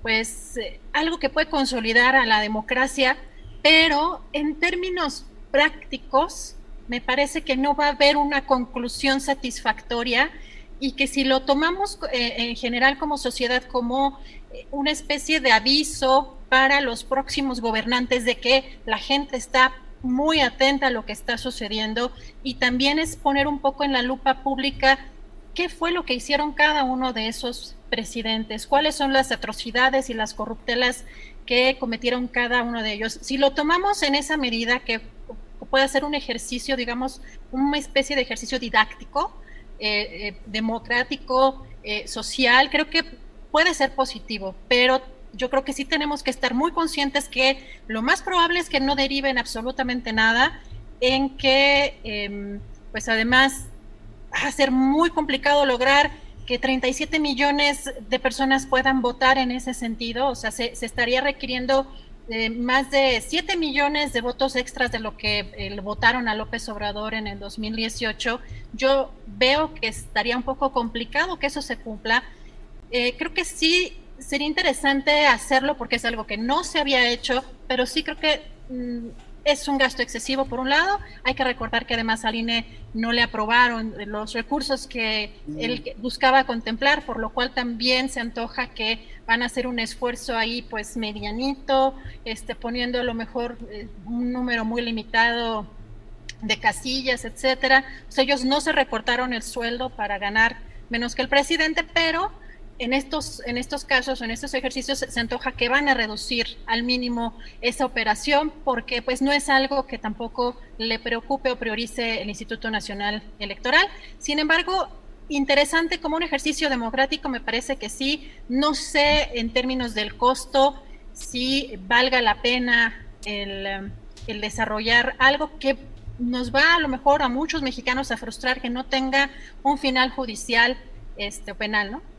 pues eh, algo que puede consolidar a la democracia, pero en términos prácticos me parece que no va a haber una conclusión satisfactoria y que si lo tomamos eh, en general como sociedad como eh, una especie de aviso para los próximos gobernantes de que la gente está muy atenta a lo que está sucediendo y también es poner un poco en la lupa pública qué fue lo que hicieron cada uno de esos presidentes, cuáles son las atrocidades y las corruptelas que cometieron cada uno de ellos. Si lo tomamos en esa medida que puede ser un ejercicio, digamos, una especie de ejercicio didáctico, eh, eh, democrático, eh, social, creo que puede ser positivo, pero yo creo que sí tenemos que estar muy conscientes que lo más probable es que no deriven absolutamente nada, en que, em, pues además, va a ser muy complicado lograr que 37 millones de personas puedan votar en ese sentido, o sea, se, se estaría requiriendo más de 7 millones de votos extras de lo que eh, votaron a López Obrador en el 2018, yo veo que estaría un poco complicado que eso se cumpla. Eh, creo que sí sería interesante hacerlo porque es algo que no se había hecho, pero sí creo que mm, es un gasto excesivo por un lado. Hay que recordar que además al INE no le aprobaron los recursos que él buscaba contemplar, por lo cual también se antoja que van a hacer un esfuerzo ahí pues medianito, este, poniendo a lo mejor eh, un número muy limitado de casillas, etcétera. ellos no se recortaron el sueldo para ganar menos que el presidente, pero en estos, en estos casos, en estos ejercicios, se antoja que van a reducir al mínimo esa operación porque pues no es algo que tampoco le preocupe o priorice el Instituto Nacional Electoral. Sin embargo, interesante como un ejercicio democrático, me parece que sí. No sé en términos del costo si valga la pena el, desarrollar algo que nos va a lo mejor a muchos mexicanos a frustrar que no tenga un final judicial este, penal, ¿no?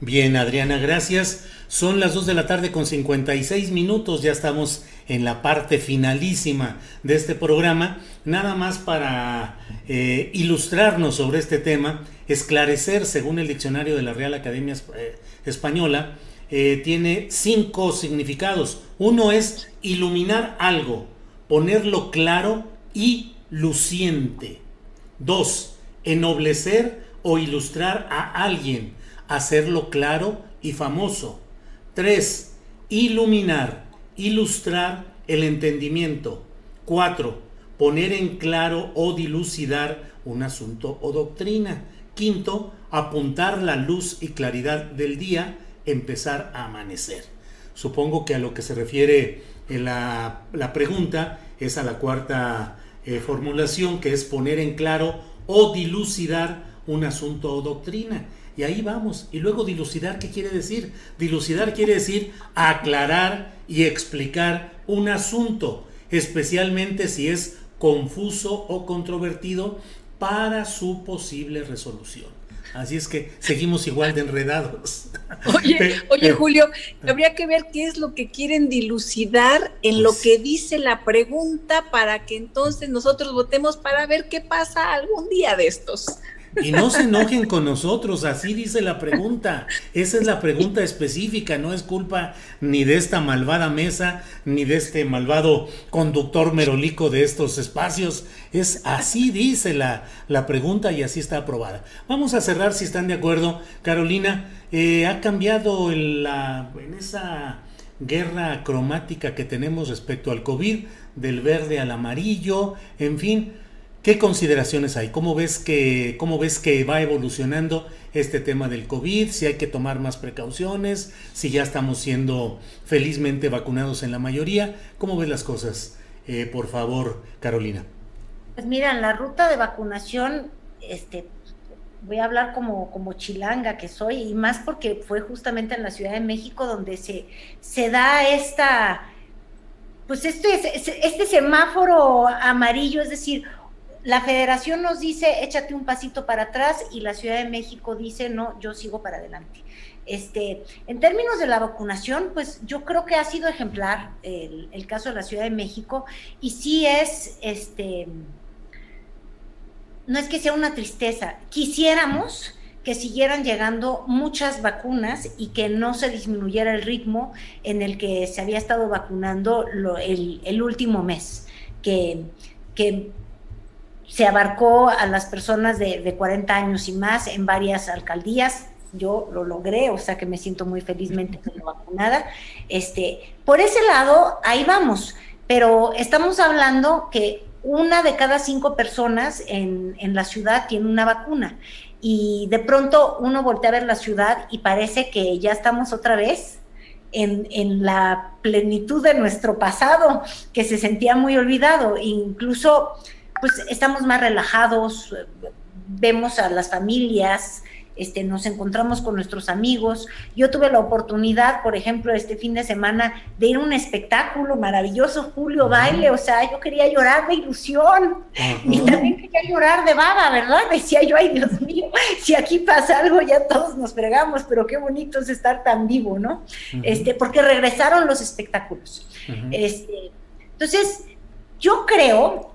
Bien, Adriana, gracias. Son las 2 de la tarde con 56 minutos, ya estamos en la parte finalísima de este programa. Nada más para eh, ilustrarnos sobre este tema, esclarecer, según el diccionario de la Real Academia eh, Española, eh, tiene cinco significados. Uno es iluminar algo, ponerlo claro y luciente. Dos, ennoblecer o ilustrar a alguien hacerlo claro y famoso. 3. Iluminar, ilustrar el entendimiento. 4. Poner en claro o dilucidar un asunto o doctrina. Quinto, apuntar la luz y claridad del día, empezar a amanecer. Supongo que a lo que se refiere en la, la pregunta es a la cuarta eh, formulación, que es poner en claro o dilucidar un asunto o doctrina. Y ahí vamos. Y luego dilucidar, ¿qué quiere decir? Dilucidar quiere decir aclarar y explicar un asunto, especialmente si es confuso o controvertido para su posible resolución. Así es que seguimos igual de enredados. [LAUGHS] Oye, oye Julio, habría que ver qué es lo que quieren dilucidar en lo pues que dice la pregunta para que entonces nosotros votemos para ver qué pasa algún día de estos. Y no se enojen con nosotros, así dice la pregunta. Esa es la pregunta específica, no es culpa ni de esta malvada mesa, ni de este malvado conductor merolico de estos espacios. Es así dice la, la pregunta y así está aprobada. Vamos a cerrar si están de acuerdo. Carolina, eh, ha cambiado en, la, en esa guerra cromática que tenemos respecto al COVID, del verde al amarillo, en fin. ¿Qué consideraciones hay? ¿Cómo ves que, cómo ves que va evolucionando este tema del COVID? Si hay que tomar más precauciones, si ya estamos siendo felizmente vacunados en la mayoría. ¿Cómo ves las cosas? Eh, por favor, Carolina. Pues mira, en la ruta de vacunación, este, voy a hablar como, como chilanga que soy, y más porque fue justamente en la Ciudad de México donde se, se da esta, pues este, este semáforo amarillo, es decir, la federación nos dice, échate un pasito para atrás y la Ciudad de México dice, no, yo sigo para adelante. Este, en términos de la vacunación, pues yo creo que ha sido ejemplar el, caso de la Ciudad de México y sí es, este, no es que sea una tristeza, quisiéramos que siguieran llegando muchas vacunas y que no se disminuyera el ritmo en el que se había estado vacunando el, el, último mes, que, que se abarcó a las personas de, de 40 años y más en varias alcaldías, yo lo logré, o sea que me siento muy felizmente vacunada. Este, por ese lado, ahí vamos, pero estamos hablando que una de cada cinco personas en, en, la ciudad tiene una vacuna. Y de pronto uno voltea a ver la ciudad y parece que ya estamos otra vez en, en la plenitud de nuestro pasado, que se sentía muy olvidado, incluso pues estamos más relajados, vemos a las familias, este, nos encontramos con nuestros amigos. Yo tuve la oportunidad, por ejemplo, este fin de semana de ir a un espectáculo maravilloso, Julio Baile, o sea, yo quería llorar de ilusión y también quería llorar de baba, ¿verdad? [LAUGHS] Decía yo, ay Dios mío, si aquí pasa algo ya todos nos fregamos, pero qué bonito es estar tan vivo, ¿no? Este, porque regresaron los espectáculos. Este, entonces, yo creo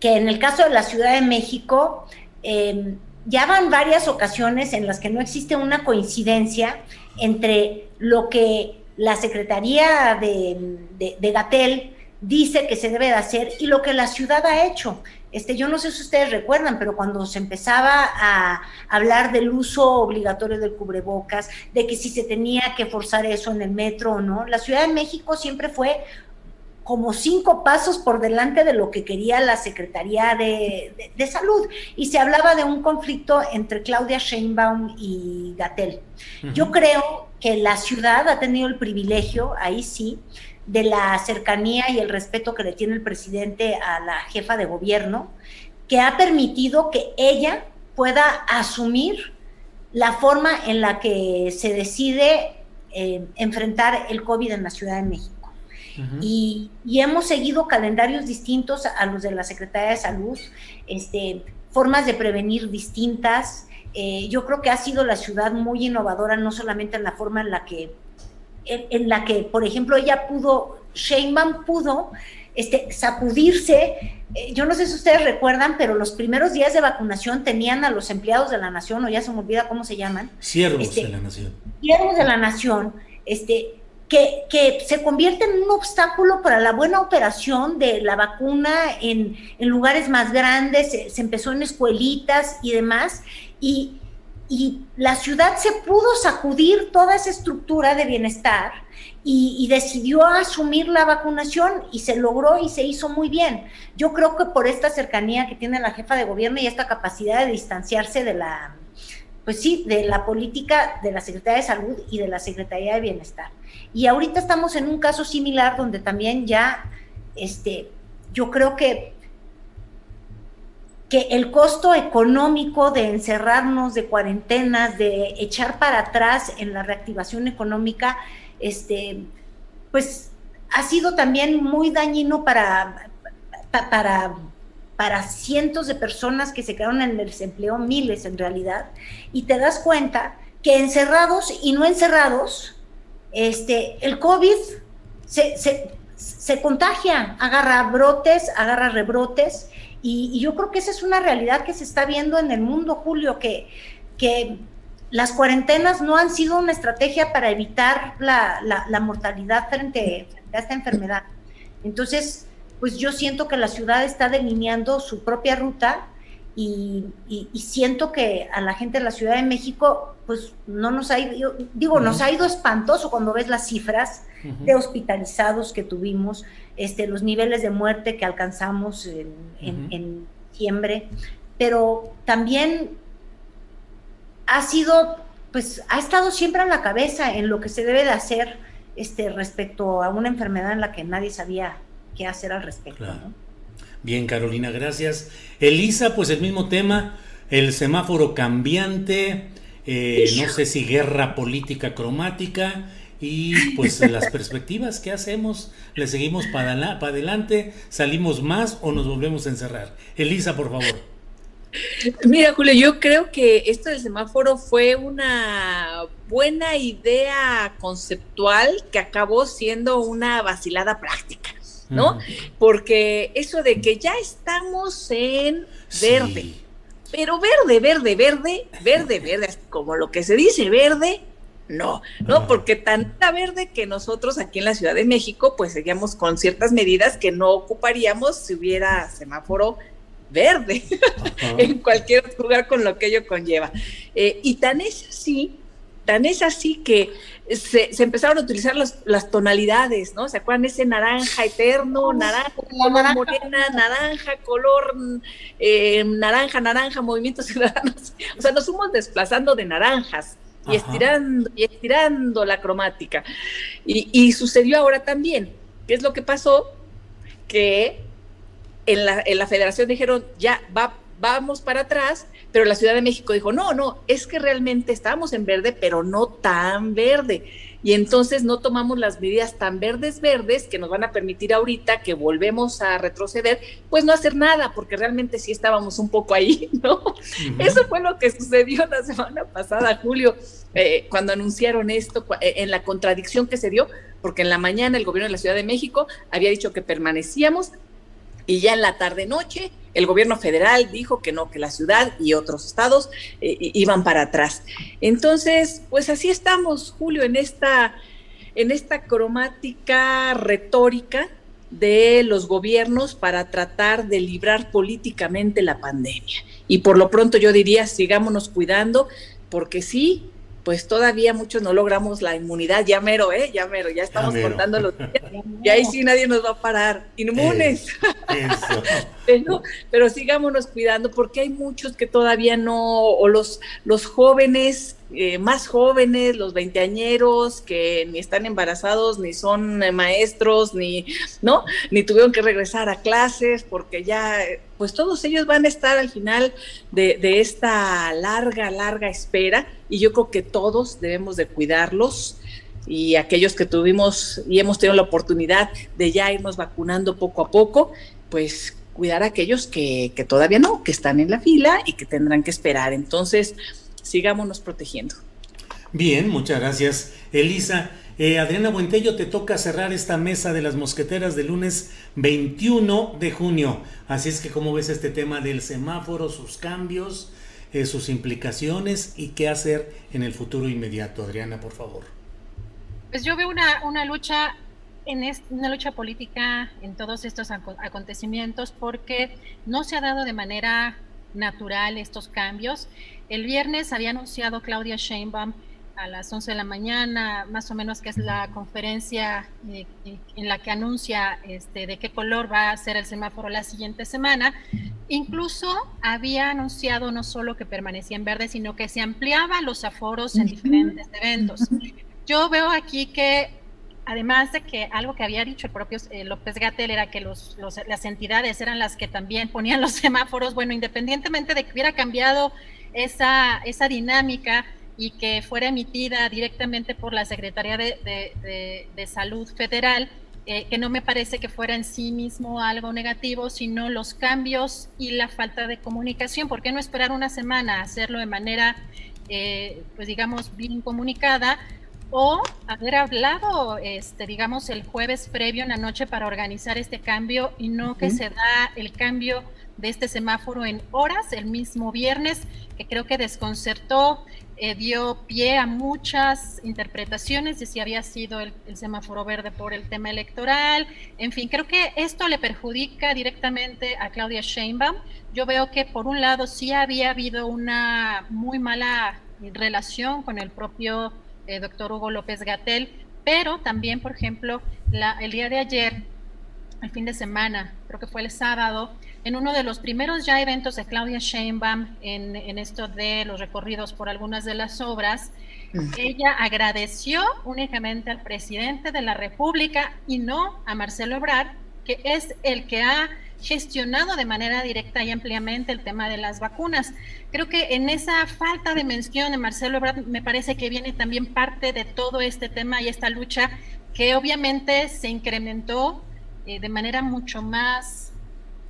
que en el caso de la Ciudad de México, em, ya van varias ocasiones en las que no existe una coincidencia entre lo que la Secretaría de, de, Gatel dice que se debe de hacer y lo que la ciudad ha hecho. Este, yo no sé si ustedes recuerdan, pero cuando se empezaba a hablar del uso obligatorio del cubrebocas, de que si se tenía que forzar eso en el metro o no, la Ciudad de México siempre fue como cinco pasos por delante de lo que quería la Secretaría de, Salud. Y se hablaba de un conflicto entre Claudia Sheinbaum y Gatel. Yo creo que la ciudad ha tenido el privilegio, ahí sí, de la cercanía y el respeto que le tiene el presidente a la jefa de gobierno, que ha permitido que ella pueda asumir la forma en la que se decide eh, enfrentar el COVID en la Ciudad de México y, hemos seguido calendarios distintos a los de la Secretaría de Salud, este, formas de prevenir distintas. Eh, yo creo que ha sido la ciudad muy innovadora, no solamente en la forma en la que, en, la que por ejemplo, ella pudo, Sheinbaum pudo este, sacudirse. Eh, yo no sé si ustedes recuerdan, pero los primeros días de vacunación tenían a los empleados de la nación, o ya se me olvida cómo se llaman. Siervos este, de la nación. Siervos de la nación, este, que, se convierte en un obstáculo para la buena operación de la vacuna en, lugares más grandes, se, empezó en escuelitas y demás, y, y, la ciudad se pudo sacudir toda esa estructura de bienestar y, decidió asumir la vacunación y se logró y se hizo muy bien. Yo creo que por esta cercanía que tiene la jefa de gobierno y esta capacidad de distanciarse de la, pues sí, de la política de la Secretaría de Salud y de la Secretaría de Bienestar. Y ahorita estamos en un caso similar donde también ya, este, yo creo que que el costo económico de encerrarnos, de cuarentenas, de echar para atrás en la reactivación económica, este, pues ha sido también muy dañino para, para, para cientos de personas que se quedaron en el desempleo, miles en realidad, y te das cuenta que encerrados y no encerrados, este, el COVID se, se, contagia, agarra brotes, agarra rebrotes, y, yo creo que esa es una realidad que se está viendo en el mundo, Julio, que, que las cuarentenas no han sido una estrategia para evitar la, mortalidad frente, a esta enfermedad. Entonces, pues yo siento que la ciudad está delineando su propia ruta y, siento que a la gente de la Ciudad de México, pues no nos ha ido, digo, nos ha ido espantoso cuando ves las cifras de hospitalizados que tuvimos, este, los niveles de muerte que alcanzamos en, en diciembre, pero también ha sido, pues ha estado siempre a la cabeza en lo que se debe de hacer este, respecto a una enfermedad en la que nadie sabía qué hacer al respecto. Bien, Carolina, gracias. Elisa, pues el mismo tema, el semáforo cambiante, eh, no sé si guerra política cromática y pues [LAUGHS] las perspectivas, ¿qué hacemos? ¿Le seguimos para adelante? ¿Salimos más o nos volvemos a encerrar? Elisa, por favor. Mira, Julio, yo creo que esto del semáforo fue una buena idea conceptual que acabó siendo una vacilada práctica, ¿no? Porque eso de que ya estamos en verde, pero verde, verde, verde, verde, verde, como lo que se dice verde, no, no, porque tanta verde que nosotros aquí en la Ciudad de México, pues seguíamos con ciertas medidas que no ocuparíamos si hubiera semáforo verde [LAUGHS] en cualquier lugar con lo que ello conlleva. Eh, y tan es así, tan es así que se, empezaron a utilizar las tonalidades, ¿no? ¿Se acuerdan ese naranja eterno, naranja, color morena, naranja, color eh, naranja, naranja, movimientos [LAUGHS] ciudadanos? O sea, nos fuimos desplazando de naranjas y estirando y estirando la cromática. Y, y sucedió ahora también. ¿Qué es lo que pasó? Que en la, en la federación dijeron, ya, va, vamos para atrás, pero la Ciudad de México dijo, no, no, es que realmente estábamos en verde, pero no tan verde. Y entonces no tomamos las medidas tan verdes, verdes, que nos van a permitir ahorita que volvemos a retroceder, pues no hacer nada, porque realmente sí estábamos un poco ahí, [LAUGHS] ¿no? Eso fue lo que sucedió la semana pasada, Julio, eh, cuando anunciaron esto, eh, en la contradicción que se dio, porque en la mañana el gobierno de la Ciudad de México había dicho que permanecíamos y ya en la tarde-noche el gobierno federal dijo que no, que la ciudad y otros estados eh, iban para atrás. Entonces, pues así estamos, Julio, en esta, en esta cromática retórica de los gobiernos para tratar de librar políticamente la pandemia. Y por lo pronto yo diría, sigámonos cuidando, porque sí, pues todavía muchos no logramos la inmunidad, ya mero, ¿eh? Ya mero, ya estamos contando los días, y ahí sí nadie nos va a parar, inmunes. [LAUGHS] pero, sigámonos cuidando porque hay muchos que todavía no, o los, los jóvenes, eh, más jóvenes, los veinteañeros, que ni están embarazados, ni son eh, maestros, ni, ¿no? Ni tuvieron que regresar a clases porque ya, pues todos ellos van a estar al final de, esta larga, larga espera y yo creo que todos debemos de cuidarlos y aquellos que tuvimos y hemos tenido la oportunidad de ya irnos vacunando poco a poco, pues cuidar a aquellos que, todavía no, que están en la fila y que tendrán que esperar. Entonces, sigámonos protegiendo. Bien, muchas gracias, Elisa. Eh, Adriana Buentello, te toca cerrar esta mesa de las mosqueteras del lunes 21 de junio. Así es que, ¿cómo ves este tema del semáforo, sus cambios? Eh, sus implicaciones y qué hacer en el futuro inmediato. Adriana, por favor. Pues yo veo una, una lucha en una lucha política en todos estos acontecimientos porque no se ha dado de manera natural estos cambios. El viernes había anunciado Claudia Sheinbaum a las 11 de la mañana, más o menos, que es la conferencia eh, eh, en la que anuncia este, de qué color va a ser el semáforo la siguiente semana. Incluso había anunciado no solo que permanecía en verde, sino que se ampliaban los aforos en diferentes eventos. Yo veo aquí que además de que algo que había dicho el propio eh, López Gatel era que los, las entidades eran las que también ponían los semáforos, bueno, independientemente de que hubiera cambiado esa, esa dinámica y que fuera emitida directamente por la Secretaría de, de, Salud Federal, eh, que no me parece que fuera en sí mismo algo negativo, sino los cambios y la falta de comunicación. ¿Por qué no esperar una semana, a hacerlo de manera, eh, pues digamos, bien comunicada? o haber hablado, este, digamos, el jueves previo en la noche para organizar este cambio y no que se da el cambio de este semáforo en horas el mismo viernes, que creo que desconcertó, eh, dio pie a muchas interpretaciones de si había sido el, semáforo verde por el tema electoral. En fin, creo que esto le perjudica directamente a Claudia Sheinbaum. Yo veo que por un lado sí había habido una muy mala relación con el propio eh, doctor Hugo López Gatel, pero también, por ejemplo, el día de ayer, el fin de semana, creo que fue el sábado, en uno de los primeros ya eventos de Claudia Sheinbaum en, en esto de los recorridos por algunas de las obras, ella agradeció únicamente al presidente de la República y no a Marcelo Ebrard, que es el que ha gestionado de manera directa y ampliamente el tema de las vacunas. Creo que en esa falta de mención de Marcelo Ebrard me parece que viene también parte de todo este tema y esta lucha que obviamente se incrementó eh, de manera mucho más,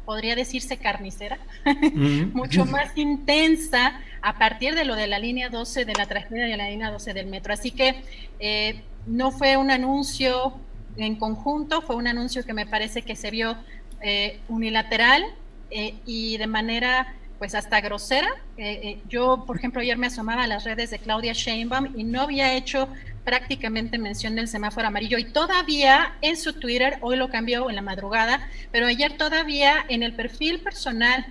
podría decirse carnicera, [LAUGHS] mucho más intensa a partir de lo de la línea 12 de la tragedia de la línea 12 del metro. Así que eh, no fue un anuncio en conjunto, fue un anuncio que me parece que se vio eh, unilateral eh, y de manera pues hasta grosera. Eh, yo, por ejemplo, ayer me asomaba a las redes de Claudia Sheinbaum y no había hecho prácticamente mención del semáforo amarillo y todavía en su Twitter, hoy lo cambió en la madrugada, pero ayer todavía en el perfil personal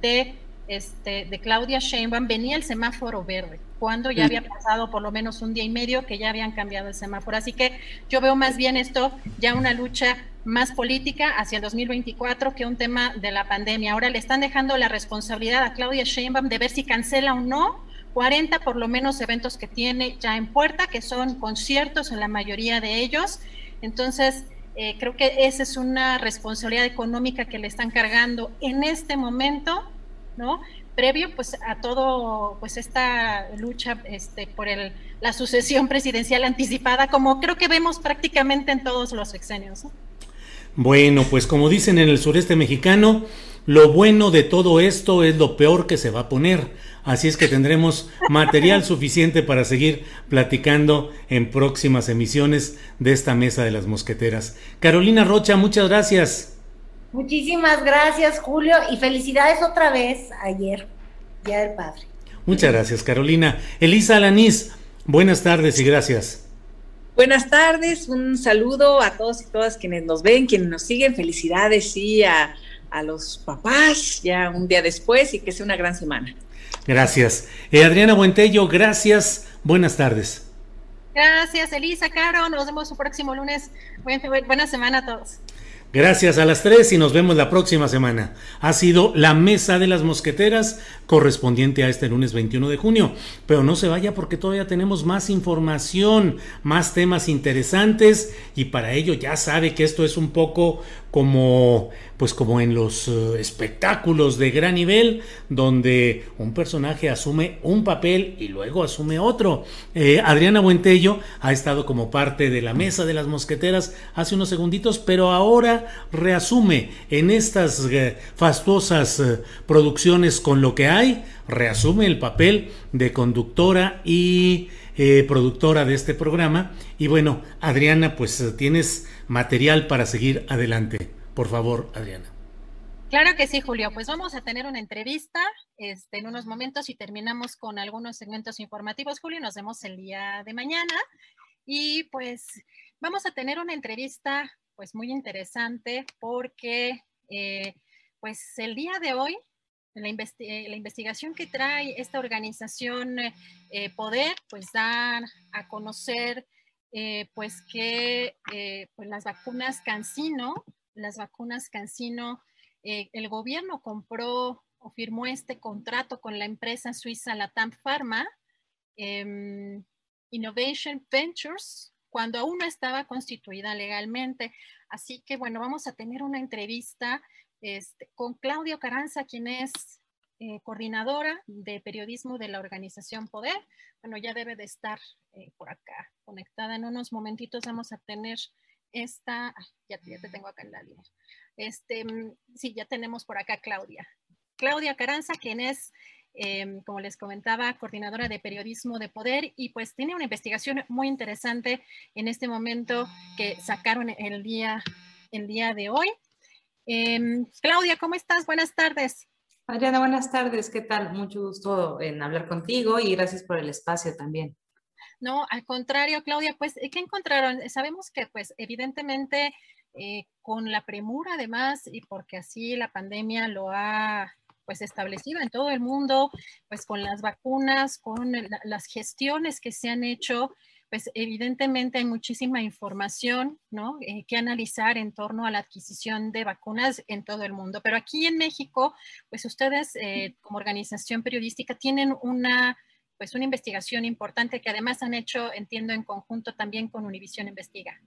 de, este, de Claudia Sheinbaum venía el semáforo verde cuando ya había pasado por lo menos un día y medio que ya habían cambiado el semáforo. Así que yo veo más bien esto ya una lucha más política hacia el 2024 que un tema de la pandemia. Ahora le están dejando la responsabilidad a Claudia Sheinbaum de ver si cancela o no 40 por lo menos eventos que tiene ya en puerta, que son conciertos en la mayoría de ellos. Entonces, eh, creo que esa es una responsabilidad económica que le están cargando en este momento, ¿no? previo pues a todo pues esta lucha este por el, la sucesión presidencial anticipada como creo que vemos prácticamente en todos los sexenios. Bueno, pues como dicen en el sureste mexicano, lo bueno de todo esto es lo peor que se va a poner. Así es que tendremos material [LAUGHS] suficiente para seguir platicando en próximas emisiones de esta mesa de las mosqueteras. Carolina Rocha, muchas gracias. Muchísimas gracias, Julio, y felicidades otra vez ayer, Día del Padre. Muchas gracias, Carolina. Elisa Alanís, buenas tardes y gracias. Buenas tardes, un saludo a todos y todas quienes nos ven, quienes nos siguen. Felicidades, sí, a, los papás, ya un día después y que sea una gran semana. Gracias. Eh, Adriana Buentello, gracias. Buenas tardes. Gracias, Elisa, Caro. Nos vemos el próximo lunes. buena semana a todos. Gracias a las tres y nos vemos la próxima semana. Ha sido la mesa de las mosqueteras correspondiente a este lunes 21 de junio. Pero no se vaya porque todavía tenemos más información, más temas interesantes y para ello ya sabe que esto es un poco como pues como en los eh, espectáculos de gran nivel donde un personaje asume un papel y luego asume otro. Eh, Adriana Buentello ha estado como parte de la mesa de las mosqueteras hace unos segunditos, pero ahora reasume en estas eh, fastuosas producciones con lo que hay, reasume el papel de conductora y productora de este programa. Y bueno, Adriana, pues tienes material para seguir adelante. Por favor, Adriana. Claro que sí, Julio. Pues vamos a tener una entrevista este, en unos momentos y terminamos con algunos segmentos informativos, Julio. Nos vemos el día de mañana. Y pues vamos a tener una entrevista pues muy interesante porque eh, pues el día de hoy la, investigación que trae esta organización Poder, pues da a conocer pues que pues las vacunas Cancino, las vacunas Cancino, el gobierno compró o firmó este contrato con la empresa suiza Latam Pharma, em, Innovation Ventures, cuando aún no estaba constituida legalmente. Así que bueno, vamos a tener una entrevista este, con Claudio Caranza, quien es eh, coordinadora de periodismo de la organización Poder. Bueno, ya debe de estar eh, por acá conectada. En unos momentitos vamos a tener esta, ya, te tengo acá en la línea. Este, mm, sí, ya tenemos por acá Claudia. Claudia Caranza, quien es, em, como les comentaba, coordinadora de periodismo de poder y pues tiene una investigación muy interesante en este momento que sacaron el día, el día de hoy. Em, Claudia, ¿cómo estás? Buenas tardes. Adriana, buenas tardes. ¿Qué tal? Mucho gusto en hablar contigo y gracias por el espacio también. No, al contrario, Claudia, pues, ¿qué encontraron? Sabemos que, pues, evidentemente, eh, con la premura además, y porque así la pandemia lo ha pues establecida en todo el mundo, pues con las vacunas, con las gestiones que se han hecho, pues evidentemente hay muchísima información, ¿no? Eh, que analizar en torno a la adquisición de vacunas en todo el mundo. Pero aquí en México, pues ustedes eh, como organización periodística tienen una, pues una investigación importante que además han hecho, entiendo, en conjunto también con Univisión Investiga.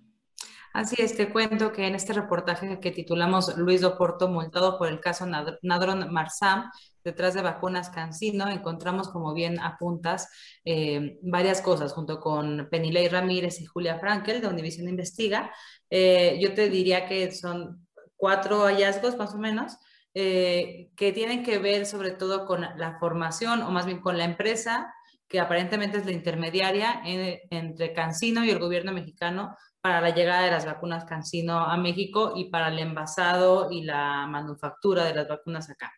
Así es, te cuento que en este reportaje que titulamos Luis Doporto multado por el caso Nadron Marsam, detrás de vacunas Cancino, encontramos, como bien apuntas, eh, varias cosas junto con Penilei Ramírez y Julia Frankel de Univision Investiga. Eh, yo te diría que son cuatro hallazgos más o menos. Eh, que tienen que ver sobre todo con la formación o más bien con la empresa que aparentemente es la intermediaria entre Cancino y el gobierno mexicano para la llegada de las vacunas Cancino a México y para el envasado y la manufactura de las vacunas acá.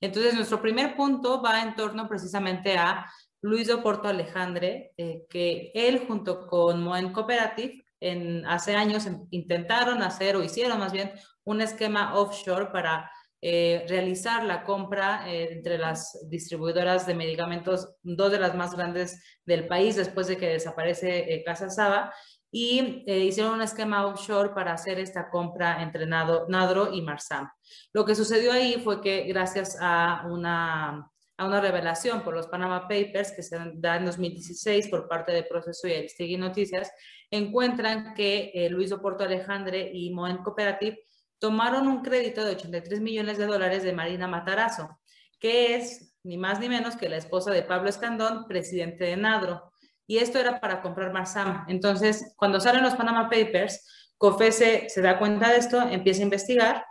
Entonces, nuestro primer punto va en torno precisamente a Luis Oporto Alejandre, eh, que él junto con Moen Cooperative en, hace años intentaron hacer o hicieron más bien un esquema offshore para eh, realizar la compra eh, entre las distribuidoras de medicamentos, dos de las más grandes del país después de que desaparece Casa Saba, y eh, hicieron un esquema offshore para hacer esta compra entre Nadro y Marsam. Lo que sucedió ahí fue que gracias a una, a una revelación por los Panama Papers que se da en 2016 por parte de Proceso y Aristegui Noticias, encuentran que eh, Luis Oporto Alejandre y Moen Cooperative tomaron un crédito de 83 millones de dólares de Marina Matarazo, que es ni más ni menos que la esposa de Pablo Escandón, presidente de Nadro y esto era para comprar Marsam. Entonces, cuando salen los Panama Papers, COFESE se da cuenta de esto, empieza a investigar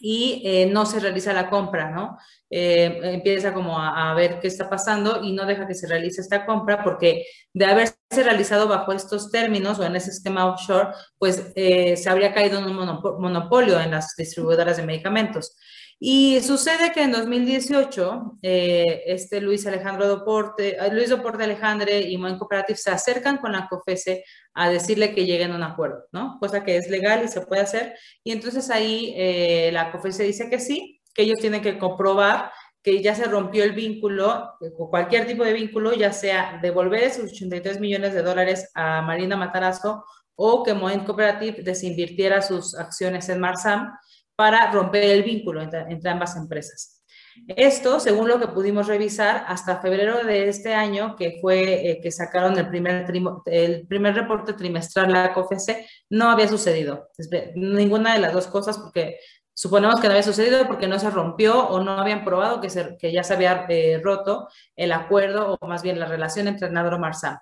y eh, no se realiza la compra, ¿no? Eh, empieza como a, ver qué está pasando y no deja que se realice esta compra porque de haberse realizado bajo estos términos o en ese esquema offshore, pues eh, se habría caído en un monopolio en las distribuidoras de medicamentos. Y sucede que en 2018, eh, este Luis Alejandro Doporte, eh, Luis Doporte Alejandre y Moen Cooperative se acercan con la COFESE a decirle que lleguen a un acuerdo, ¿no? Cosa que es legal y se puede hacer. Y entonces ahí eh, la COFESE dice que sí, que ellos tienen que comprobar que ya se rompió el vínculo, o cualquier tipo de vínculo, ya sea devolver esos 83 millones de dólares a Marina Matarazo o que Moen Cooperative desinvirtiera sus acciones en Marsam para romper el vínculo entre, ambas empresas. Esto, según lo que pudimos revisar, hasta febrero de este año, que fue eh, que sacaron el primer, el primer reporte trimestral la COFESE, no había sucedido. Ninguna de las dos cosas, porque suponemos que no había sucedido porque no se rompió o no habían probado que, se, que ya se había eh, roto el acuerdo o más bien la relación entre Nadro Marsam.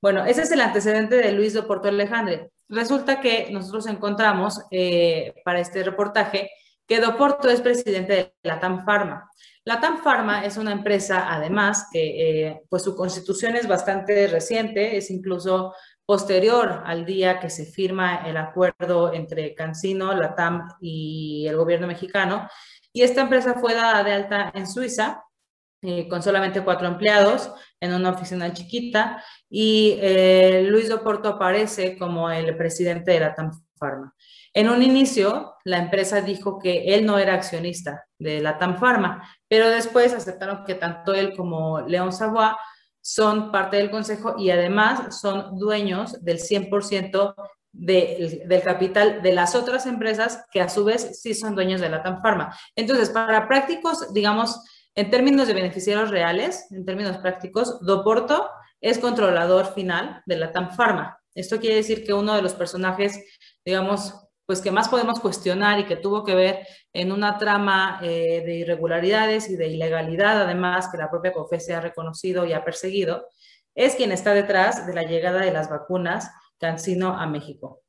Bueno, ese es el antecedente de Luis de Porto Alejandre. Resulta que nosotros encontramos eh, para este reportaje que Doporto es presidente de la TAM Pharma. La TAM Pharma es una empresa, además, que eh, pues su constitución es bastante reciente, es incluso posterior al día que se firma el acuerdo entre Cancino, la TAM y el gobierno mexicano. Y esta empresa fue dada de alta en Suiza eh, con solamente cuatro empleados en una oficina chiquita y eh, Luis Doporto aparece como el presidente de la TAM Pharma. En un inicio, la empresa dijo que él no era accionista de la TAM Pharma, pero después aceptaron que tanto él como León Savoy son parte del consejo y además son dueños del 100% del capital de las otras empresas que a su vez sí son dueños de la TAM Pharma. Entonces, para prácticos, digamos, en términos de beneficiarios reales, en términos prácticos, Doporto es controlador final de la TAM Pharma. Esto quiere decir que uno de los personajes, digamos, pues que más podemos cuestionar y que tuvo que ver en una trama eh, de irregularidades y de ilegalidad, además que la propia COFESE ha reconocido y ha perseguido, es quien está detrás de la llegada de las vacunas Cancino a México.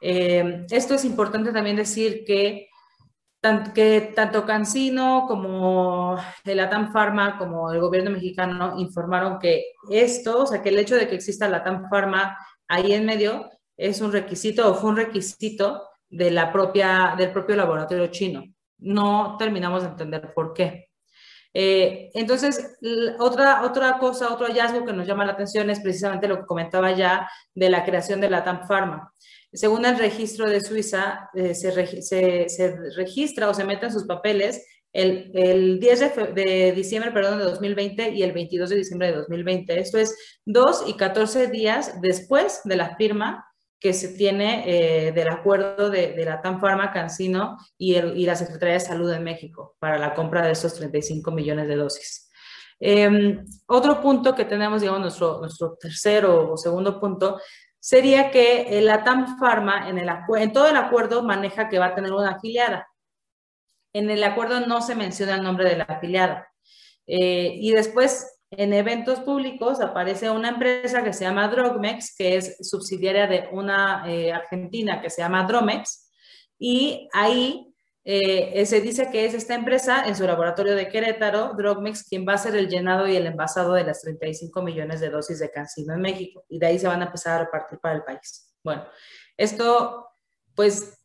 Eh, esto es importante también decir que, que tanto Cancino como el Atam Pharma como el gobierno mexicano informaron que esto, o sea, que el hecho de que exista la Atam Pharma ahí en medio es un requisito o fue un requisito de la propia, del propio laboratorio chino. No terminamos de entender por qué. Eh, entonces, otra, otra cosa, otro hallazgo que nos llama la atención es precisamente lo que comentaba ya de la creación de la TAM Pharma. Según el registro de Suiza, eh, se, se, registra o se mete en sus papeles el, el 10 de, de, diciembre perdón, de 2020 y el 22 de diciembre de 2020. Esto es dos y 14 días después de la firma que se tiene eh, del acuerdo de, la TAM Pharma, Cancino y, y, la Secretaría de Salud de México para la compra de esos 35 millones de dosis. Em, otro punto que tenemos, digamos, nuestro, nuestro tercero o segundo punto, sería que la TAM Pharma en, todo el acuerdo maneja que va a tener una afiliada. En el acuerdo no se menciona el nombre de la afiliada. Eh, y después en eventos públicos aparece una empresa que se llama Drogmex, que es subsidiaria de una eh, argentina que se llama Dromex, y ahí eh, se dice que es esta empresa en su laboratorio de Querétaro, Drogmex, quien va a hacer el llenado y el envasado de las 35 millones de dosis de cancino en México, y de ahí se van a empezar a repartir para el país. Bueno, esto pues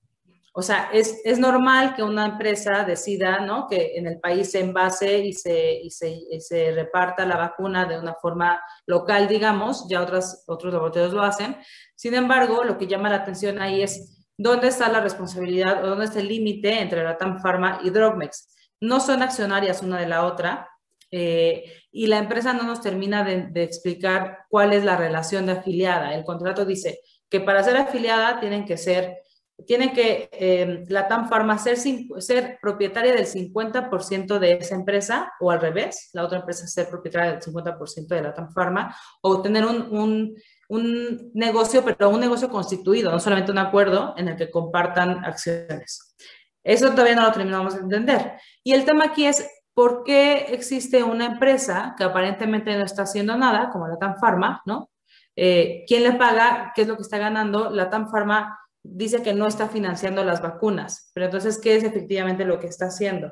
o sea, es, es, normal que una empresa decida ¿no? que en el país se envase y se, y se, se, reparta la vacuna de una forma local, digamos, ya otras, otros laboratorios lo hacen. Sin embargo, lo que llama la atención ahí es dónde está la responsabilidad o dónde está el límite entre la TAM Pharma y Drogmex. No son accionarias una de la otra eh, y la empresa no nos termina de, explicar cuál es la relación de afiliada. El contrato dice que para ser afiliada tienen que ser tiene que eh, la TAM Pharma ser, ser propietaria del 50% de esa empresa o al revés, la otra empresa ser propietaria del 50% de la TAM Pharma o tener un, un, negocio, pero un negocio constituido, no solamente un acuerdo en el que compartan acciones. Eso todavía no lo terminamos de entender. Y el tema aquí es por qué existe una empresa que aparentemente no está haciendo nada, como la TAM Pharma, ¿no? Eh, ¿Quién le paga? ¿Qué es lo que está ganando? La TAM Pharma dice que no está financiando las vacunas, pero entonces, ¿qué es efectivamente lo que está haciendo?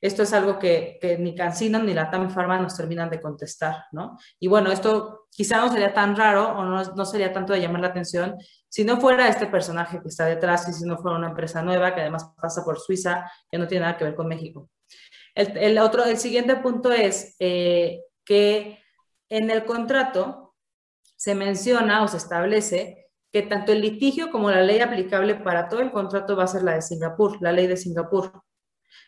Esto es algo que, ni Cancino ni la TAM Pharma nos terminan de contestar, ¿no? Y bueno, esto quizá no sería tan raro o no, no, sería tanto de llamar la atención si no fuera este personaje que está detrás y si no fuera una empresa nueva que además pasa por Suiza, que no tiene nada que ver con México. El, otro, el siguiente punto es eh, que en el contrato se menciona o se establece que tanto el litigio como la ley aplicable para todo el contrato va a ser la de Singapur, la ley de Singapur.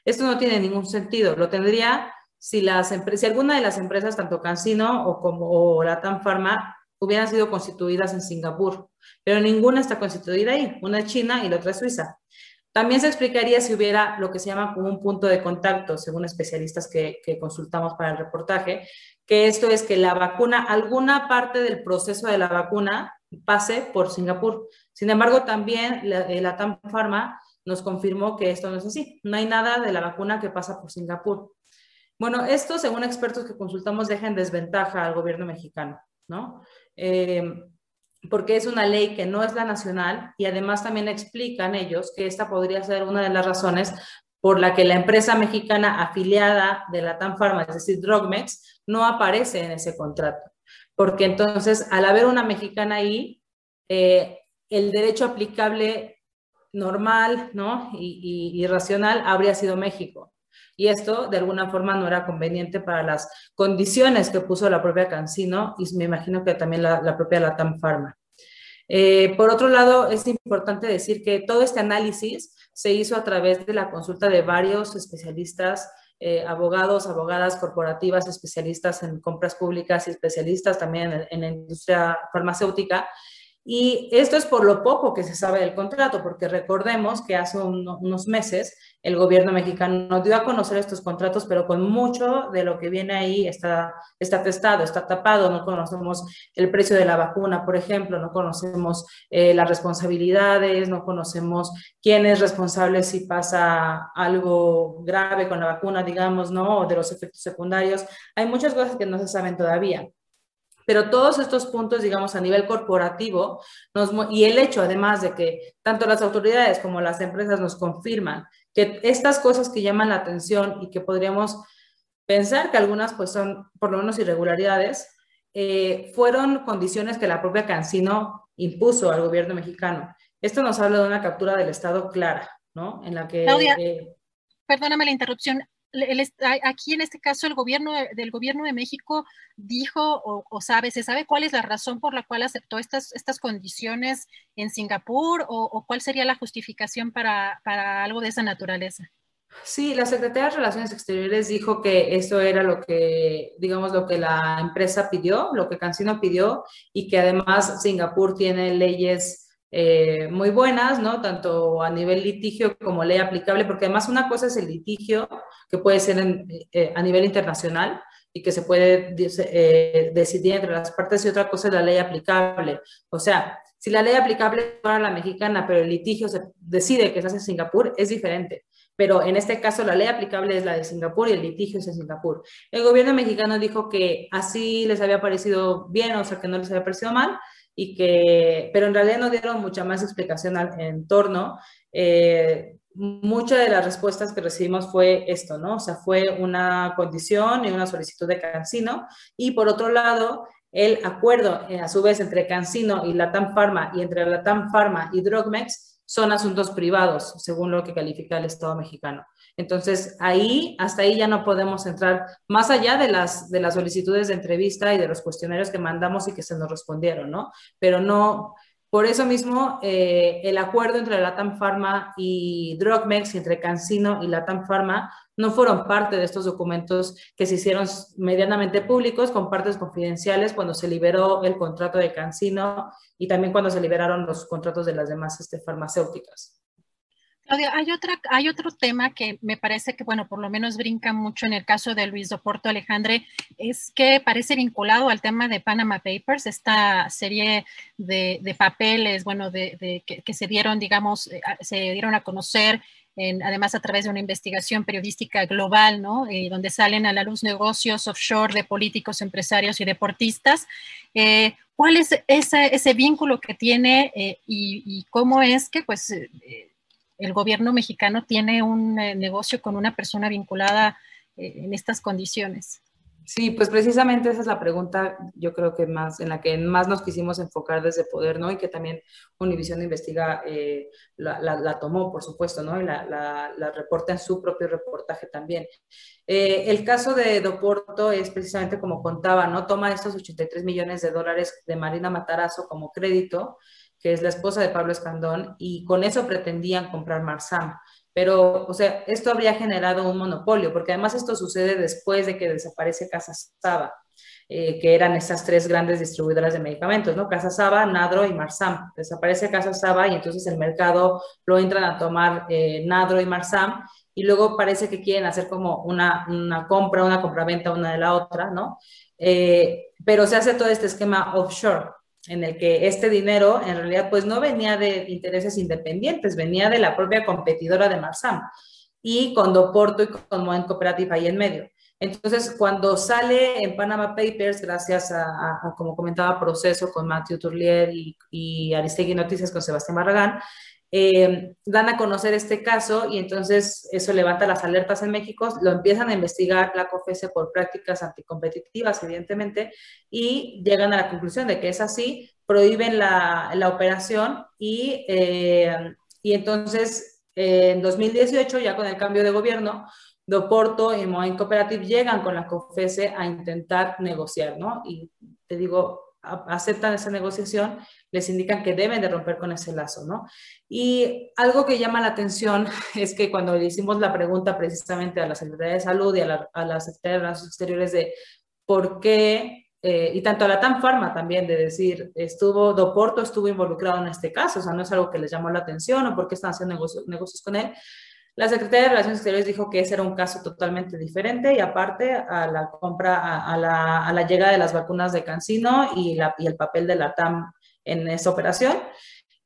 Esto no tiene ningún sentido. Lo tendría si, las si alguna de las empresas, tanto Cancino o como la Latam Pharma, hubieran sido constituidas en Singapur, pero ninguna está constituida ahí. Una es China y la otra es Suiza. También se explicaría si hubiera lo que se llama como un punto de contacto, según especialistas que consultamos para el reportaje, que esto es que la vacuna, alguna parte del proceso de la vacuna pase por Singapur. Sin embargo, también la, la TAM Pharma nos confirmó que esto no es así. No hay nada de la vacuna que pasa por Singapur. Bueno, esto, según expertos que consultamos, deja en desventaja al gobierno mexicano, ¿no? Eh, porque es una ley que no es la nacional y además también explican ellos que esta podría ser una de las razones por la que la empresa mexicana afiliada de la TAM Pharma, es decir, Drogmex, no aparece en ese contrato porque entonces al haber una mexicana ahí, eh, el derecho aplicable normal ¿no? y, racional habría sido México. Y esto de alguna forma no era conveniente para las condiciones que puso la propia Cancino y me imagino que también la, la propia Latam Pharma. Eh, por otro lado, es importante decir que todo este análisis se hizo a través de la consulta de varios especialistas, eh, abogados, abogadas corporativas, especialistas en compras públicas y especialistas también en, en la industria farmacéutica, y esto es por lo poco que se sabe del contrato, porque recordemos que hace unos meses el gobierno mexicano dio a conocer estos contratos, pero con mucho de lo que viene ahí está, está testado, está tapado. No conocemos el precio de la vacuna, por ejemplo, no conocemos eh, las responsabilidades, no conocemos quién es responsable si pasa algo grave con la vacuna, digamos, ¿no? De los efectos secundarios. Hay muchas cosas que no se saben todavía. Pero todos estos puntos, digamos, a nivel corporativo, nos, y el hecho además de que tanto las autoridades como las empresas nos confirman que estas cosas que llaman la atención y que podríamos pensar que algunas pues son por lo menos irregularidades, eh, fueron condiciones que la propia Cancino impuso al gobierno mexicano. Esto nos habla de una captura del Estado clara, ¿no? En la que... Claudia, eh, perdóname la interrupción aquí en este caso el gobierno del gobierno de México dijo o, sabe, se sabe cuál es la razón por la cual aceptó estas, estas condiciones en Singapur o, cuál sería la justificación para, para, algo de esa naturaleza. Sí, la Secretaría de Relaciones Exteriores dijo que eso era lo que, digamos, lo que la empresa pidió, lo que Cancino pidió y que además Singapur tiene leyes eh, muy buenas, ¿no? Tanto a nivel litigio como ley aplicable, porque además una cosa es el litigio, que puede ser eh, a nivel internacional y que se puede eh, decidir entre las partes, y otra cosa es la ley aplicable. O sea, si la ley aplicable para la mexicana, pero el litigio se decide que se hace en Singapur, es diferente. Pero en este caso la ley aplicable es la de Singapur y el litigio es en Singapur. El gobierno mexicano dijo que así les había parecido bien, o sea, que no les había parecido mal, y que, pero en realidad no dieron mucha más explicación al, en torno. Eh, muchas de las respuestas que recibimos fue esto, ¿no? O sea, fue una condición y una solicitud de Cancino. Y por otro lado, el acuerdo, eh, a su vez, entre Cancino y Latam Pharma y entre Latam Pharma y Drogmex son asuntos privados, según lo que califica el Estado mexicano. Entonces, ahí, hasta ahí ya no podemos entrar más allá de las, de las solicitudes de entrevista y de los cuestionarios que mandamos y que se nos respondieron, ¿no? Pero no, por eso mismo, eh, el acuerdo entre Latam Pharma y Drogmex, entre Cancino y Latam Pharma, no fueron parte de estos documentos que se hicieron medianamente públicos con partes confidenciales cuando se liberó el contrato de Cancino y también cuando se liberaron los contratos de las demás este, farmacéuticas. Claudia, hay, otra, hay otro tema que me parece que, bueno, por lo menos brinca mucho en el caso de Luis Doporto Alejandre, es que parece vinculado al tema de Panama Papers, esta serie de, papeles, bueno, de, que, se dieron, digamos, eh, se dieron a conocer además a través de una investigación periodística global, ¿no? Eh, donde salen a la luz negocios offshore de políticos, empresarios y deportistas. Eh, ¿Cuál es ese, ese, vínculo que tiene y, y, cómo es que, pues, el gobierno mexicano tiene un eh, negocio con una persona vinculada eh, en estas condiciones? Sí, pues precisamente esa es la pregunta, yo creo que más, en la que más nos quisimos enfocar desde Poder, ¿no? Y que también Univision Investiga eh, la, tomó, por supuesto, ¿no? Y la, reporta en su propio reportaje también. el caso de Doporto es precisamente como contaba, ¿no? Toma estos 83 millones de dólares de Marina Matarazo como crédito que es la esposa de Pablo Escandón, y con eso pretendían comprar Marsam. Pero, o sea, esto habría generado un monopolio, porque además esto sucede después de que desaparece Casa Saba, eh, que eran esas tres grandes distribuidoras de medicamentos, ¿no? Casa Saba, Nadro y Marsam. Desaparece Casa Saba y entonces el mercado lo entran a tomar eh, Nadro y Marsam y luego parece que quieren hacer como una, una compra, una compraventa una de la otra, ¿no? Eh, pero se hace todo este esquema offshore en el que este dinero en realidad pues no venía de intereses independientes, venía de la propia competidora de Marsam y con Doporto y con Moen Cooperative ahí en medio. Entonces, cuando sale en Panama Papers, gracias a, como comentaba, proceso con Matthew Turlier y, y Aristegui Noticias con Sebastián Barragán, eh, dan a conocer este caso y entonces eso levanta las alertas en México, lo empiezan a investigar la COFESE por prácticas anticompetitivas, evidentemente, y llegan a la conclusión de que es así, prohíben la, la operación y, eh, y entonces en 2018, ya con el cambio de gobierno, Doporto y Moen Cooperative llegan con la COFESE a intentar negociar, ¿no? Y te digo, aceptan esa negociación, les indican que deben de romper con ese lazo, ¿no? Y algo que llama la atención [LAUGHS] es que cuando le hicimos la pregunta precisamente a la Secretaría de Salud y a la, a Secretaría de Relaciones Exteriores de por qué, eh, y tanto a la TAM Pharma también, de decir, estuvo, Doporto estuvo involucrado en este caso, o sea, no es algo que les llamó la atención o por qué están haciendo negocios, negocios con él, la Secretaría de Relaciones Exteriores dijo que ese era un caso totalmente diferente y aparte a la compra, a, la, a la, llegada de las vacunas de Cancino y, la, y el papel de la TAM en esa operación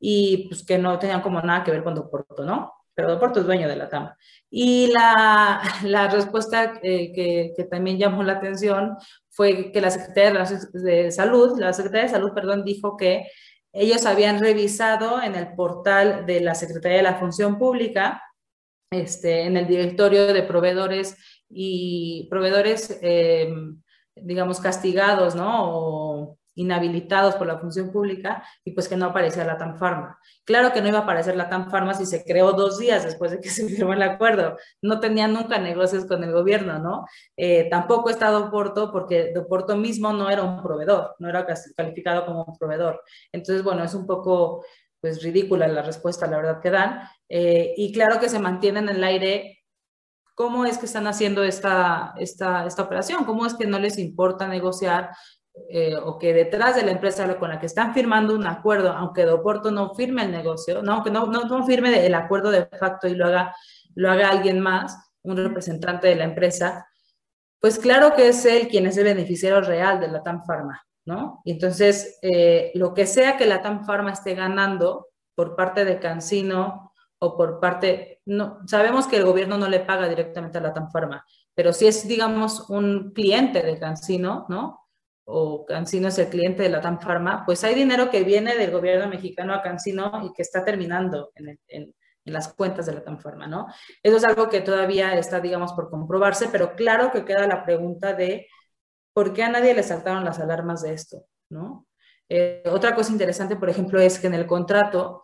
y pues que no tenían como nada que ver con Doporto, ¿no? Pero Doporto es dueño de la TAM. Y la, [LAUGHS] la respuesta eh, que, que, también llamó la atención fue que la Secretaría de, Relaciones de Salud, la Secretaría de Salud, perdón, dijo que ellos habían revisado en el portal de la Secretaría de la Función Pública este, en el directorio de proveedores y proveedores, eh, digamos, castigados, ¿no? O inhabilitados por la función pública y pues que no aparecía la TAM Pharma. Claro que no iba a aparecer la TAM Pharma si se creó dos días después de que [LAUGHS] se firmó el acuerdo. No tenía nunca negocios con el gobierno, ¿no? Eh, tampoco está Doporto porque Doporto mismo no era un proveedor, no era calificado como un proveedor. Entonces, bueno, es un poco pues ridícula la respuesta, la verdad que dan. Eh, y claro que se mantiene en el aire cómo es que están haciendo esta, esta, esta operación, cómo es que no les importa negociar eh, o que detrás de la empresa con la que están firmando un acuerdo, aunque Doporto no firme el negocio, no, aunque no, no, no, firme el acuerdo de facto y lo haga, lo haga alguien más, un representante de la empresa, pues claro que es él quien es el beneficiario real de la TAM Pharma. ¿No? Entonces, eh, lo que sea que la TAM Pharma esté ganando por parte de Cancino o por parte, no, sabemos que el gobierno no le paga directamente a la TAM Pharma, pero si es, digamos, un cliente de Cancino, ¿no? O Cancino es el cliente de la TAM Pharma, pues hay dinero que viene del gobierno mexicano a Cancino y que está terminando en, en las cuentas de la TAM Pharma, ¿no? Eso es algo que todavía está, digamos, por comprobarse, pero claro que queda la pregunta de ¿por qué a nadie le saltaron las alarmas de esto? ¿no? Eh, otra cosa interesante, por ejemplo, es que en el contrato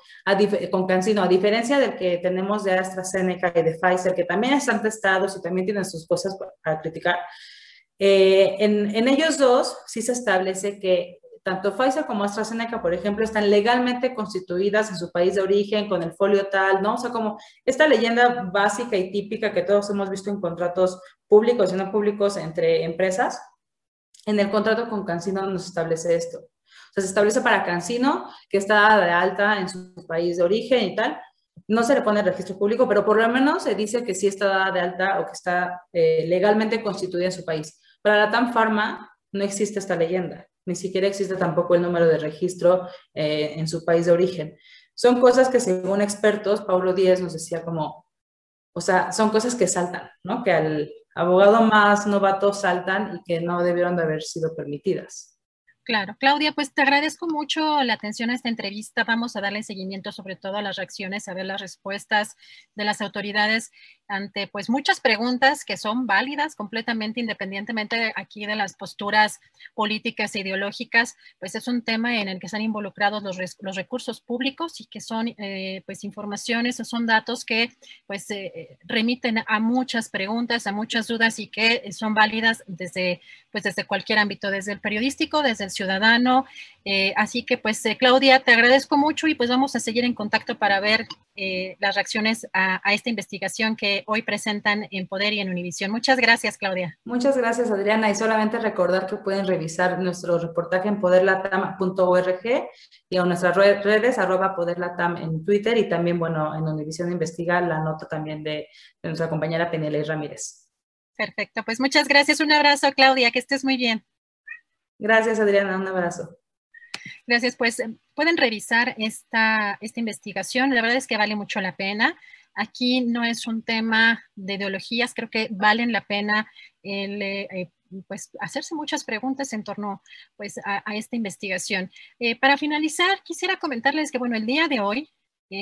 con Cancino, a diferencia del que tenemos de AstraZeneca y de Pfizer, que también están testados y también tienen sus cosas para criticar, eh, en, en, ellos dos sí se establece que tanto Pfizer como AstraZeneca, por ejemplo, están legalmente constituidas en su país de origen con el folio tal, ¿no? O sea, como esta leyenda básica y típica que todos hemos visto en contratos públicos y no públicos entre empresas, en el contrato con Cancino nos establece esto. O sea, se establece para Cancino, que está de alta en su país de origen y tal. No se le pone el registro público, pero por lo menos se dice que sí está de alta o que está eh, legalmente constituida en su país. Para la TAM Pharma no existe esta leyenda, ni siquiera existe tampoco el número de registro eh, en su país de origen. Son cosas que según expertos, Pablo Díez nos decía como, o sea, son cosas que saltan, ¿no? Que al, abogado más novatos saltan y que no debieron de haber sido permitidas. Claro, Claudia, pues te agradezco mucho la atención a esta entrevista. Vamos a darle seguimiento sobre todo a las reacciones, a ver las respuestas de las autoridades ante pues muchas preguntas que son válidas completamente independientemente aquí de las posturas políticas e ideológicas, pues es un tema en el que están involucrados los, los recursos públicos y que son eh, pues informaciones o son datos que pues eh, remiten a muchas preguntas, a muchas dudas y que son válidas desde pues desde cualquier ámbito, desde el periodístico, desde el ciudadano. Eh, así que pues Claudia, te agradezco mucho y pues vamos a seguir en contacto para ver las reacciones a, a esta investigación que hoy presentan en Poder y en Univisión. Muchas gracias, Claudia. Muchas gracias, Adriana. Y solamente recordar que pueden revisar nuestro reportaje en poderlatam.org y a nuestras redes, arroba poderlatam en Twitter y también, bueno, en Univisión Investiga la nota también de, nuestra compañera Penela Ramírez. Perfecto, pues muchas gracias. Un abrazo, Claudia, que estés muy bien. Gracias, Adriana. Un abrazo. Gracias, pues pueden revisar esta, esta investigación. La verdad es que vale mucho la pena. Aquí no es un tema de ideologías, creo que valen la pena el, eh, pues, hacerse muchas preguntas en torno pues, a, esta investigación. Eh, para finalizar, quisiera comentarles que, bueno, el día de hoy eh,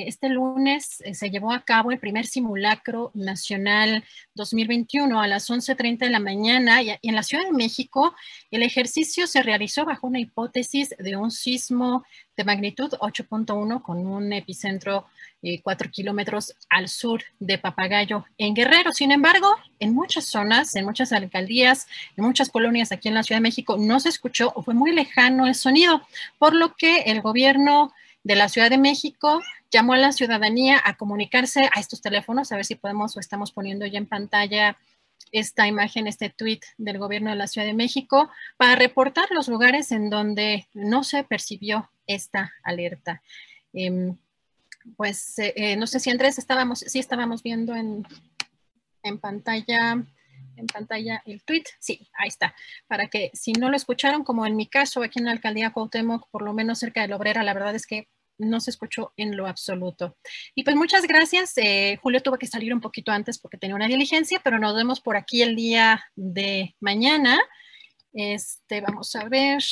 este lunes eh, se llevó a cabo el primer simulacro nacional 2021 a las 11.30 de la mañana y en la Ciudad de México el ejercicio se realizó bajo una hipótesis de un sismo de magnitud 8.1 con un epicentro 4 kilómetros al sur de Papagayo en Guerrero. Sin embargo, en muchas zonas, en muchas alcaldías, en muchas colonias aquí en la Ciudad de México no se escuchó o fue muy lejano el sonido, por lo que el gobierno de la Ciudad de México llamó a la ciudadanía a comunicarse a estos teléfonos, a ver si podemos o estamos poniendo ya en pantalla esta imagen, este tweet del gobierno de la Ciudad de México, para reportar los lugares en donde no se percibió esta alerta. Em, pues eh, eh, no sé si Andrés estábamos, sí estábamos viendo en, en pantalla en pantalla el tweet. Sí, ahí está. Para que si no lo escucharon, como en mi caso aquí en la alcaldía Cuauhtémoc, por lo menos cerca de la Obrera, la verdad es que no se escuchó en lo absoluto. Y pues muchas gracias. Eh, Julio tuvo que salir un poquito antes porque tenía una diligencia, pero nos vemos por aquí el día de mañana. Este, vamos a ver.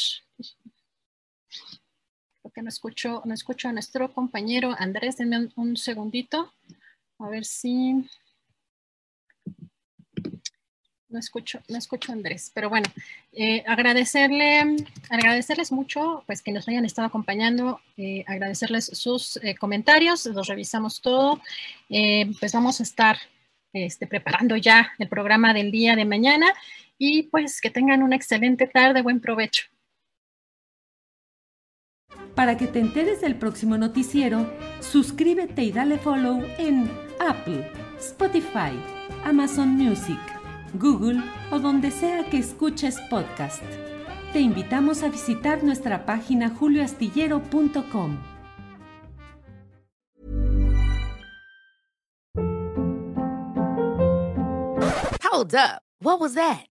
Porque no escucho, no escucho a nuestro compañero Andrés. Denme un segundito. A ver si no escucho, no escucho Andrés, pero bueno, eh, agradecerle, agradecerles mucho, pues que nos hayan estado acompañando, eh, agradecerles sus eh, comentarios, los revisamos todo, pues vamos a estar este, preparando ya el programa del día de mañana y pues que tengan una excelente tarde, buen provecho. Para que te enteres del próximo noticiero, suscríbete y dale follow en Apple, Spotify, Amazon Music. Google o donde sea que escuches podcast. Te invitamos a visitar nuestra página julioastillero.com. Hold up. What was that?